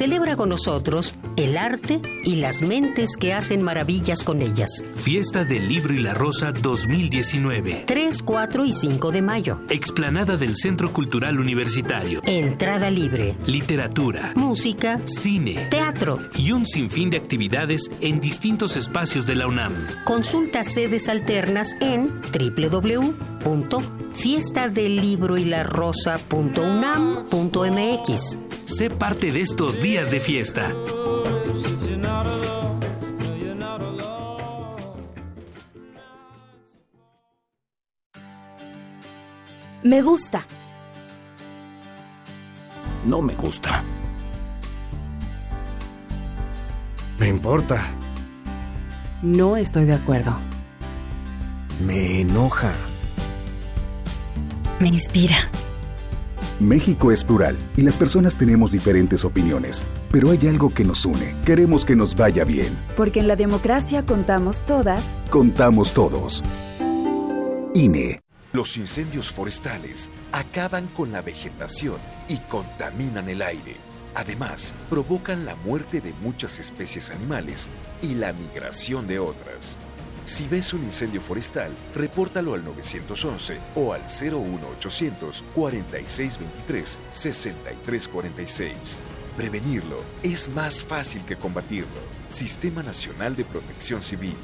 Celebra con nosotros el arte y las mentes que hacen maravillas con ellas. Fiesta del Libro y la Rosa 2019. 3, 4 y 5 de mayo. Explanada del Centro Cultural Universitario. Entrada libre. Literatura. Música. Cine. Teatro. Y un sinfín de actividades en distintos espacios de la UNAM. Consulta sedes alternas en www.fiestadelibroylarosa.unam.mx. Sé parte de estos días de fiesta. Me gusta. No me gusta. Me importa. No estoy de acuerdo. Me enoja. Me inspira. México es plural y las personas tenemos diferentes opiniones, pero hay algo que nos une. Queremos que nos vaya bien. Porque en la democracia contamos todas. Contamos todos. INE. Los incendios forestales acaban con la vegetación y contaminan el aire. Además, provocan la muerte de muchas especies animales y la migración de otras. Si ves un incendio forestal, repórtalo al 911 o al 01800 4623 6346. Prevenirlo es más fácil que combatirlo. Sistema Nacional de Protección Civil.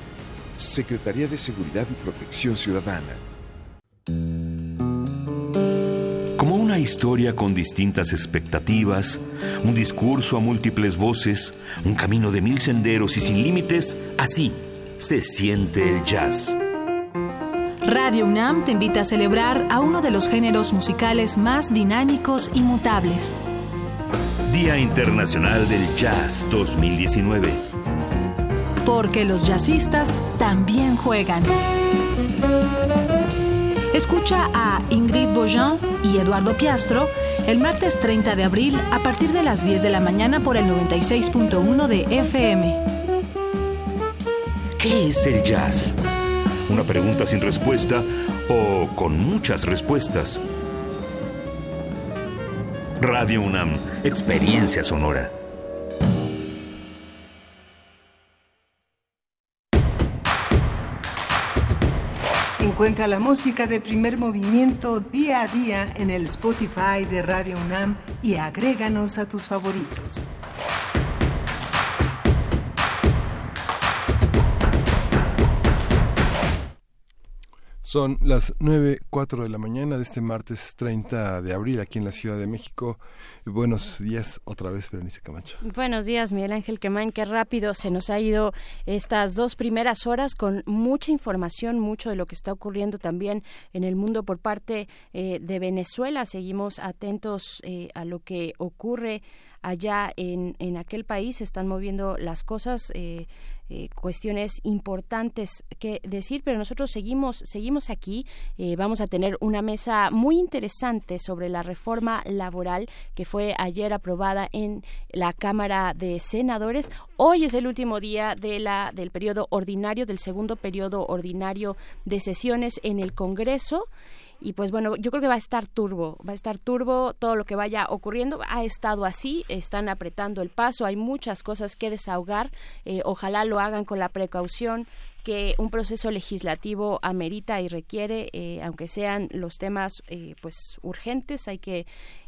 Secretaría de Seguridad y Protección Ciudadana. Como una historia con distintas expectativas, un discurso a múltiples voces, un camino de mil senderos y sin límites, así se siente el jazz. Radio UNAM te invita a celebrar a uno de los géneros musicales más dinámicos y mutables. Día Internacional del Jazz 2019. Porque los jazzistas también juegan. Escucha a Ingrid Bojan y Eduardo Piastro el martes 30 de abril a partir de las 10 de la mañana por el 96.1 de FM. ¿Qué es el jazz? ¿Una pregunta sin respuesta o con muchas respuestas? Radio UNAM, experiencia sonora. Encuentra la música de primer movimiento día a día en el Spotify de Radio UNAM y agréganos a tus favoritos. Son las 9.04 de la mañana de este martes 30 de abril aquí en la Ciudad de México. Buenos días otra vez, Berenice Camacho. Buenos días, Miguel Ángel Quemain. Qué rápido se nos ha ido estas dos primeras horas con mucha información, mucho de lo que está ocurriendo también en el mundo por parte eh, de Venezuela. Seguimos atentos eh, a lo que ocurre allá en, en aquel país. Se están moviendo las cosas. Eh, eh, cuestiones importantes que decir, pero nosotros seguimos, seguimos aquí. Eh, vamos a tener una mesa muy interesante sobre la reforma laboral que fue ayer aprobada en la Cámara de Senadores. Hoy es el último día de la, del periodo ordinario, del segundo periodo ordinario de sesiones en el Congreso y pues bueno, yo creo que va a estar turbo, va a estar turbo todo lo que vaya ocurriendo, ha estado así, están apretando el paso, hay muchas cosas que desahogar, eh, ojalá lo hagan con la precaución que un proceso legislativo amerita y requiere, eh, aunque sean los temas eh, pues urgentes, hay que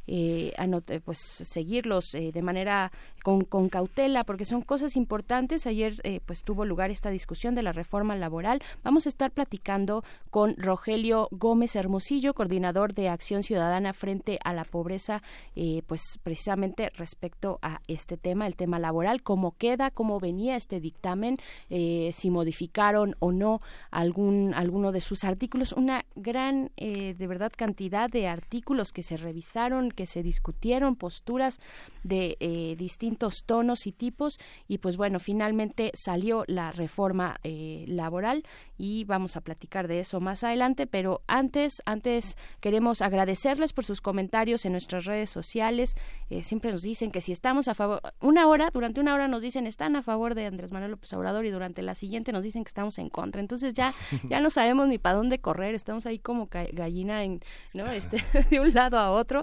eh, anote, pues seguirlos eh, de manera con, con, cautela porque son cosas importantes. Ayer eh, pues tuvo lugar esta discusión de la reforma laboral. Vamos a estar platicando con Rogelio Gómez Hermosillo, coordinador de Acción Ciudadana frente a la pobreza, eh, pues precisamente respecto a este tema, el tema laboral, cómo queda, cómo venía este dictamen, eh, si modificaron o no algún alguno de sus artículos, una gran eh, de verdad cantidad de artículos que se revisaron, que se discutieron, posturas de eh, distintos tonos y tipos y pues bueno, finalmente salió la reforma eh, laboral y vamos a platicar de eso más adelante, pero antes, antes queremos agradecerles por sus comentarios en nuestras redes sociales. Eh, siempre nos dicen que si estamos a favor, una hora, durante una hora nos dicen están a favor de Andrés Manuel López Obrador y durante la siguiente nos dicen que estamos en contra. Entonces ya, [laughs] ya no sabemos ni para dónde correr, estamos ahí como gallina en, ¿no? Este, [laughs] de un lado a otro.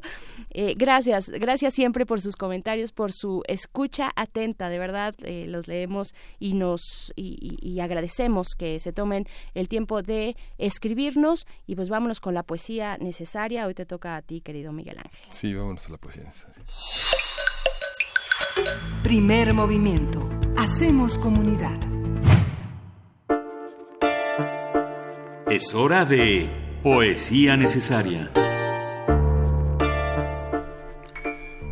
Eh, gracias, gracias siempre por sus comentarios, por su escucha atenta, de verdad eh, los leemos y nos y, y, y agradecemos que se tomen el tiempo de escribirnos y pues vámonos con la poesía necesaria. Hoy te toca a ti, querido Miguel Ángel. Sí, vámonos a la poesía necesaria. Primer movimiento. Hacemos comunidad. Es hora de poesía necesaria.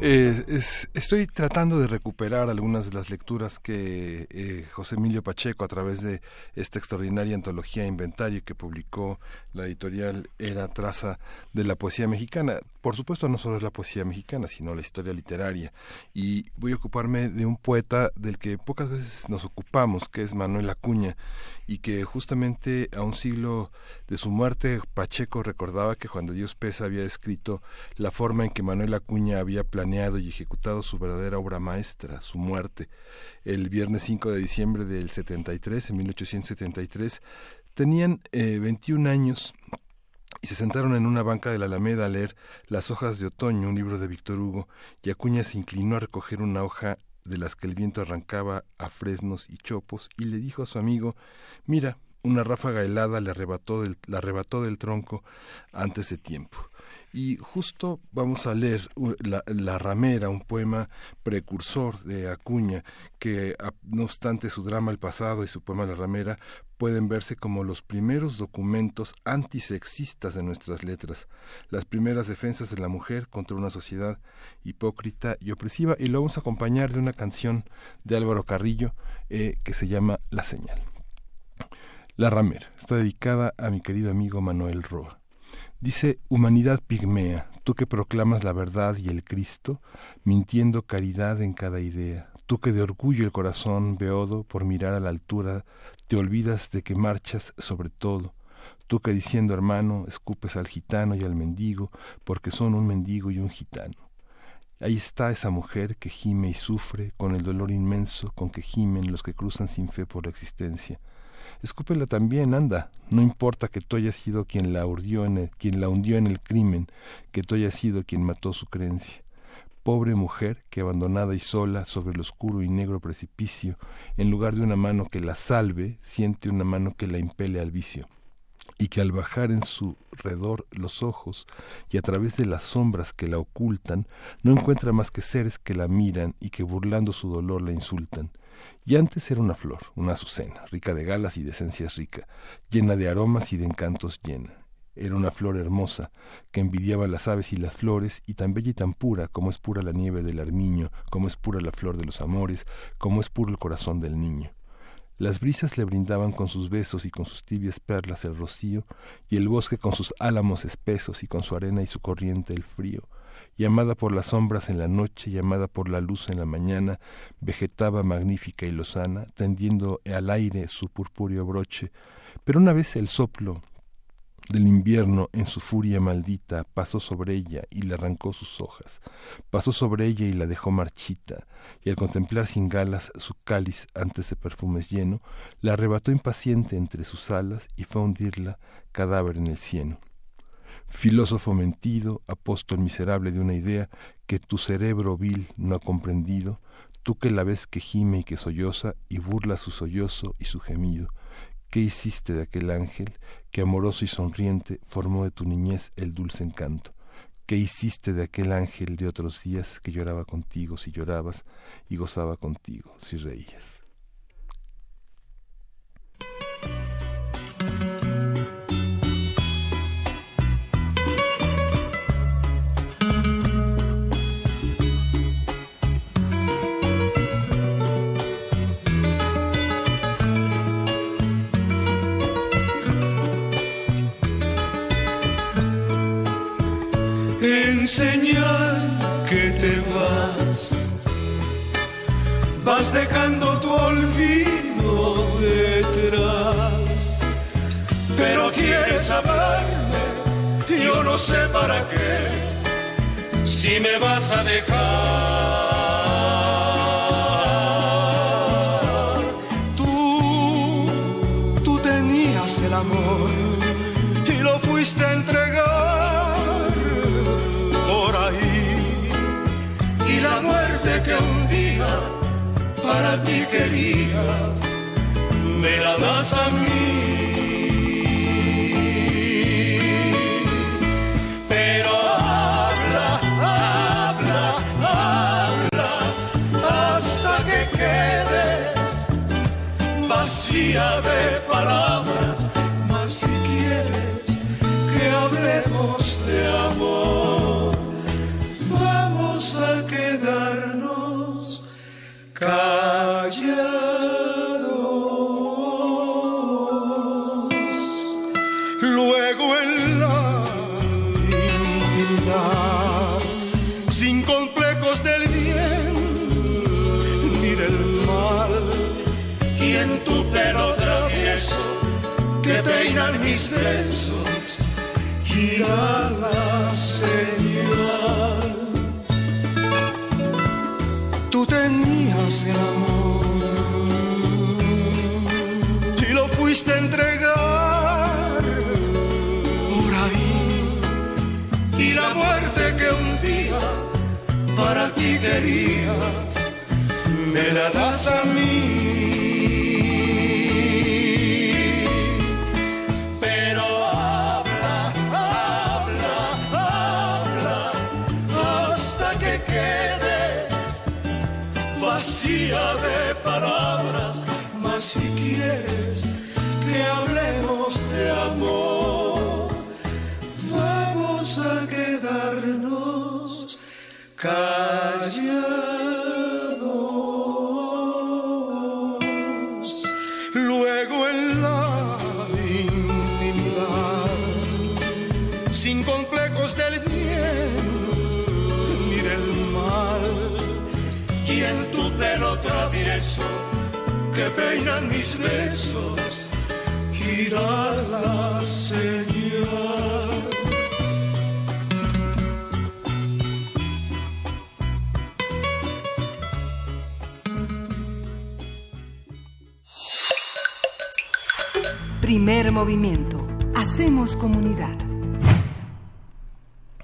Eh, es, estoy tratando de recuperar algunas de las lecturas que eh, José Emilio Pacheco, a través de esta extraordinaria antología Inventario que publicó la editorial Era Traza de la Poesía Mexicana. Por supuesto, no solo es la poesía mexicana, sino la historia literaria. Y voy a ocuparme de un poeta del que pocas veces nos ocupamos, que es Manuel Acuña, y que justamente a un siglo de su muerte, Pacheco recordaba que Juan de Dios Pesa había escrito la forma en que Manuel Acuña había planeado y ejecutado su verdadera obra maestra, su muerte. El viernes 5 de diciembre del 73, en 1873, tenían eh, 21 años y se sentaron en una banca de la Alameda a leer Las hojas de otoño, un libro de Víctor Hugo, y Acuña se inclinó a recoger una hoja de las que el viento arrancaba a fresnos y chopos, y le dijo a su amigo Mira, una ráfaga helada le arrebató la arrebató del tronco antes de tiempo. Y justo vamos a leer la, Ramera, un poema precursor de Acuña, que no obstante su drama El pasado y su poema La Ramera pueden verse como los primeros documentos antisexistas de nuestras letras, las primeras defensas de la mujer contra una sociedad hipócrita y opresiva, y lo vamos a acompañar de una canción de Álvaro Carrillo eh, que se llama La Señal. La Ramera está dedicada a mi querido amigo Manuel Roa. Dice, humanidad pigmea, tú que proclamas la verdad y el Cristo, mintiendo caridad en cada idea, tú que de orgullo el corazón beodo por mirar a la altura, te olvidas de que marchas sobre todo, tú que diciendo hermano, escupes al gitano y al mendigo, porque son un mendigo y un gitano. Ahí está esa mujer que gime y sufre con el dolor inmenso con que gimen los que cruzan sin fe por la existencia escúpela también, anda. No importa que tú hayas sido quien la, urdió en quien la hundió en el crimen, que tú hayas sido quien mató su creencia. Pobre mujer que abandonada y sola sobre el oscuro y negro precipicio, en lugar de una mano que la salve, siente una mano que la impele al vicio y que al bajar en su redor los ojos y a través de las sombras que la ocultan, no encuentra más que seres que la miran y que burlando su dolor la insultan y antes era una flor, una azucena, rica de galas y de esencias rica, llena de aromas y de encantos llena. Era una flor hermosa, que envidiaba las aves y las flores, y tan bella y tan pura como es pura la nieve del armiño, como es pura la flor de los amores, como es puro el corazón del niño. Las brisas le brindaban con sus besos y con sus tibias perlas el rocío, y el bosque con sus álamos espesos y con su arena y su corriente el frío llamada por las sombras en la noche, llamada por la luz en la mañana, vegetaba magnífica y lozana, tendiendo al aire su purpúreo broche, pero una vez el soplo del invierno en su furia maldita pasó sobre ella y le arrancó sus hojas, pasó sobre ella y la dejó marchita, y al contemplar sin galas su cáliz antes de perfumes lleno, la arrebató impaciente entre sus alas y fue a hundirla cadáver en el cieno filósofo mentido, apóstol miserable de una idea que tu cerebro vil no ha comprendido, tú que la ves que gime y que solloza y burla su sollozo y su gemido, ¿Qué hiciste de aquel ángel que amoroso y sonriente formó de tu niñez el dulce encanto? ¿Qué hiciste de aquel ángel de otros días que lloraba contigo si llorabas y gozaba contigo si reías? Señal que te vas, vas dejando tu olvido detrás, pero quieres hablarme, yo no sé para qué, si me vas a dejar. Me la das a mí. gonna que peinan mis besos, gira la señal. Primer movimiento. Hacemos comunidad.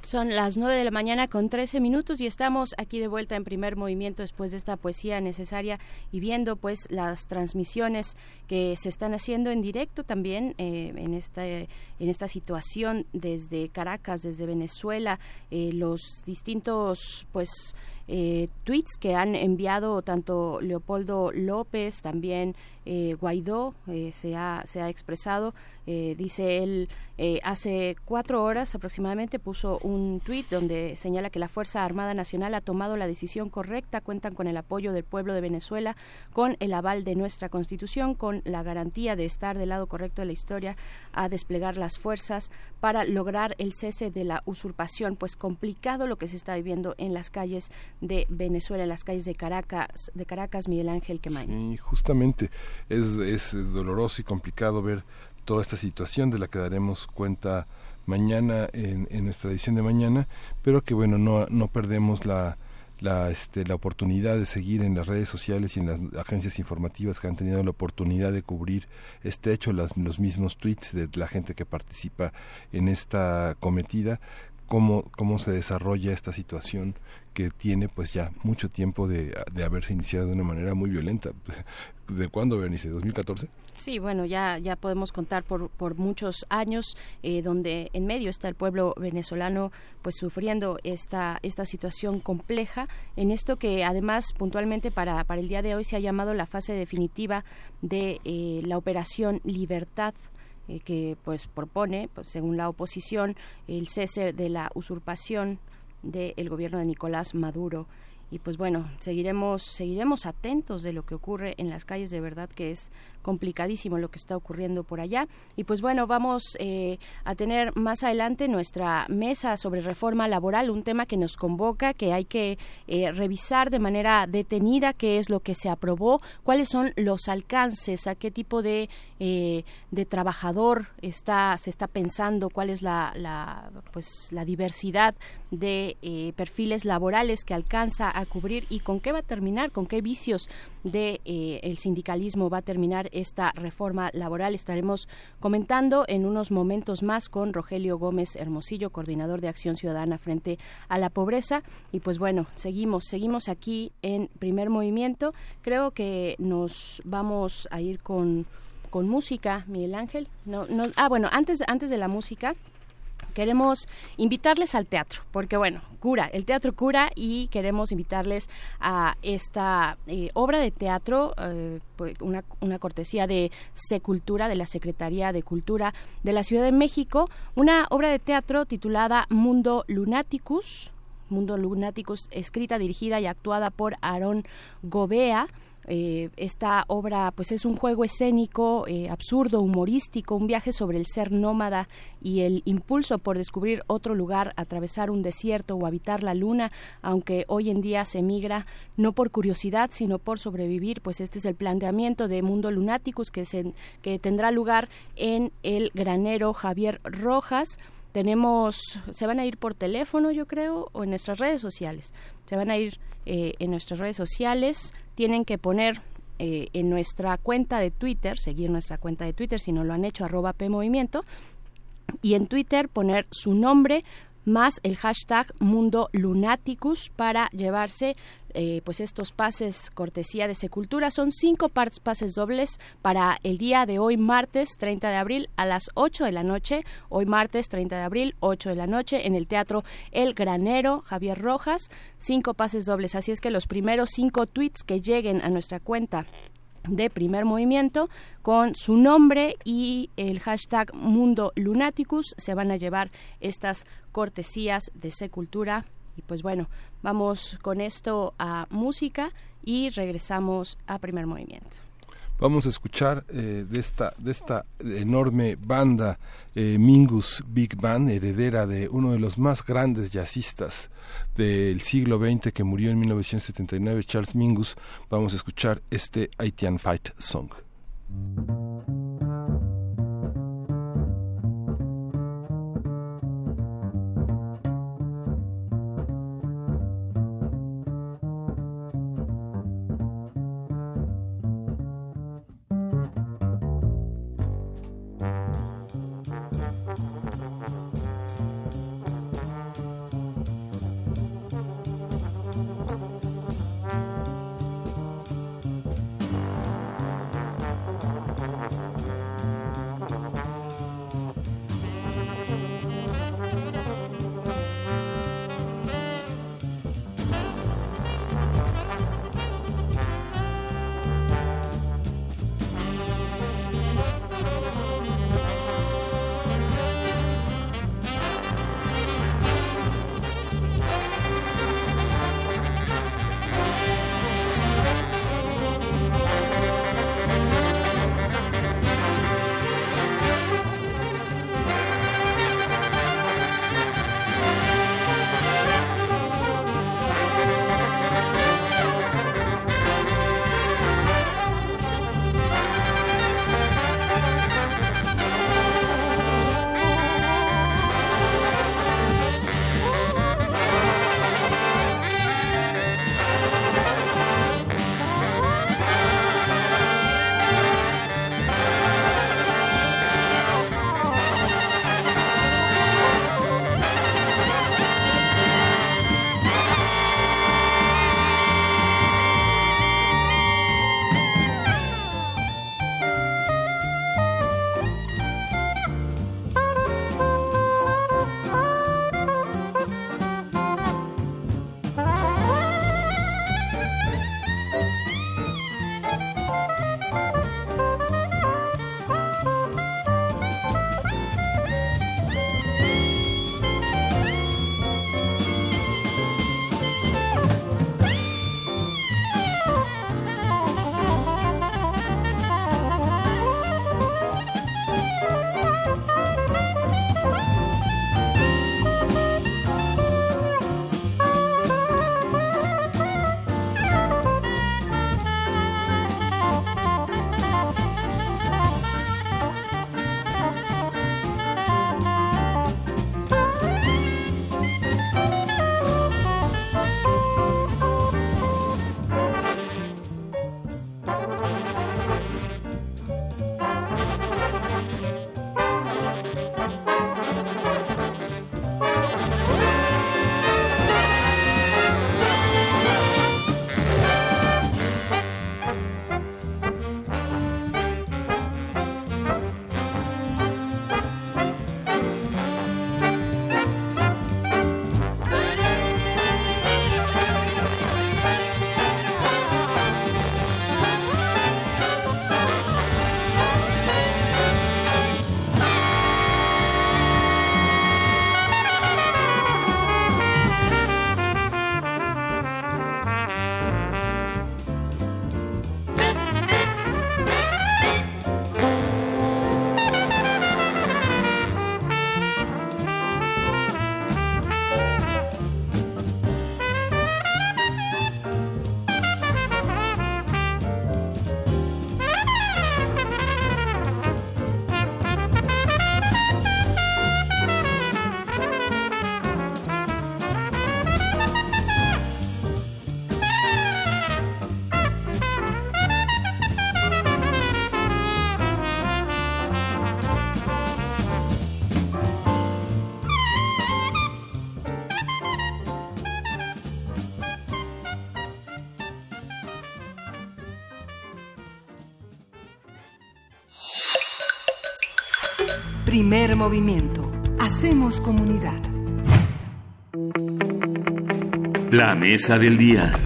Son las 9 de la mañana con 13 minutos y estamos aquí de vuelta en primer movimiento después de esta poesía necesaria y viendo pues las transmisiones que se están haciendo en directo también eh, en, esta, en esta situación desde Caracas, desde Venezuela, eh, los distintos pues eh, tweets que han enviado tanto Leopoldo López, también eh, Guaidó eh, se, ha, expresado. Eh, dice él, hace cuatro horas aproximadamente puso un tuit donde señala que la Fuerza Armada Nacional ha tomado la decisión correcta, cuentan con el apoyo del pueblo de Venezuela, con el aval de nuestra Constitución, con la garantía de estar del lado correcto de la historia, a desplegar las fuerzas para lograr el cese de la usurpación. Pues complicado lo que se está viviendo en las calles de Venezuela, en las calles de Caracas, de Caracas Miguel Ángel Quemain. Sí, justamente es, es doloroso y complicado ver toda esta situación de la que daremos cuenta mañana en, en nuestra edición de mañana, pero que bueno, no, no perdemos la, la, este, la oportunidad de seguir en las redes sociales y en las agencias informativas que han tenido la oportunidad de cubrir este hecho, las, los mismos tweets de la gente que participa en esta cometida cómo, cómo se desarrolla esta situación que tiene pues ya mucho tiempo de, de haberse iniciado de una manera muy violenta. ¿De cuándo, Bernice? ¿2014? Sí, bueno, ya, ya podemos contar por, por muchos años eh, donde en medio está el pueblo venezolano pues sufriendo esta, esta situación compleja en esto que además puntualmente para, para el día de hoy se ha llamado la fase definitiva de eh, la operación Libertad eh, que pues propone, pues, según la oposición, el cese de la usurpación del gobierno de Nicolás Maduro y pues bueno seguiremos seguiremos atentos de lo que ocurre en las calles. De verdad que es complicadísimo lo que está ocurriendo por allá. Y pues bueno vamos eh, a tener más adelante nuestra mesa sobre reforma laboral un tema que nos convoca que hay que eh, revisar de manera detenida qué es lo que se aprobó cuáles son los alcances a qué tipo de eh, de trabajador está se está pensando cuál es la, la pues la diversidad de perfiles laborales que alcanza a cubrir y con qué va a terminar, con qué vicios de eh, el sindicalismo va a terminar esta reforma laboral. Estaremos comentando en unos momentos más con Rogelio Gómez Hermosillo, coordinador de Acción Ciudadana frente a la pobreza. Y pues bueno, seguimos, seguimos aquí en primer movimiento. Creo que nos vamos a ir con, con música, Miguel Ángel. No, no, ah, bueno, antes, antes de la música queremos invitarles al teatro, porque bueno, cura, el teatro cura y queremos invitarles a esta eh, obra de teatro, eh, pues, una, cortesía de Secultura, de la Secretaría de Cultura de la Ciudad de México, una obra de teatro titulada Mundo Lunaticus, Mundo Lunaticus, escrita, dirigida y actuada por Aaron Gobea eh, esta obra pues es un juego escénico eh, absurdo, humorístico, un viaje sobre el ser nómada y el impulso por descubrir otro lugar, atravesar un desierto o habitar la luna, aunque hoy en día se migra no por curiosidad sino por sobrevivir, pues este es el planteamiento de Mundo Lunaticus que, se, que tendrá lugar en el granero Javier Rojas tenemos, se van a ir por teléfono, yo creo, o en nuestras redes sociales. Se van a ir eh, en nuestras redes sociales. Tienen que poner eh, en nuestra cuenta de Twitter, seguir nuestra cuenta de Twitter, si no lo han hecho, arroba PMovimiento, y en Twitter poner su nombre, más el hashtag Mundo Lunaticus para llevarse eh, pues estos pases cortesía de Secultura. Son cinco pases dobles para el día de hoy, martes 30 de abril, a las 8 de la noche. Hoy, martes 30 de abril, 8 de la noche, en el Teatro El Granero, Javier Rojas. Cinco pases dobles. Así es que los primeros cinco tweets que lleguen a nuestra cuenta de primer movimiento con su nombre y el hashtag Mundo Lunaticus se van a llevar estas cortesías de Secultura y pues bueno vamos con esto a música y regresamos a primer movimiento Vamos a escuchar eh, de, esta, de esta enorme banda eh, Mingus Big Band, heredera de uno de los más grandes jazzistas del siglo XX que murió en 1979, Charles Mingus. Vamos a escuchar este Haitian Fight Song. Primer movimiento. Hacemos comunidad. La mesa del día.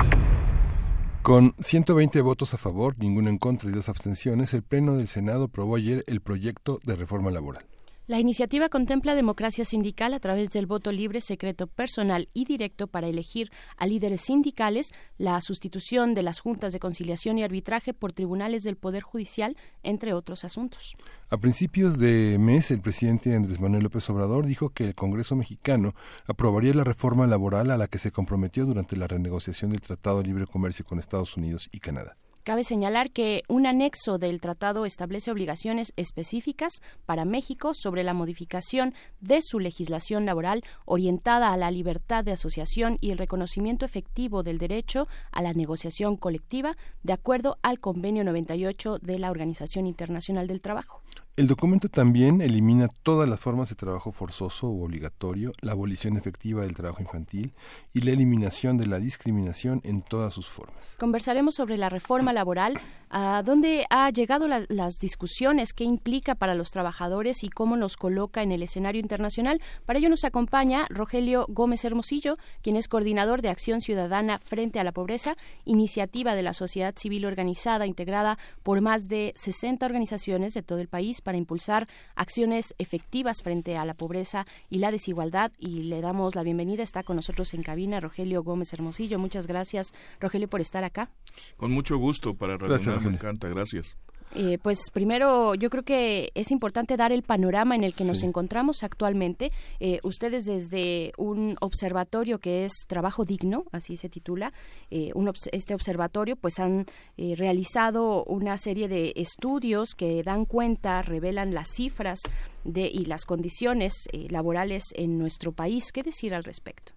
Con 120 votos a favor, ninguno en contra y dos abstenciones, el Pleno del Senado aprobó ayer el proyecto de reforma laboral. La iniciativa contempla democracia sindical a través del voto libre, secreto, personal y directo para elegir a líderes sindicales, la sustitución de las juntas de conciliación y arbitraje por tribunales del Poder Judicial, entre otros asuntos. A principios de mes, el presidente Andrés Manuel López Obrador dijo que el Congreso mexicano aprobaría la reforma laboral a la que se comprometió durante la renegociación del Tratado de Libre Comercio con Estados Unidos y Canadá. Cabe señalar que un anexo del tratado establece obligaciones específicas para México sobre la modificación de su legislación laboral orientada a la libertad de asociación y el reconocimiento efectivo del derecho a la negociación colectiva de acuerdo al Convenio 98 de la Organización Internacional del Trabajo. El documento también elimina todas las formas de trabajo forzoso u obligatorio, la abolición efectiva del trabajo infantil y la eliminación de la discriminación en todas sus formas. Conversaremos sobre la reforma laboral, a dónde ha llegado la, las discusiones, qué implica para los trabajadores y cómo nos coloca en el escenario internacional. Para ello nos acompaña Rogelio Gómez Hermosillo, quien es coordinador de Acción Ciudadana frente a la Pobreza, iniciativa de la sociedad civil organizada integrada por más de 60 organizaciones de todo el país para impulsar acciones efectivas frente a la pobreza y la desigualdad. Y le damos la bienvenida. Está con nosotros en cabina Rogelio Gómez Hermosillo. Muchas gracias, Rogelio, por estar acá. Con mucho gusto para Radio me encanta. Gracias. Eh, pues primero yo creo que es importante dar el panorama en el que nos encontramos actualmente. Eh, ustedes desde un observatorio que es Trabajo Digno, así se titula, eh, un este observatorio pues han realizado una serie de estudios que dan cuenta, revelan las cifras de, y las condiciones laborales en nuestro país. ¿Qué decir al respecto?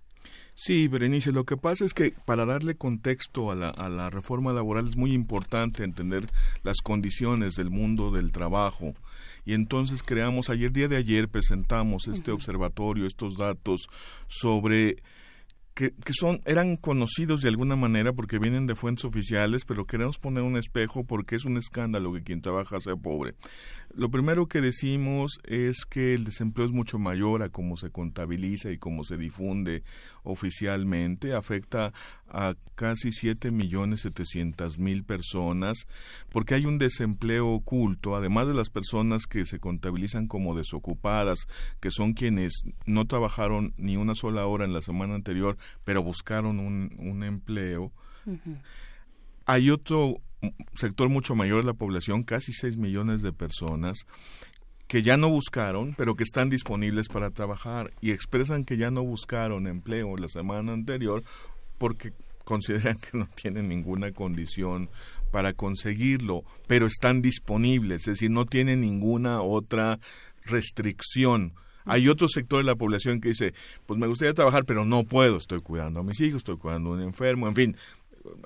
Sí, Berenice, lo que pasa es que para darle contexto a la, a la reforma laboral es muy importante entender las condiciones del mundo del trabajo. Y entonces creamos, ayer, día de ayer, presentamos este observatorio, estos datos sobre que, que, son eran conocidos de alguna manera porque vienen de fuentes oficiales, pero queremos poner un espejo porque es un escándalo que quien trabaja sea pobre. Lo primero que decimos es que el desempleo es mucho mayor a cómo se contabiliza y cómo se difunde oficialmente. Afecta a casi 7 millones 700 mil personas porque hay un desempleo oculto, además de las personas que se contabilizan como desocupadas, que son quienes no trabajaron ni una sola hora en la semana anterior, pero buscaron un, un empleo. Hay otro sector mucho mayor de la población, casi 6 millones de personas, que ya no buscaron, pero que están disponibles para trabajar y expresan que ya no buscaron empleo la semana anterior porque consideran que no tienen ninguna condición para conseguirlo, pero están disponibles, es decir, no tienen ninguna otra restricción. Hay otro sector de la población que dice, pues me gustaría trabajar, pero no puedo, estoy cuidando a mis hijos, estoy cuidando a un enfermo, en fin,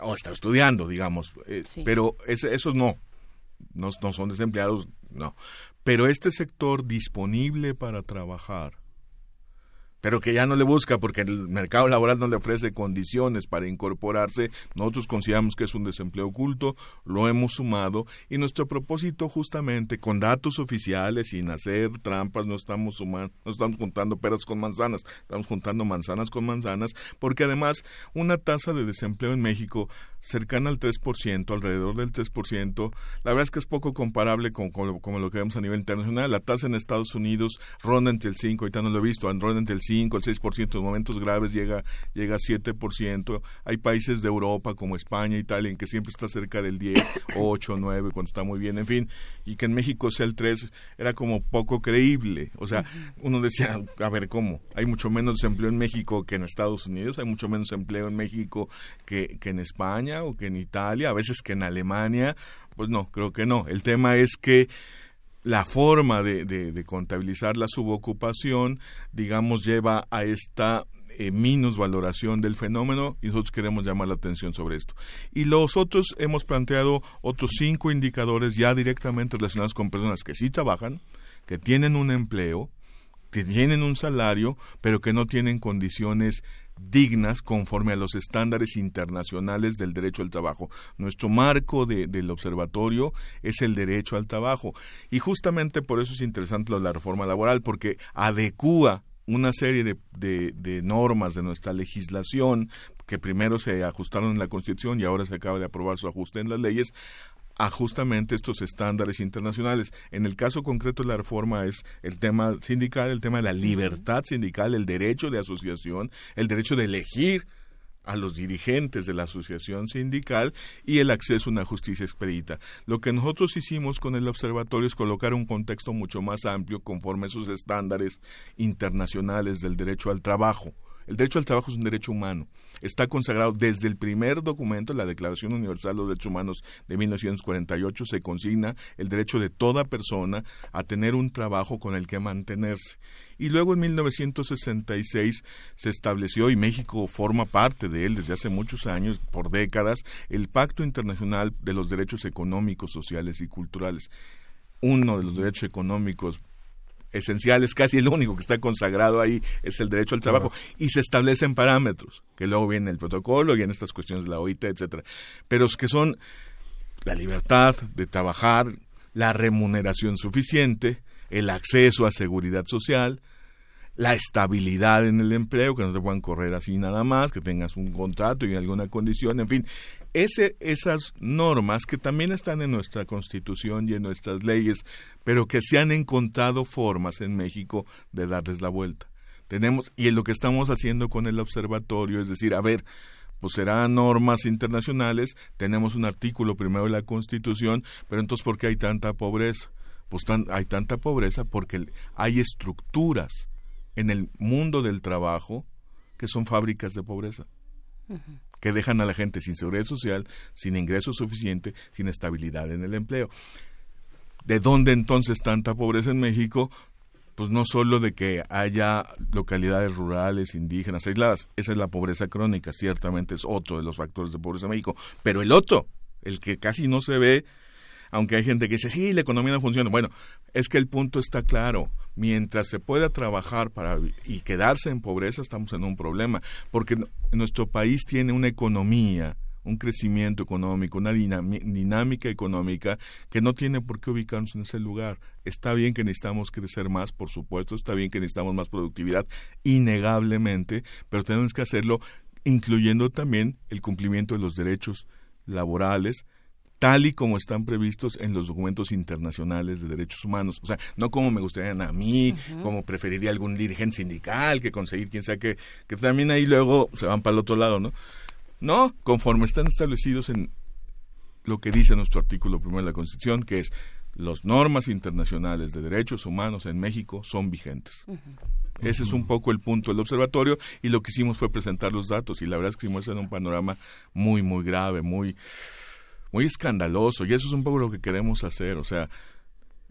o está estudiando, digamos, eh, pero esos no, no, no son desempleados, no. Pero este sector disponible para trabajar pero que ya no le busca porque el mercado laboral no le ofrece condiciones para incorporarse, nosotros consideramos que es un desempleo oculto, lo hemos sumado y nuestro propósito justamente con datos oficiales, sin hacer trampas, no estamos sumando, no estamos juntando peras con manzanas, estamos juntando manzanas con manzanas, porque además una tasa de desempleo en México cercana al 3%, alrededor del 3%, la verdad es que es poco comparable con, con, lo que vemos a nivel internacional, la tasa en Estados Unidos ronda entre el 5, ahorita no lo he visto, ronda entre el 5, el 6%, en momentos graves llega, llega a 7%. Hay países de Europa como España, Italia, en que siempre está cerca del 10, 8, 9, cuando está muy bien, en fin. Y que en México sea el 3 era como poco creíble. O sea, uno decía, a ver, ¿cómo? Hay mucho menos desempleo en México que en Estados Unidos, hay mucho menos empleo en México que, que en España o que en Italia, a veces que en Alemania. Pues no, creo que no. El tema es que la forma de, contabilizar la subocupación, digamos, lleva a esta eh, minusvaloración del fenómeno y nosotros queremos llamar la atención sobre esto. Y los otros hemos planteado otros cinco indicadores ya directamente relacionados con personas que sí trabajan, que tienen un empleo, que tienen un salario, pero que no tienen condiciones dignas conforme a los estándares internacionales del derecho al trabajo. Nuestro marco de, del observatorio es el derecho al trabajo y justamente por eso es interesante la reforma laboral porque adecúa una serie de, de, de, normas de nuestra legislación que primero se ajustaron en la Constitución y ahora se acaba de aprobar su ajuste en las leyes a justamente estos estándares internacionales. En el caso concreto de la reforma es el tema sindical, el tema de la libertad sindical, el derecho de asociación, el derecho de elegir a los dirigentes de la asociación sindical y el acceso a una justicia expedita. Lo que nosotros hicimos con el observatorio es colocar un contexto mucho más amplio conforme a esos estándares internacionales del derecho al trabajo. El derecho al trabajo es un derecho humano. Está consagrado desde el primer documento, la Declaración Universal de los Derechos Humanos de 1948, se consigna el derecho de toda persona a tener un trabajo con el que mantenerse. Y luego en 1966 se estableció, y México forma parte de él desde hace muchos años, por décadas, el Pacto Internacional de los Derechos Económicos, Sociales y Culturales. Uno de los derechos económicos esencial, es casi el único que está consagrado ahí, es el derecho al trabajo. Y se establecen parámetros, que luego viene el protocolo, y en estas cuestiones de la OIT, etcétera. Pero que son la libertad de trabajar, la remuneración suficiente, el acceso a seguridad social, la estabilidad en el empleo, que no te puedan correr así nada más, que tengas un contrato y alguna condición, en fin, ese, esas normas que también están en nuestra constitución y en nuestras leyes, pero que se han encontrado formas en México de darles la vuelta. Tenemos, y es lo que estamos haciendo con el observatorio, es decir, a ver, pues serán normas internacionales, tenemos un artículo primero de la Constitución, pero entonces ¿por qué hay tanta pobreza? Pues hay tanta pobreza porque hay estructuras en el mundo del trabajo que son fábricas de pobreza que dejan a la gente sin seguridad social, sin ingreso suficiente, sin estabilidad en el empleo. ¿De dónde entonces tanta pobreza en México? Pues no solo de que haya localidades rurales, indígenas, aisladas, esa es la pobreza crónica, ciertamente es otro de los factores de pobreza en México, pero el otro, el que casi no se ve, aunque hay gente que dice, sí, la economía no funciona. Bueno, es que el punto está claro. Mientras se pueda trabajar para y quedarse en pobreza, estamos en un problema, porque nuestro país tiene una economía, un crecimiento económico, una dinámica económica que no tiene por qué ubicarnos en ese lugar. Está bien que necesitamos crecer más, por supuesto, está bien que necesitamos más productividad, innegablemente, pero tenemos que hacerlo incluyendo también el cumplimiento de los derechos laborales, tal y como están previstos en los documentos internacionales de derechos humanos. O sea, no como me gustaría a mí, como preferiría algún dirigente sindical que conseguir quien sea que, que también ahí luego se van para el otro lado, ¿no? No, conforme están establecidos en lo que dice nuestro artículo primero de la Constitución, que es las normas internacionales de derechos humanos en México son vigentes. Ese es un poco el punto del observatorio y lo que hicimos fue presentar los datos y la verdad es que hicimos en un panorama muy, muy grave, muy muy escandaloso y eso es un poco lo que queremos hacer, o sea,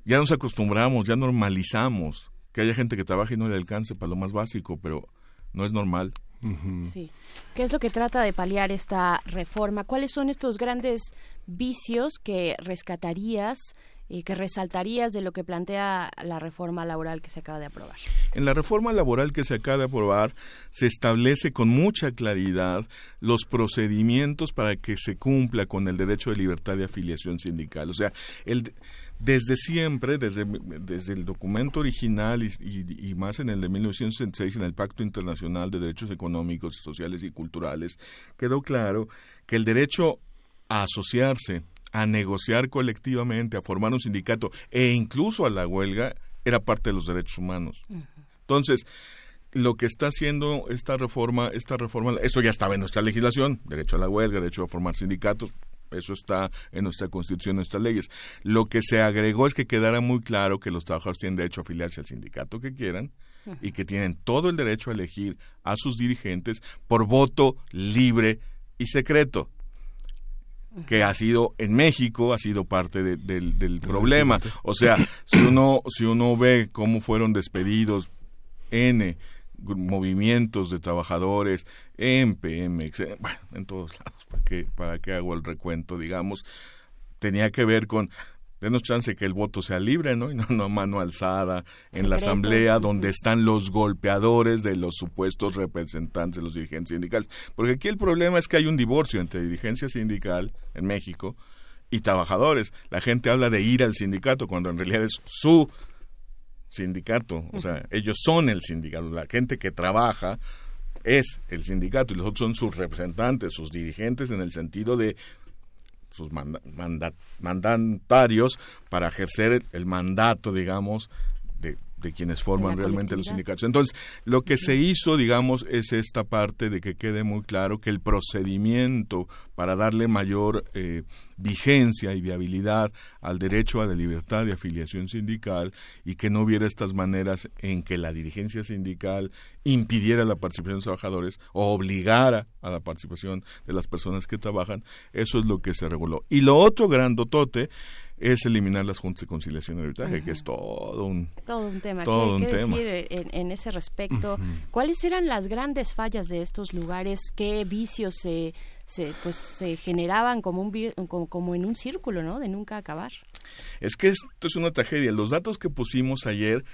ya nos acostumbramos, ya normalizamos que haya gente que trabaje y no le alcance para lo más básico, pero no es normal. Sí. ¿Qué es lo que trata de paliar esta reforma? ¿Cuáles son estos grandes vicios que rescatarías y que resaltarías de lo que plantea la reforma laboral que se acaba de aprobar? En la reforma laboral que se acaba de aprobar se establece con mucha claridad los procedimientos para que se cumpla con el derecho de libertad de afiliación sindical. O sea, el, desde siempre, desde, desde el documento original y, y, más en el de 1966, en el Pacto Internacional de Derechos Económicos, Sociales y Culturales, quedó claro que el derecho a asociarse, a negociar colectivamente, a formar un sindicato e incluso a la huelga era parte de los derechos humanos. Entonces, lo que está haciendo esta reforma, esta reforma, eso ya estaba en nuestra legislación, derecho a la huelga, derecho a formar sindicatos, eso está en nuestra constitución, en nuestras leyes. Lo que se agregó es que quedara muy claro que los trabajadores tienen derecho a afiliarse al sindicato que quieran y que tienen todo el derecho a elegir a sus dirigentes por voto libre y secreto que ha sido en México ha sido parte del problema. o sea si uno si uno ve cómo fueron despedidos n movimientos de trabajadores en PMX bueno, en todos lados para qué para qué hago el recuento digamos tenía que ver con denos chance que el voto sea libre, ¿no? Y no, no mano alzada en la asamblea donde están los golpeadores de los supuestos representantes de los dirigentes sindicales. Porque aquí el problema es que hay un divorcio entre dirigencia sindical en México y trabajadores. La gente habla de ir al sindicato cuando en realidad es su sindicato. O sea, ellos son el sindicato. La gente que trabaja es el sindicato y los otros son sus representantes, sus dirigentes en el sentido de sus manda- manda- mandatarios para ejercer el mandato, digamos, de, quienes forman realmente los sindicatos. Entonces, lo que se hizo, digamos, es esta parte de que quede muy claro que el procedimiento para darle mayor eh, vigencia y viabilidad al derecho a la libertad de afiliación sindical y que no hubiera estas maneras en que la dirigencia sindical impidiera la participación de los trabajadores o obligara a la participación de las personas que trabajan, eso es lo que se reguló. Y lo otro grandotote es eliminar las juntas de conciliación y arbitraje, que es todo un Todo un tema. Todo ¿Qué, un qué tema. decir en, en ese respecto? ¿Cuáles eran las grandes fallas de estos lugares? ¿Qué vicios se, se, pues, se generaban como, un, como, como en un círculo, ¿no? De nunca acabar. Es que esto es una tragedia. Los datos que pusimos ayer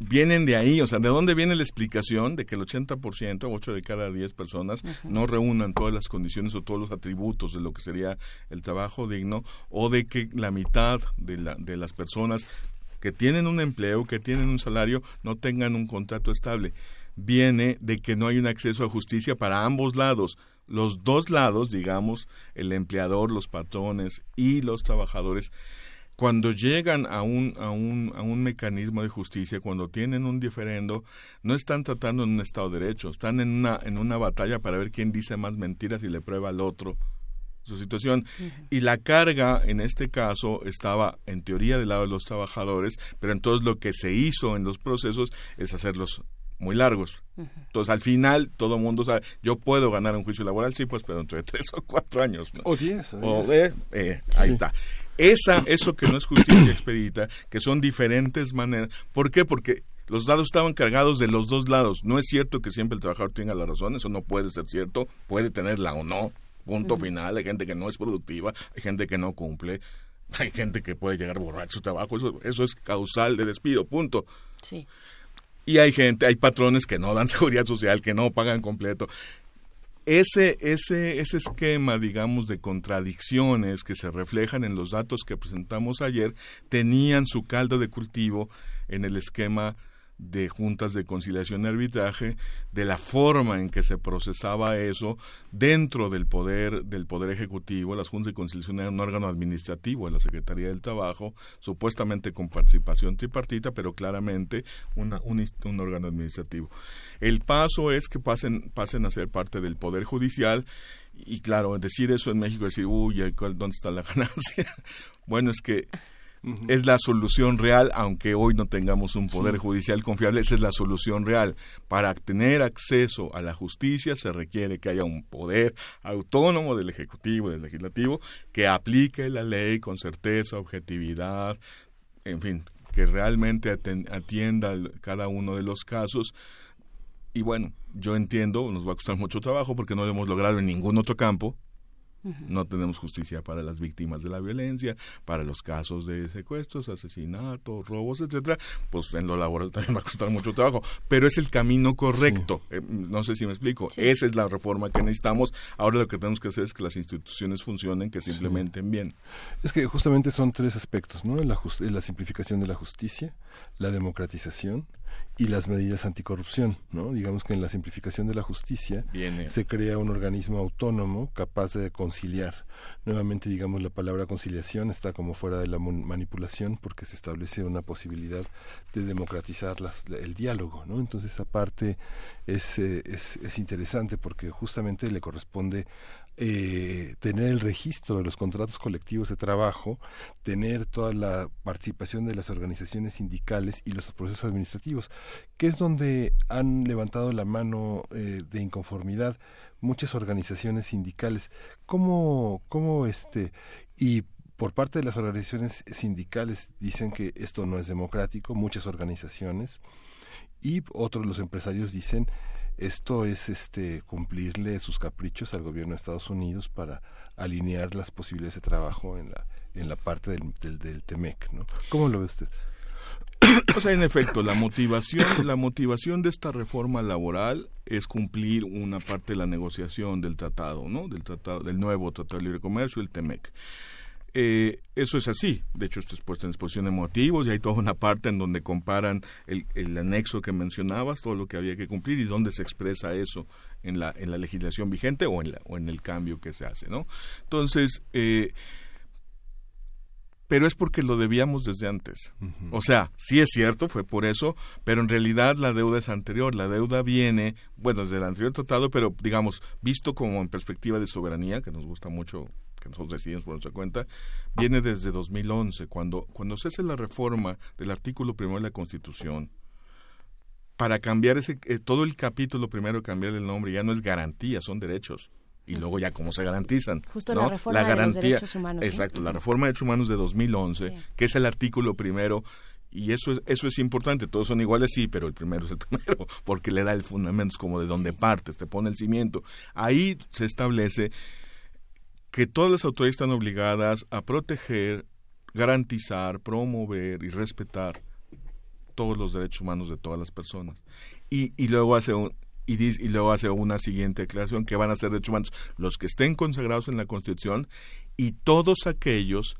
vienen de ahí. O sea, ¿de dónde viene la explicación de que el 80%, 8 de cada 10 personas, no reúnan todas las condiciones o todos los atributos de lo que sería el trabajo digno? O de que la mitad de, la, de las personas que tienen un empleo, que tienen un salario, no tengan un contrato estable. Viene de que no hay un acceso a justicia para ambos lados. Los dos lados, digamos, el empleador, los patrones y los trabajadores, cuando llegan a un, a un, a un mecanismo de justicia, cuando tienen un diferendo, no están tratando en un Estado de Derecho, están en una, en una batalla para ver quién dice más mentiras y le prueba al otro su situación. Y la carga, en este caso, estaba en teoría del lado de los trabajadores, pero entonces lo que se hizo en los procesos es hacerlos muy largos. Entonces, al final, todo el mundo sabe, yo puedo ganar un juicio laboral, sí, pues, pero entre tres o cuatro años. ¿no? O diez, o diez. de- eh, ahí Sí. está. Esa, eso que no es justicia expedita, que son diferentes maneras. ¿Por qué? Porque los dados estaban cargados de los dos lados. No es cierto que siempre el trabajador tenga la razón, eso no puede ser cierto, puede tenerla o no. Punto final, hay gente que no es productiva, hay gente que no cumple, [laughs] hay gente que puede llegar borracho su trabajo, eso, eso es causal de despido, punto. Sí. Y hay gente, hay patrones que no dan [laughs] seguridad social, que no pagan completo. Ese, ese, ese esquema, digamos, de contradicciones que se reflejan en los datos que presentamos ayer, tenían su caldo de cultivo en el esquema de juntas de conciliación y arbitraje, de la forma en que se procesaba eso dentro del poder del poder ejecutivo. Las juntas de conciliación eran un órgano administrativo de la Secretaría del Trabajo, supuestamente con participación tripartita, pero claramente una- un, un órgano administrativo. El paso es que pasen pasen a ser parte del poder judicial y claro, decir eso en México decir, uy, ¿cuál- ¿dónde está la [laughs] ganancia? bueno, es que es la solución real, aunque hoy no tengamos un poder Sí. judicial confiable, esa es la solución real. Para tener acceso a la justicia se requiere que haya un poder autónomo del Ejecutivo, del Legislativo, que aplique la ley con certeza, objetividad, en fin, que realmente atienda cada uno de los casos. Y bueno, yo entiendo, nos va a costar mucho trabajo porque no lo hemos logrado en ningún otro campo, no tenemos justicia para las víctimas de la violencia, para los casos de secuestros, asesinatos, robos, etcétera. Pues en lo laboral también va a costar mucho trabajo, pero es el camino correcto. Eh, no sé si me explico. Esa es la reforma que necesitamos. Ahora lo que tenemos que hacer es que las instituciones funcionen, que se implementen bien. Es que justamente son tres aspectos, ¿no? La, la simplificación de la justicia, la democratización y las medidas anticorrupción, ¿no? Digamos que en la simplificación de la justicia se crea un organismo autónomo capaz de conciliar. Nuevamente, digamos, la palabra conciliación está como fuera de la manipulación porque se establece una posibilidad de democratizar las- el diálogo, ¿no? Entonces, esa parte es, eh, es, es interesante porque justamente le corresponde eh, tener el registro de los contratos colectivos de trabajo, tener toda la participación de las organizaciones sindicales y los procesos administrativos, que es donde han levantado la mano eh, de inconformidad muchas organizaciones sindicales. ¿Cómo, cómo este y por parte de las organizaciones sindicales dicen que esto no es democrático, muchas organizaciones y otros los empresarios dicen esto es este cumplirle sus caprichos al gobierno de Estados Unidos para alinear las posibilidades de trabajo en la en la parte del, del, TEMEC, ¿no? ¿Cómo lo ve usted? O sea, en efecto, la motivación, la motivación de esta reforma laboral es cumplir una parte de la negociación del tratado, ¿no? Del tratado, del nuevo Tratado de Libre Comercio, el TEMEC. Eh, eso es así. De hecho, esto es puesto en exposición de motivos y hay toda una parte en donde comparan el, el, anexo que mencionabas, todo lo que había que cumplir y dónde se expresa eso en la, en la legislación vigente o en, la, o en el cambio que se hace, ¿no? Entonces, eh, pero es porque lo debíamos desde antes. Uh -huh. O sea, sí es cierto, fue por eso, pero en realidad la deuda es anterior. La deuda viene, bueno, desde el anterior tratado, pero digamos, visto como en perspectiva de soberanía, que nos gusta mucho que nosotros decidimos por nuestra cuenta, viene desde 2011, cuando, cuando se hace la reforma del artículo primero de la Constitución, para cambiar ese, eh, todo el capítulo primero, cambiar el nombre, ya no es garantía, son derechos y luego ya cómo se garantizan. Justo ¿no? la reforma la garantía, de los derechos humanos. Exacto, la reforma de derechos humanos de 2011, sí. que es el artículo primero, y eso es, eso es importante, todos son iguales, sí, pero el primero es el [laughs] primero, porque le da el fundamento como de donde partes, te pone el cimiento. Ahí se establece que todas las autoridades están obligadas a proteger, garantizar, promover y respetar todos los derechos humanos de todas las personas. Y, y luego hace un, y, luego hace una siguiente declaración que van a ser derechos humanos los que estén consagrados en la Constitución y todos aquellos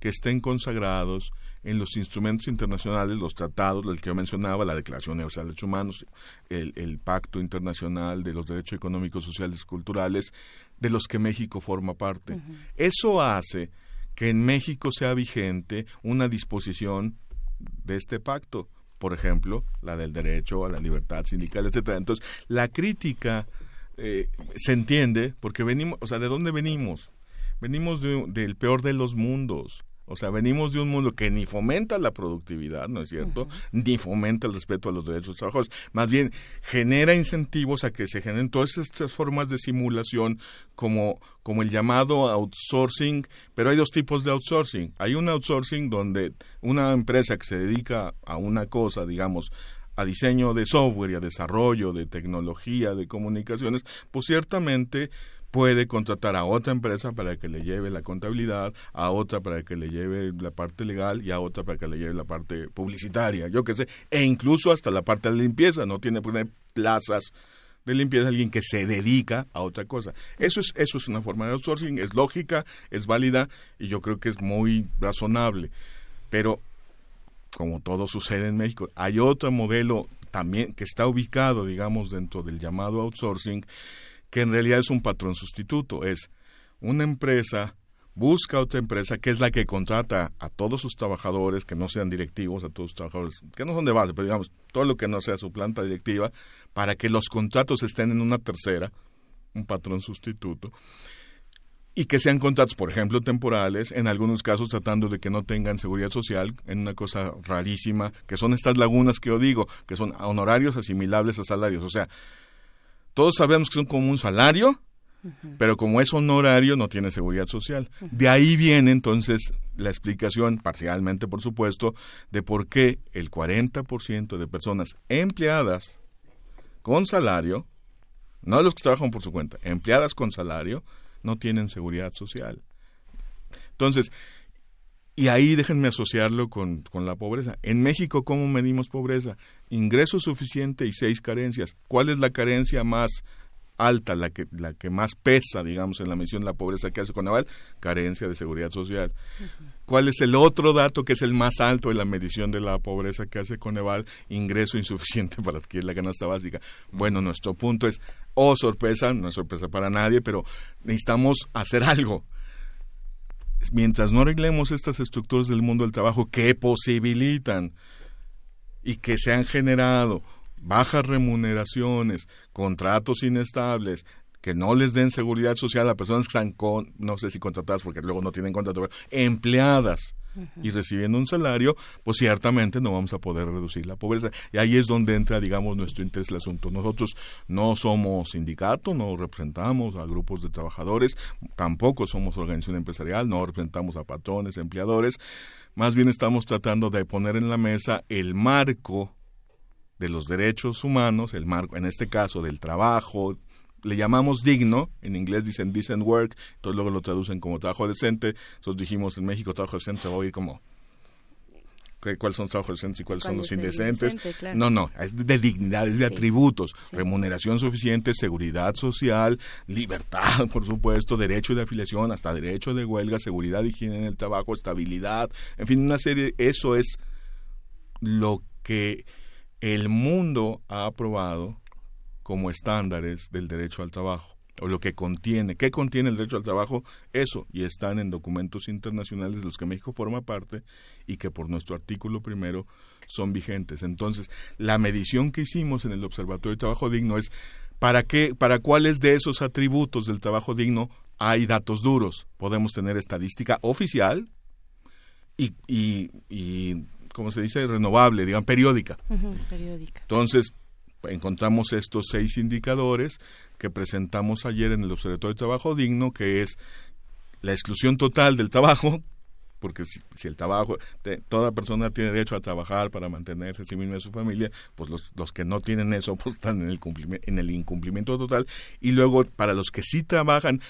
que estén consagrados en los instrumentos internacionales, los tratados, el que yo mencionaba, la Declaración Universal de Derechos Humanos, el, el Pacto Internacional de los Derechos Económicos, Sociales y Culturales, de los que México forma parte. Uh -huh. Eso hace que en México sea vigente una disposición de este pacto, por ejemplo, la del derecho a la libertad sindical, etcétera. Entonces, la crítica eh, se entiende porque venimos, o sea, ¿de dónde venimos? Venimos de, del peor de los mundos. O sea, venimos de un mundo que ni fomenta la productividad, ¿no es cierto? Uh -huh. Ni fomenta el respeto a los derechos de los trabajadores. Más bien, genera incentivos a que se generen todas estas formas de simulación como, como el llamado outsourcing. Pero hay dos tipos de outsourcing. Hay un outsourcing donde una empresa que se dedica a una cosa, digamos, a diseño de software y a desarrollo de tecnología, de comunicaciones, pues ciertamente puede contratar a otra empresa para que le lleve la contabilidad, a otra para que le lleve la parte legal y a otra para que le lleve la parte publicitaria, yo qué sé, e incluso hasta la parte de limpieza, no tiene por plazas de limpieza alguien que se dedica a otra cosa. Eso es eso es una forma de outsourcing, es lógica, es válida y yo creo que es muy razonable. Pero como todo sucede en México, hay otro modelo también que está ubicado, digamos, dentro del llamado outsourcing que en realidad es un patrón sustituto, es una empresa busca otra empresa que es la que contrata a todos sus trabajadores que no sean directivos, a todos sus trabajadores que no son de base, pero digamos todo lo que no sea su planta directiva, para que los contratos estén en una tercera, un patrón sustituto, y que sean contratos, por ejemplo, temporales, en algunos casos tratando de que no tengan seguridad social, en una cosa rarísima, que son estas lagunas que yo digo, que son honorarios asimilables a salarios, o sea, todos sabemos que son como un salario, uh -huh. pero como es honorario no tiene seguridad social. Uh -huh. De ahí viene entonces la explicación, parcialmente por supuesto, de por qué el 40% de personas empleadas con salario, no los que trabajan por su cuenta, empleadas con salario, no tienen seguridad social. Entonces, y ahí déjenme asociarlo con, con, la pobreza. En México, ¿cómo medimos pobreza? Ingreso suficiente y seis carencias. ¿Cuál es la carencia más alta, la que, la que más pesa, digamos, en la medición de la pobreza que hace Coneval? Carencia de seguridad social. Uh -huh. ¿Cuál es el otro dato que es el más alto en la medición de la pobreza que hace Coneval? Ingreso insuficiente para adquirir la canasta básica. Bueno, nuestro punto es, oh sorpresa, no es sorpresa para nadie, pero necesitamos hacer algo mientras no arreglemos estas estructuras del mundo del trabajo que posibilitan y que se han generado bajas remuneraciones, contratos inestables, que no les den seguridad social a personas que están con, no sé si contratadas porque luego no tienen contrato, empleadas uh -huh. y recibiendo un salario, pues ciertamente no vamos a poder reducir la pobreza. Y ahí es donde entra, digamos, nuestro interés el asunto. Nosotros no somos sindicato, no representamos a grupos de trabajadores, tampoco somos organización empresarial, no representamos a patrones, empleadores, más bien estamos tratando de poner en la mesa el marco de los derechos humanos, el marco, en este caso, del trabajo, le llamamos digno, en inglés dicen decent work, entonces luego lo traducen como trabajo decente, nosotros dijimos en México trabajo decente se va a oír como cuáles son los trabajos decentes y cuáles son los indecentes. No, no, es de dignidad, es de atributos, remuneración suficiente, seguridad social, libertad, [laughs] por supuesto, derecho de afiliación, hasta derecho de huelga, seguridad higiene en el trabajo, estabilidad, en fin, una serie, eso es lo que el mundo ha aprobado como estándares del derecho al trabajo o lo que contiene. ¿Qué contiene el derecho al trabajo? Eso, y están en documentos internacionales de los que México forma parte y que por nuestro artículo primero son vigentes. Entonces, la medición que hicimos en el Observatorio de Trabajo Digno es para qué, para cuáles de esos atributos del trabajo digno hay datos duros. Podemos tener estadística oficial y, y, y como se dice, renovable, digamos, periódica. periódica. Entonces, encontramos estos seis indicadores que presentamos ayer en el Observatorio de Trabajo Digno, que es la exclusión total del trabajo, porque si, el trabajo, toda persona tiene derecho a trabajar para mantenerse a sí misma y a su familia, pues los, los que no tienen eso [laughs] pues están en el, en el incumplimiento total. Y luego, para los que sí trabajan,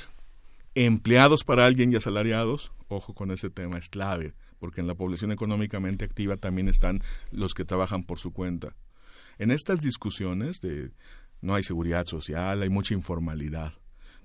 empleados para alguien y asalariados, ojo con ese tema, es clave, porque en la población económicamente activa también están los que trabajan por su cuenta. En estas discusiones de no hay seguridad social, hay mucha informalidad.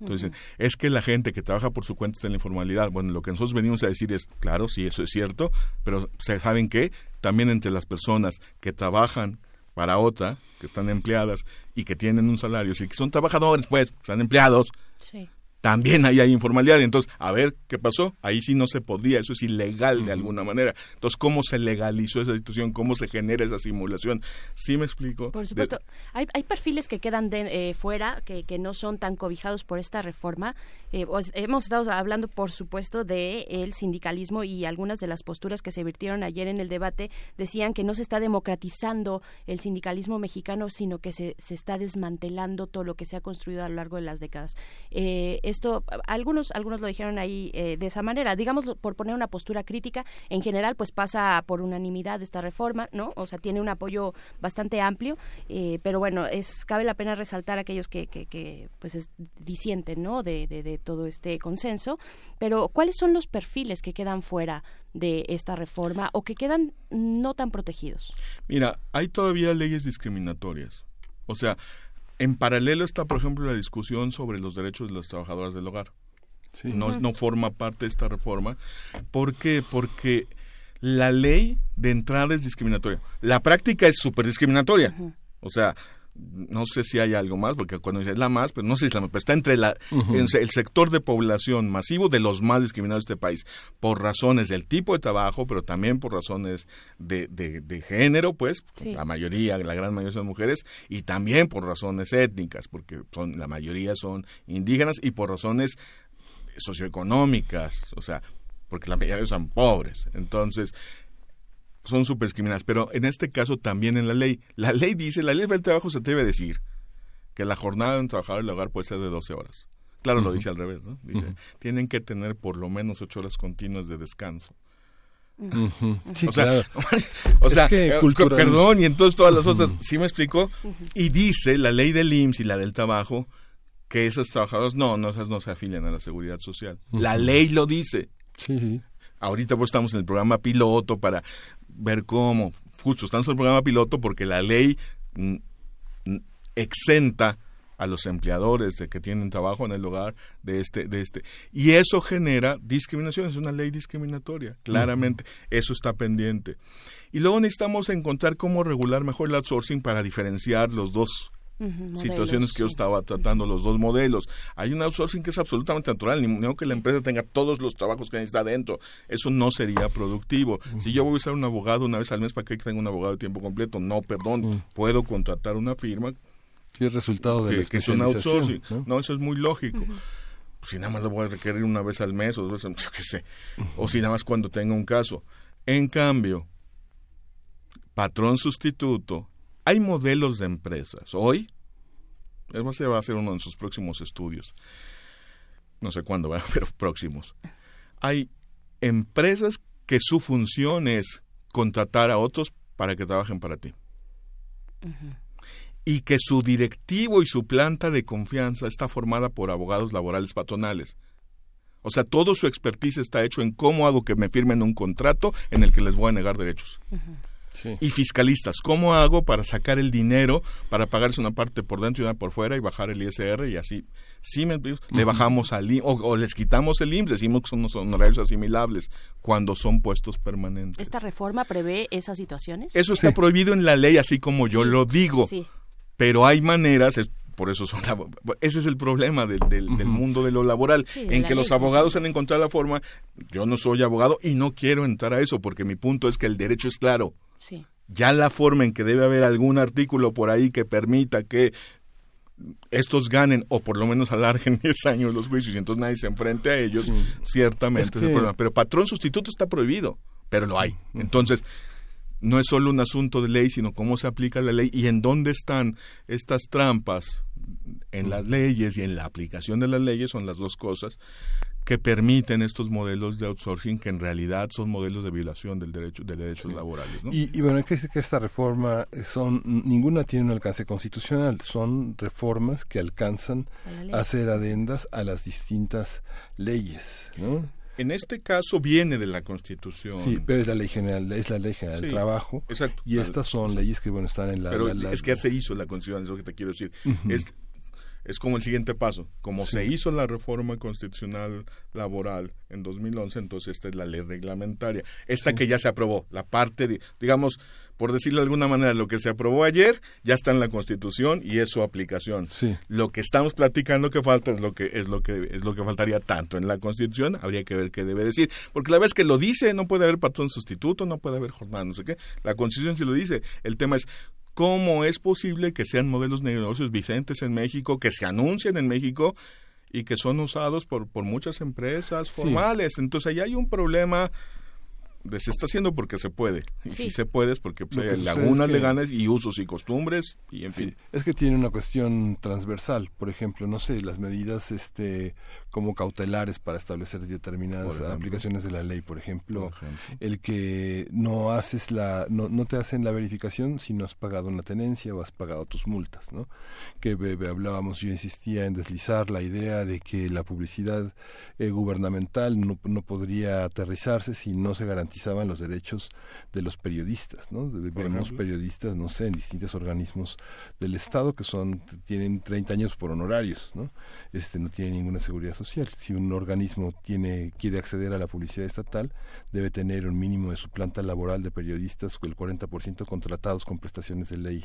Entonces, es que la gente que trabaja por su cuenta está en la informalidad. Bueno, lo que nosotros venimos a decir es, claro, sí, eso es cierto, pero ¿saben qué? También entre las personas que trabajan para otra, que están empleadas y que tienen un salario, si que son trabajadores, pues, están empleados, sí también ahí hay informalidad. Entonces, a ver qué pasó. Ahí sí no se podría, eso es ilegal de alguna manera. Entonces, ¿cómo se legalizó esa situación? ¿Cómo se genera esa simulación? ¿Sí me explico? Por supuesto. Hay, hay, perfiles que quedan de, eh, fuera, que, que, no son tan cobijados por esta reforma. Eh, pues, hemos estado hablando, por supuesto, de el sindicalismo y algunas de las posturas que se virtieron ayer en el debate decían que no se está democratizando el sindicalismo mexicano, sino que se, se está desmantelando todo lo que se ha construido a lo largo de las décadas. Eh, esto, algunos, algunos lo dijeron ahí eh, de esa manera, digamos por poner una postura crítica, en general pues pasa por unanimidad esta reforma, ¿no? O sea, tiene un apoyo bastante amplio, eh, pero bueno, es cabe la pena resaltar aquellos que, que, pues es, disienten, ¿no? De, de, todo este consenso, pero ¿cuáles son los perfiles que quedan fuera de esta reforma o que quedan no tan protegidos? Mira, hay todavía leyes discriminatorias. O sea, en paralelo está, por ejemplo, la discusión sobre los derechos de las trabajadoras del hogar. No, no forma parte de esta reforma. ¿Por qué? Porque la ley de entrada es discriminatoria. La práctica es súper discriminatoria. O sea, no sé si hay algo más, porque cuando dice la más, pero no sé si es la más, pero está entre la, el sector de población masivo de los más discriminados de este país, por razones del tipo de trabajo, pero también por razones de, de, género, pues, la mayoría, la gran mayoría son mujeres, y también por razones étnicas, porque son, la mayoría son indígenas, y por razones socioeconómicas, o sea, porque la mayoría son pobres. Entonces, son discriminadas, pero en este caso también en la ley. La ley dice, la ley del trabajo se debe decir que la jornada de un trabajador del hogar puede ser de 12 horas. Claro, lo dice al revés, ¿no? Dice, tienen que tener por lo menos 8 horas continuas de descanso. o sea, [laughs] o sea eh, perdón, y entonces todas las otras, ¿sí me explicó? Y dice la ley del IMSS y la del trabajo que esos trabajadores no, no, no se afilian a la seguridad social. La ley lo dice. Sí, Ahorita pues estamos en el programa piloto para ver cómo, justo estamos en el programa piloto porque la ley exenta a los empleadores de que tienen trabajo en el hogar de este de este. Y eso genera discriminación es una ley discriminatoria claramente. Eso está pendiente. Y luego necesitamos encontrar cómo regular mejor el outsourcing para diferenciar los dos situaciones que yo estaba tratando, los dos modelos. Hay un outsourcing que es absolutamente natural, ni que la empresa tenga todos los trabajos que necesita dentro. Eso no sería productivo. Si yo voy a usar un abogado una vez al mes, ¿para qué tengo un abogado de tiempo completo? No, perdón, puedo contratar una firma. ¿Qué es resultado de que, es un outsourcing. ¿no? eso es muy lógico. Si nada más lo voy a requerir una vez al mes o dos veces, [laughs] yo qué sé. O si nada más cuando tenga un caso. En cambio, patrón sustituto hay modelos de empresas. Hoy, se va a ser uno de sus próximos estudios. No sé cuándo, [laughs] pero próximos. Hay empresas que su función es contratar a otros para que trabajen para ti. y que su directivo y su planta de confianza está formada por abogados laborales patronales. O sea, todo su expertise está hecho en cómo hago que me firmen un contrato en el que les voy a negar derechos. Y fiscalistas, ¿cómo hago para sacar el dinero para pagarse una parte por dentro y una por fuera y bajar el ISR y así? Sí, me, le bajamos al IMSS, o, les quitamos el IMSS, decimos que son unos honorarios asimilables cuando son puestos permanentes. ¿Esta reforma prevé esas situaciones? Eso está prohibido en la ley, así como yo lo digo. Pero hay maneras, por eso son ese es el problema del, del, mundo de lo laboral en que los abogados han encontrado la forma yo no soy abogado y no quiero entrar a eso porque mi punto es que el derecho es claro. Ya la forma en que debe haber algún artículo por ahí que permita que estos ganen o por lo menos alarguen [laughs] 10 años los juicios y entonces nadie se enfrente a ellos, ciertamente es, el problema. Pero patrón sustituto está prohibido, pero lo hay. Entonces, no es solo un asunto de ley, sino cómo se aplica la ley y en dónde están estas trampas en las leyes y en la aplicación de las leyes, son las dos cosas, que permiten estos modelos de outsourcing que en realidad son modelos de violación del derecho de derechos laborales. Y, bueno, hay que decir que esta reforma son ninguna tiene un alcance constitucional, son reformas que alcanzan a hacer adendas a las distintas leyes, ¿no? En este caso viene de la Constitución. Sí, pero es la ley general, es la ley general del trabajo. Exacto. Y estas son leyes que bueno están en la. Pero es que ya se hizo la Constitución, es lo que te quiero decir. Es es como el siguiente paso. Como se hizo la reforma constitucional laboral en 2011, entonces esta es la ley reglamentaria. Esta que ya se aprobó, la parte, de, digamos, por decirlo de alguna manera, lo que se aprobó ayer ya está en la Constitución y es su aplicación. Lo que estamos platicando que falta es lo que es lo que es lo que faltaría tanto en la Constitución, habría que ver qué debe decir, porque la vez que lo dice no puede haber patrón sustituto, no puede haber jornada, no sé qué. La Constitución sí lo dice. El tema es ¿Cómo es posible que sean modelos de negocios vigentes en México, que se anuncian en México y que son usados por, por muchas empresas formales? Entonces ahí hay un problema se está haciendo porque se puede. Y si se puede es porque pues, hay lagunas legales y usos y costumbres y en fin. Es que tiene una cuestión transversal. Por ejemplo, no sé, las medidas este como cautelares para establecer determinadas aplicaciones de la ley. Por ejemplo, el que no haces la, no, no te hacen la verificación si no has pagado una tenencia o has pagado tus multas, ¿no? Que hablábamos, yo insistía en deslizar la idea de que la publicidad eh, gubernamental no, no podría aterrizarse si no se garantiza garantizaban los derechos de los periodistas, ¿no? Vemos periodistas, no sé, en distintos organismos del Estado que son tienen 30 años por honorarios, ¿no? Este no tiene ninguna seguridad social. Si un organismo tiene quiere acceder a la publicidad estatal, debe tener un mínimo de su planta laboral de periodistas, el 40% contratados con prestaciones de ley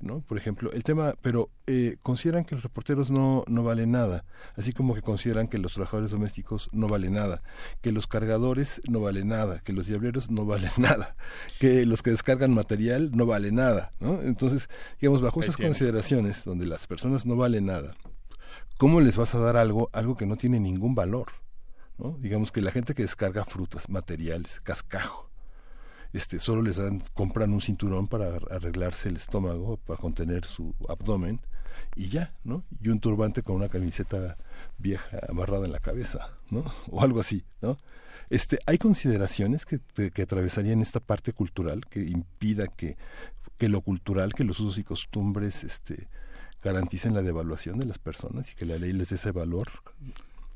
¿no? Por ejemplo, el tema, pero eh, consideran que los reporteros no, no valen nada, así como que consideran que los trabajadores domésticos no valen nada, que los cargadores no valen nada, que los diableros no valen [laughs] nada, que los que descargan material no valen nada, ¿no? Entonces, digamos, bajo esas consideraciones, donde las personas no valen nada, ¿cómo les vas a dar algo, algo que no tiene ningún valor? ¿no? Digamos que la gente que descarga frutas, materiales, cascajo, este, solo les dan, compran un cinturón para arreglarse el estómago, para contener su abdomen y ya, ¿no? Y un turbante con una camiseta vieja amarrada en la cabeza, ¿no? O algo así, ¿no? Este, hay consideraciones que, que atravesarían esta parte cultural que impida que, que lo cultural, que los usos y costumbres, este, garanticen la devaluación de las personas y que la ley les dé ese valor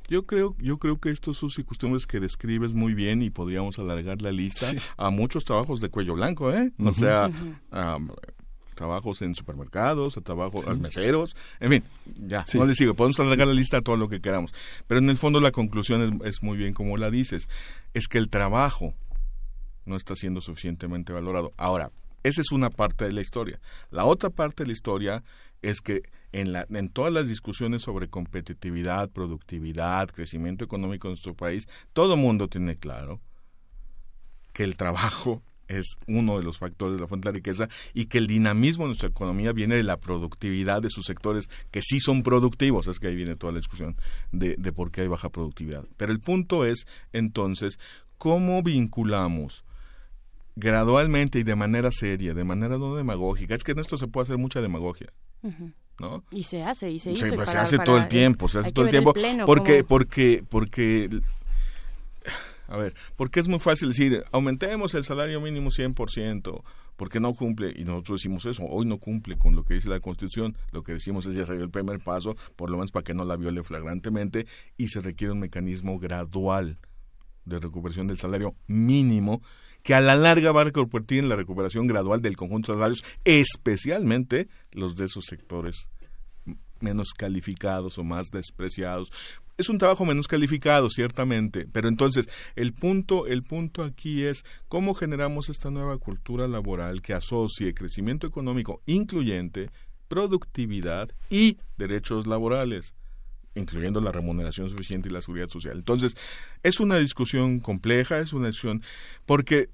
yo creo, yo creo que estos usos y costumbres que describes muy bien y podríamos alargar la lista a muchos trabajos de cuello blanco, ¿eh? O sea, trabajos en supermercados, a trabajos a meseros, en fin, ya, no les sigo, podemos alargar la lista a todo lo que queramos. Pero en el fondo la conclusión es, es muy bien como la dices, es que el trabajo no está siendo suficientemente valorado. Ahora, esa es una parte de la historia. La otra parte de la historia es que en, la, en todas las discusiones sobre competitividad, productividad, crecimiento económico en nuestro país, todo mundo tiene claro que el trabajo es uno de los factores de la fuente de la riqueza y que el dinamismo de nuestra economía viene de la productividad de sus sectores que sí son productivos. Es que ahí viene toda la discusión de, de por qué hay baja productividad. Pero el punto es, entonces, cómo vinculamos gradualmente y de manera seria, de manera no demagógica. Es que en esto se puede hacer mucha demagogia. ¿no? Y se hace, y se pues, hace todo el tiempo, se hace todo el tiempo. porque, porque, porque A ver, porque es muy fácil decir, aumentemos el salario mínimo 100%, porque no cumple, y nosotros decimos eso, hoy no cumple con lo que dice la Constitución, lo que decimos es ya salió el primer paso, por lo menos para que no la viole flagrantemente, y se requiere un mecanismo gradual de recuperación del salario mínimo, que a la larga va a repercutir en la recuperación gradual del conjunto de salarios, especialmente los de esos sectores menos calificados o más despreciados. Es un trabajo menos calificado, ciertamente, pero entonces el punto, el punto aquí es cómo generamos esta nueva cultura laboral que asocie crecimiento económico incluyente, productividad y derechos laborales incluyendo la remuneración suficiente y la seguridad social. Entonces, es una discusión compleja, es una discusión, porque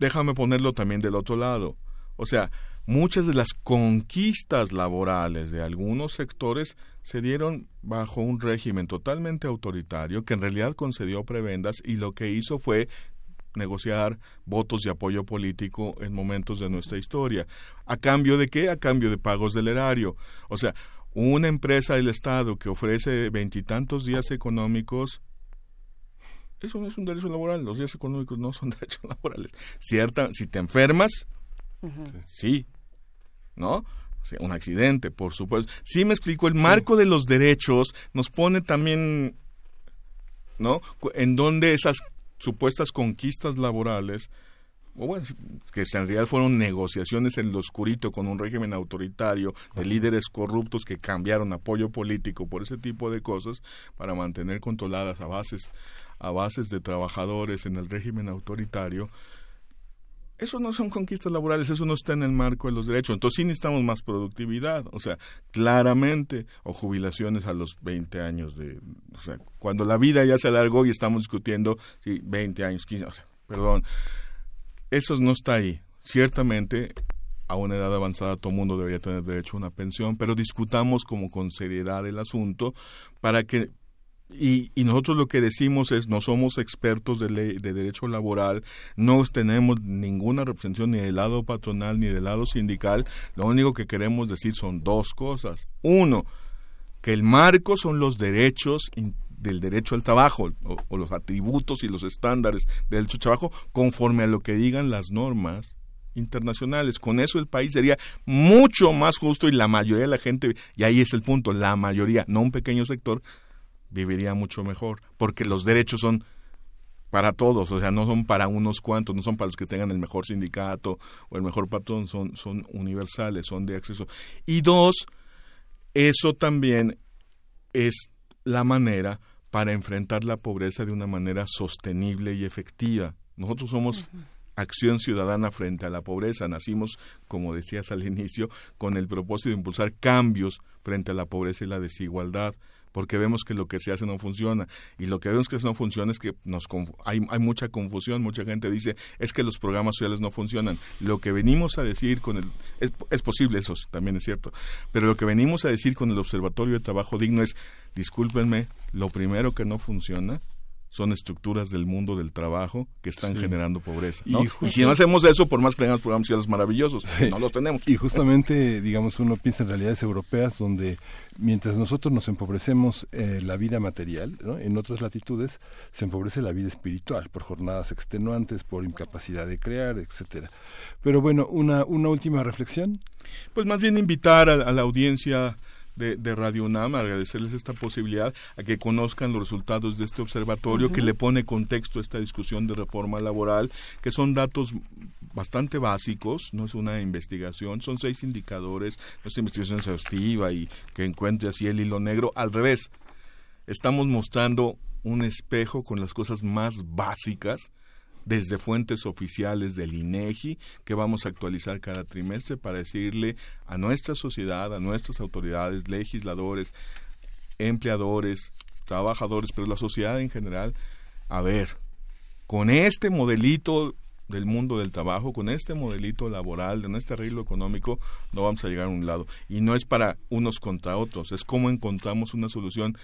déjame ponerlo también del otro lado. O sea, muchas de las conquistas laborales de algunos sectores se dieron bajo un régimen totalmente autoritario que en realidad concedió prebendas y lo que hizo fue negociar votos de apoyo político en momentos de nuestra historia. ¿A cambio de qué? A cambio de pagos del erario. O sea, una empresa del Estado que ofrece veintitantos días económicos eso no es un derecho laboral, los días económicos no son [laughs] derechos laborales. Cierta, si te enfermas, sí, ¿no? un accidente, por supuesto. Sí me explico, el marco de los derechos nos pone también, ¿no? En donde esas supuestas conquistas laborales, o bueno, que en realidad fueron negociaciones en lo oscurito con un régimen autoritario de líderes corruptos que cambiaron apoyo político por ese tipo de cosas para mantener controladas a bases a bases de trabajadores en el régimen autoritario, eso no son conquistas laborales, eso no está en el marco de los derechos. Entonces sí necesitamos más productividad, o sea, claramente, o jubilaciones a los 20 años de, o sea, cuando la vida ya se alargó y estamos discutiendo, sí, 20 años, 15, o sea, perdón, eso no está ahí. Ciertamente, a una edad avanzada todo mundo debería tener derecho a una pensión, pero discutamos como con seriedad el asunto para que y, y, nosotros lo que decimos es, no somos expertos de, ley, de derecho laboral, no tenemos ninguna representación ni del lado patronal ni del lado sindical, lo único que queremos decir son dos cosas. Uno, que el marco son los derechos del derecho al trabajo o, o los atributos y los estándares del derecho al trabajo conforme a lo que digan las normas internacionales. Con eso el país sería mucho más justo y la mayoría de la gente, y ahí es el punto, la mayoría, no un pequeño sector, viviría mucho mejor, porque los derechos son para todos, o sea, no son para unos cuantos, no son para los que tengan el mejor sindicato o el mejor patrón, son, son universales, son de acceso. Y dos, eso también es la manera para enfrentar la pobreza de una manera sostenible y efectiva. Nosotros somos acción ciudadana frente a la pobreza. Nacimos, como decías al [laughs] inicio, con el propósito de impulsar cambios frente a la pobreza y la desigualdad porque vemos que lo que se hace no funciona y lo que vemos que no funciona es que nos hay, hay mucha confusión, mucha gente dice es que los programas sociales no funcionan. Lo que venimos a decir con el es, es posible eso también es cierto, pero lo que venimos a decir con el Observatorio de Trabajo Digno es discúlpenme, lo primero que no funciona son estructuras del mundo del trabajo que están generando pobreza. Y, si no hacemos eso, por más que tengamos programas sociales maravillosos, no los tenemos. Y justamente, digamos, uno piensa en realidades europeas donde mientras nosotros nos empobrecemos eh, la vida material, en otras latitudes se empobrece la vida espiritual por jornadas extenuantes, por incapacidad de crear, etcétera. Pero bueno, una, una última reflexión. Pues más bien invitar a la audiencia de, Radio UNAM, agradecerles esta posibilidad a que conozcan los resultados de este observatorio que le pone contexto a esta discusión de reforma laboral, que son datos bastante básicos, no es una investigación, son seis indicadores, no es investigación exhaustiva y que encuentre así el hilo negro, al revés, estamos mostrando un espejo con las cosas más básicas desde fuentes oficiales del INEGI que vamos a actualizar cada trimestre para decirle a nuestra sociedad, a nuestras autoridades, legisladores, empleadores, trabajadores, pero la sociedad en general, a ver, con este modelito del mundo del trabajo, con este modelito laboral, de este arreglo económico, no vamos a llegar a un lado. Y no es para unos contra otros, es cómo encontramos una solución,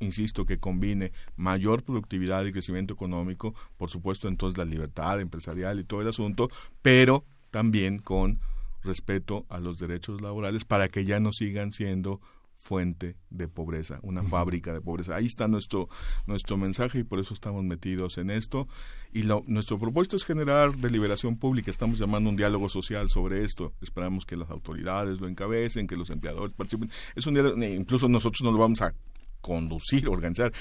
insisto, que combine mayor productividad y crecimiento económico, por supuesto, entonces la libertad empresarial y todo el asunto, pero también con respeto a los derechos laborales para que ya no sigan siendo fuente de pobreza, una fábrica de pobreza. Ahí está nuestro, nuestro mensaje y por eso estamos metidos en esto. Y lo, nuestro propósito es generar deliberación pública. Estamos llamando un diálogo social sobre esto. Esperamos que las autoridades lo encabecen, que los empleadores participen. Es un diálogo, incluso nosotros no lo vamos a conducir, organizar.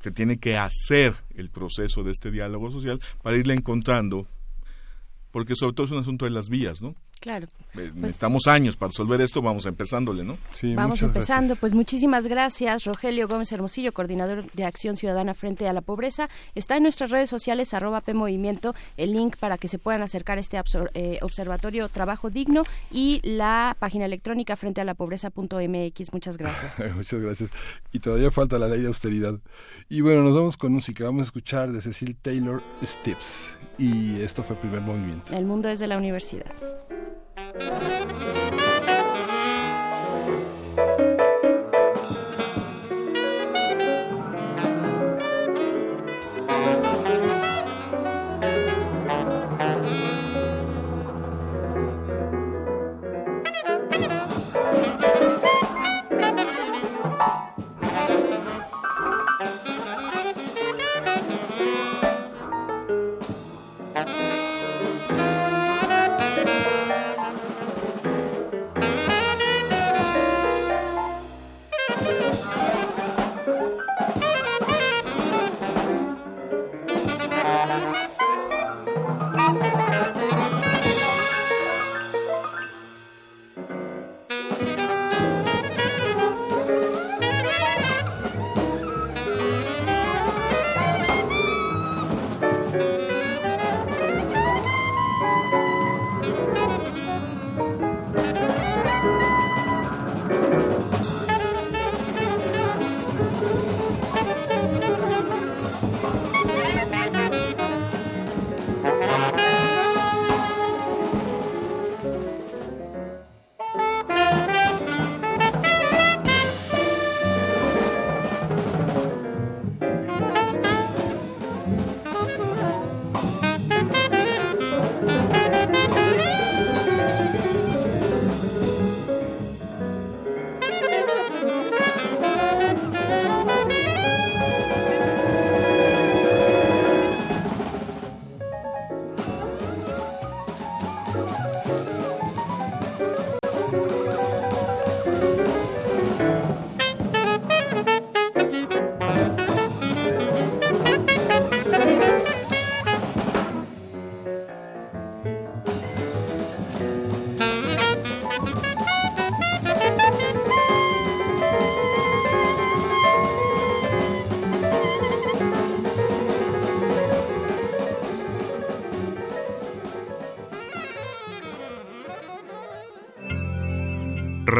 Se tiene que hacer el proceso de este diálogo social para irle encontrando porque sobre todo es un asunto de las vías, ¿no? Claro. Eh, pues necesitamos años para resolver esto, vamos empezándole, ¿no? Sí, vamos empezando. Pues muchísimas gracias, Rogelio Gómez Hermosillo, coordinador de Acción Ciudadana frente a la pobreza. Está en nuestras redes sociales, arroba PMovimiento, el link para que se puedan acercar a este eh, observatorio Trabajo Digno y la página electrónica frente a la pobreza.mx. Muchas gracias. [laughs] Muchas gracias. Y todavía falta la ley de austeridad. Y bueno, nos vamos con música. Vamos a escuchar de Cecil Taylor Stips. Y esto fue el primer movimiento. El mundo es de la universidad.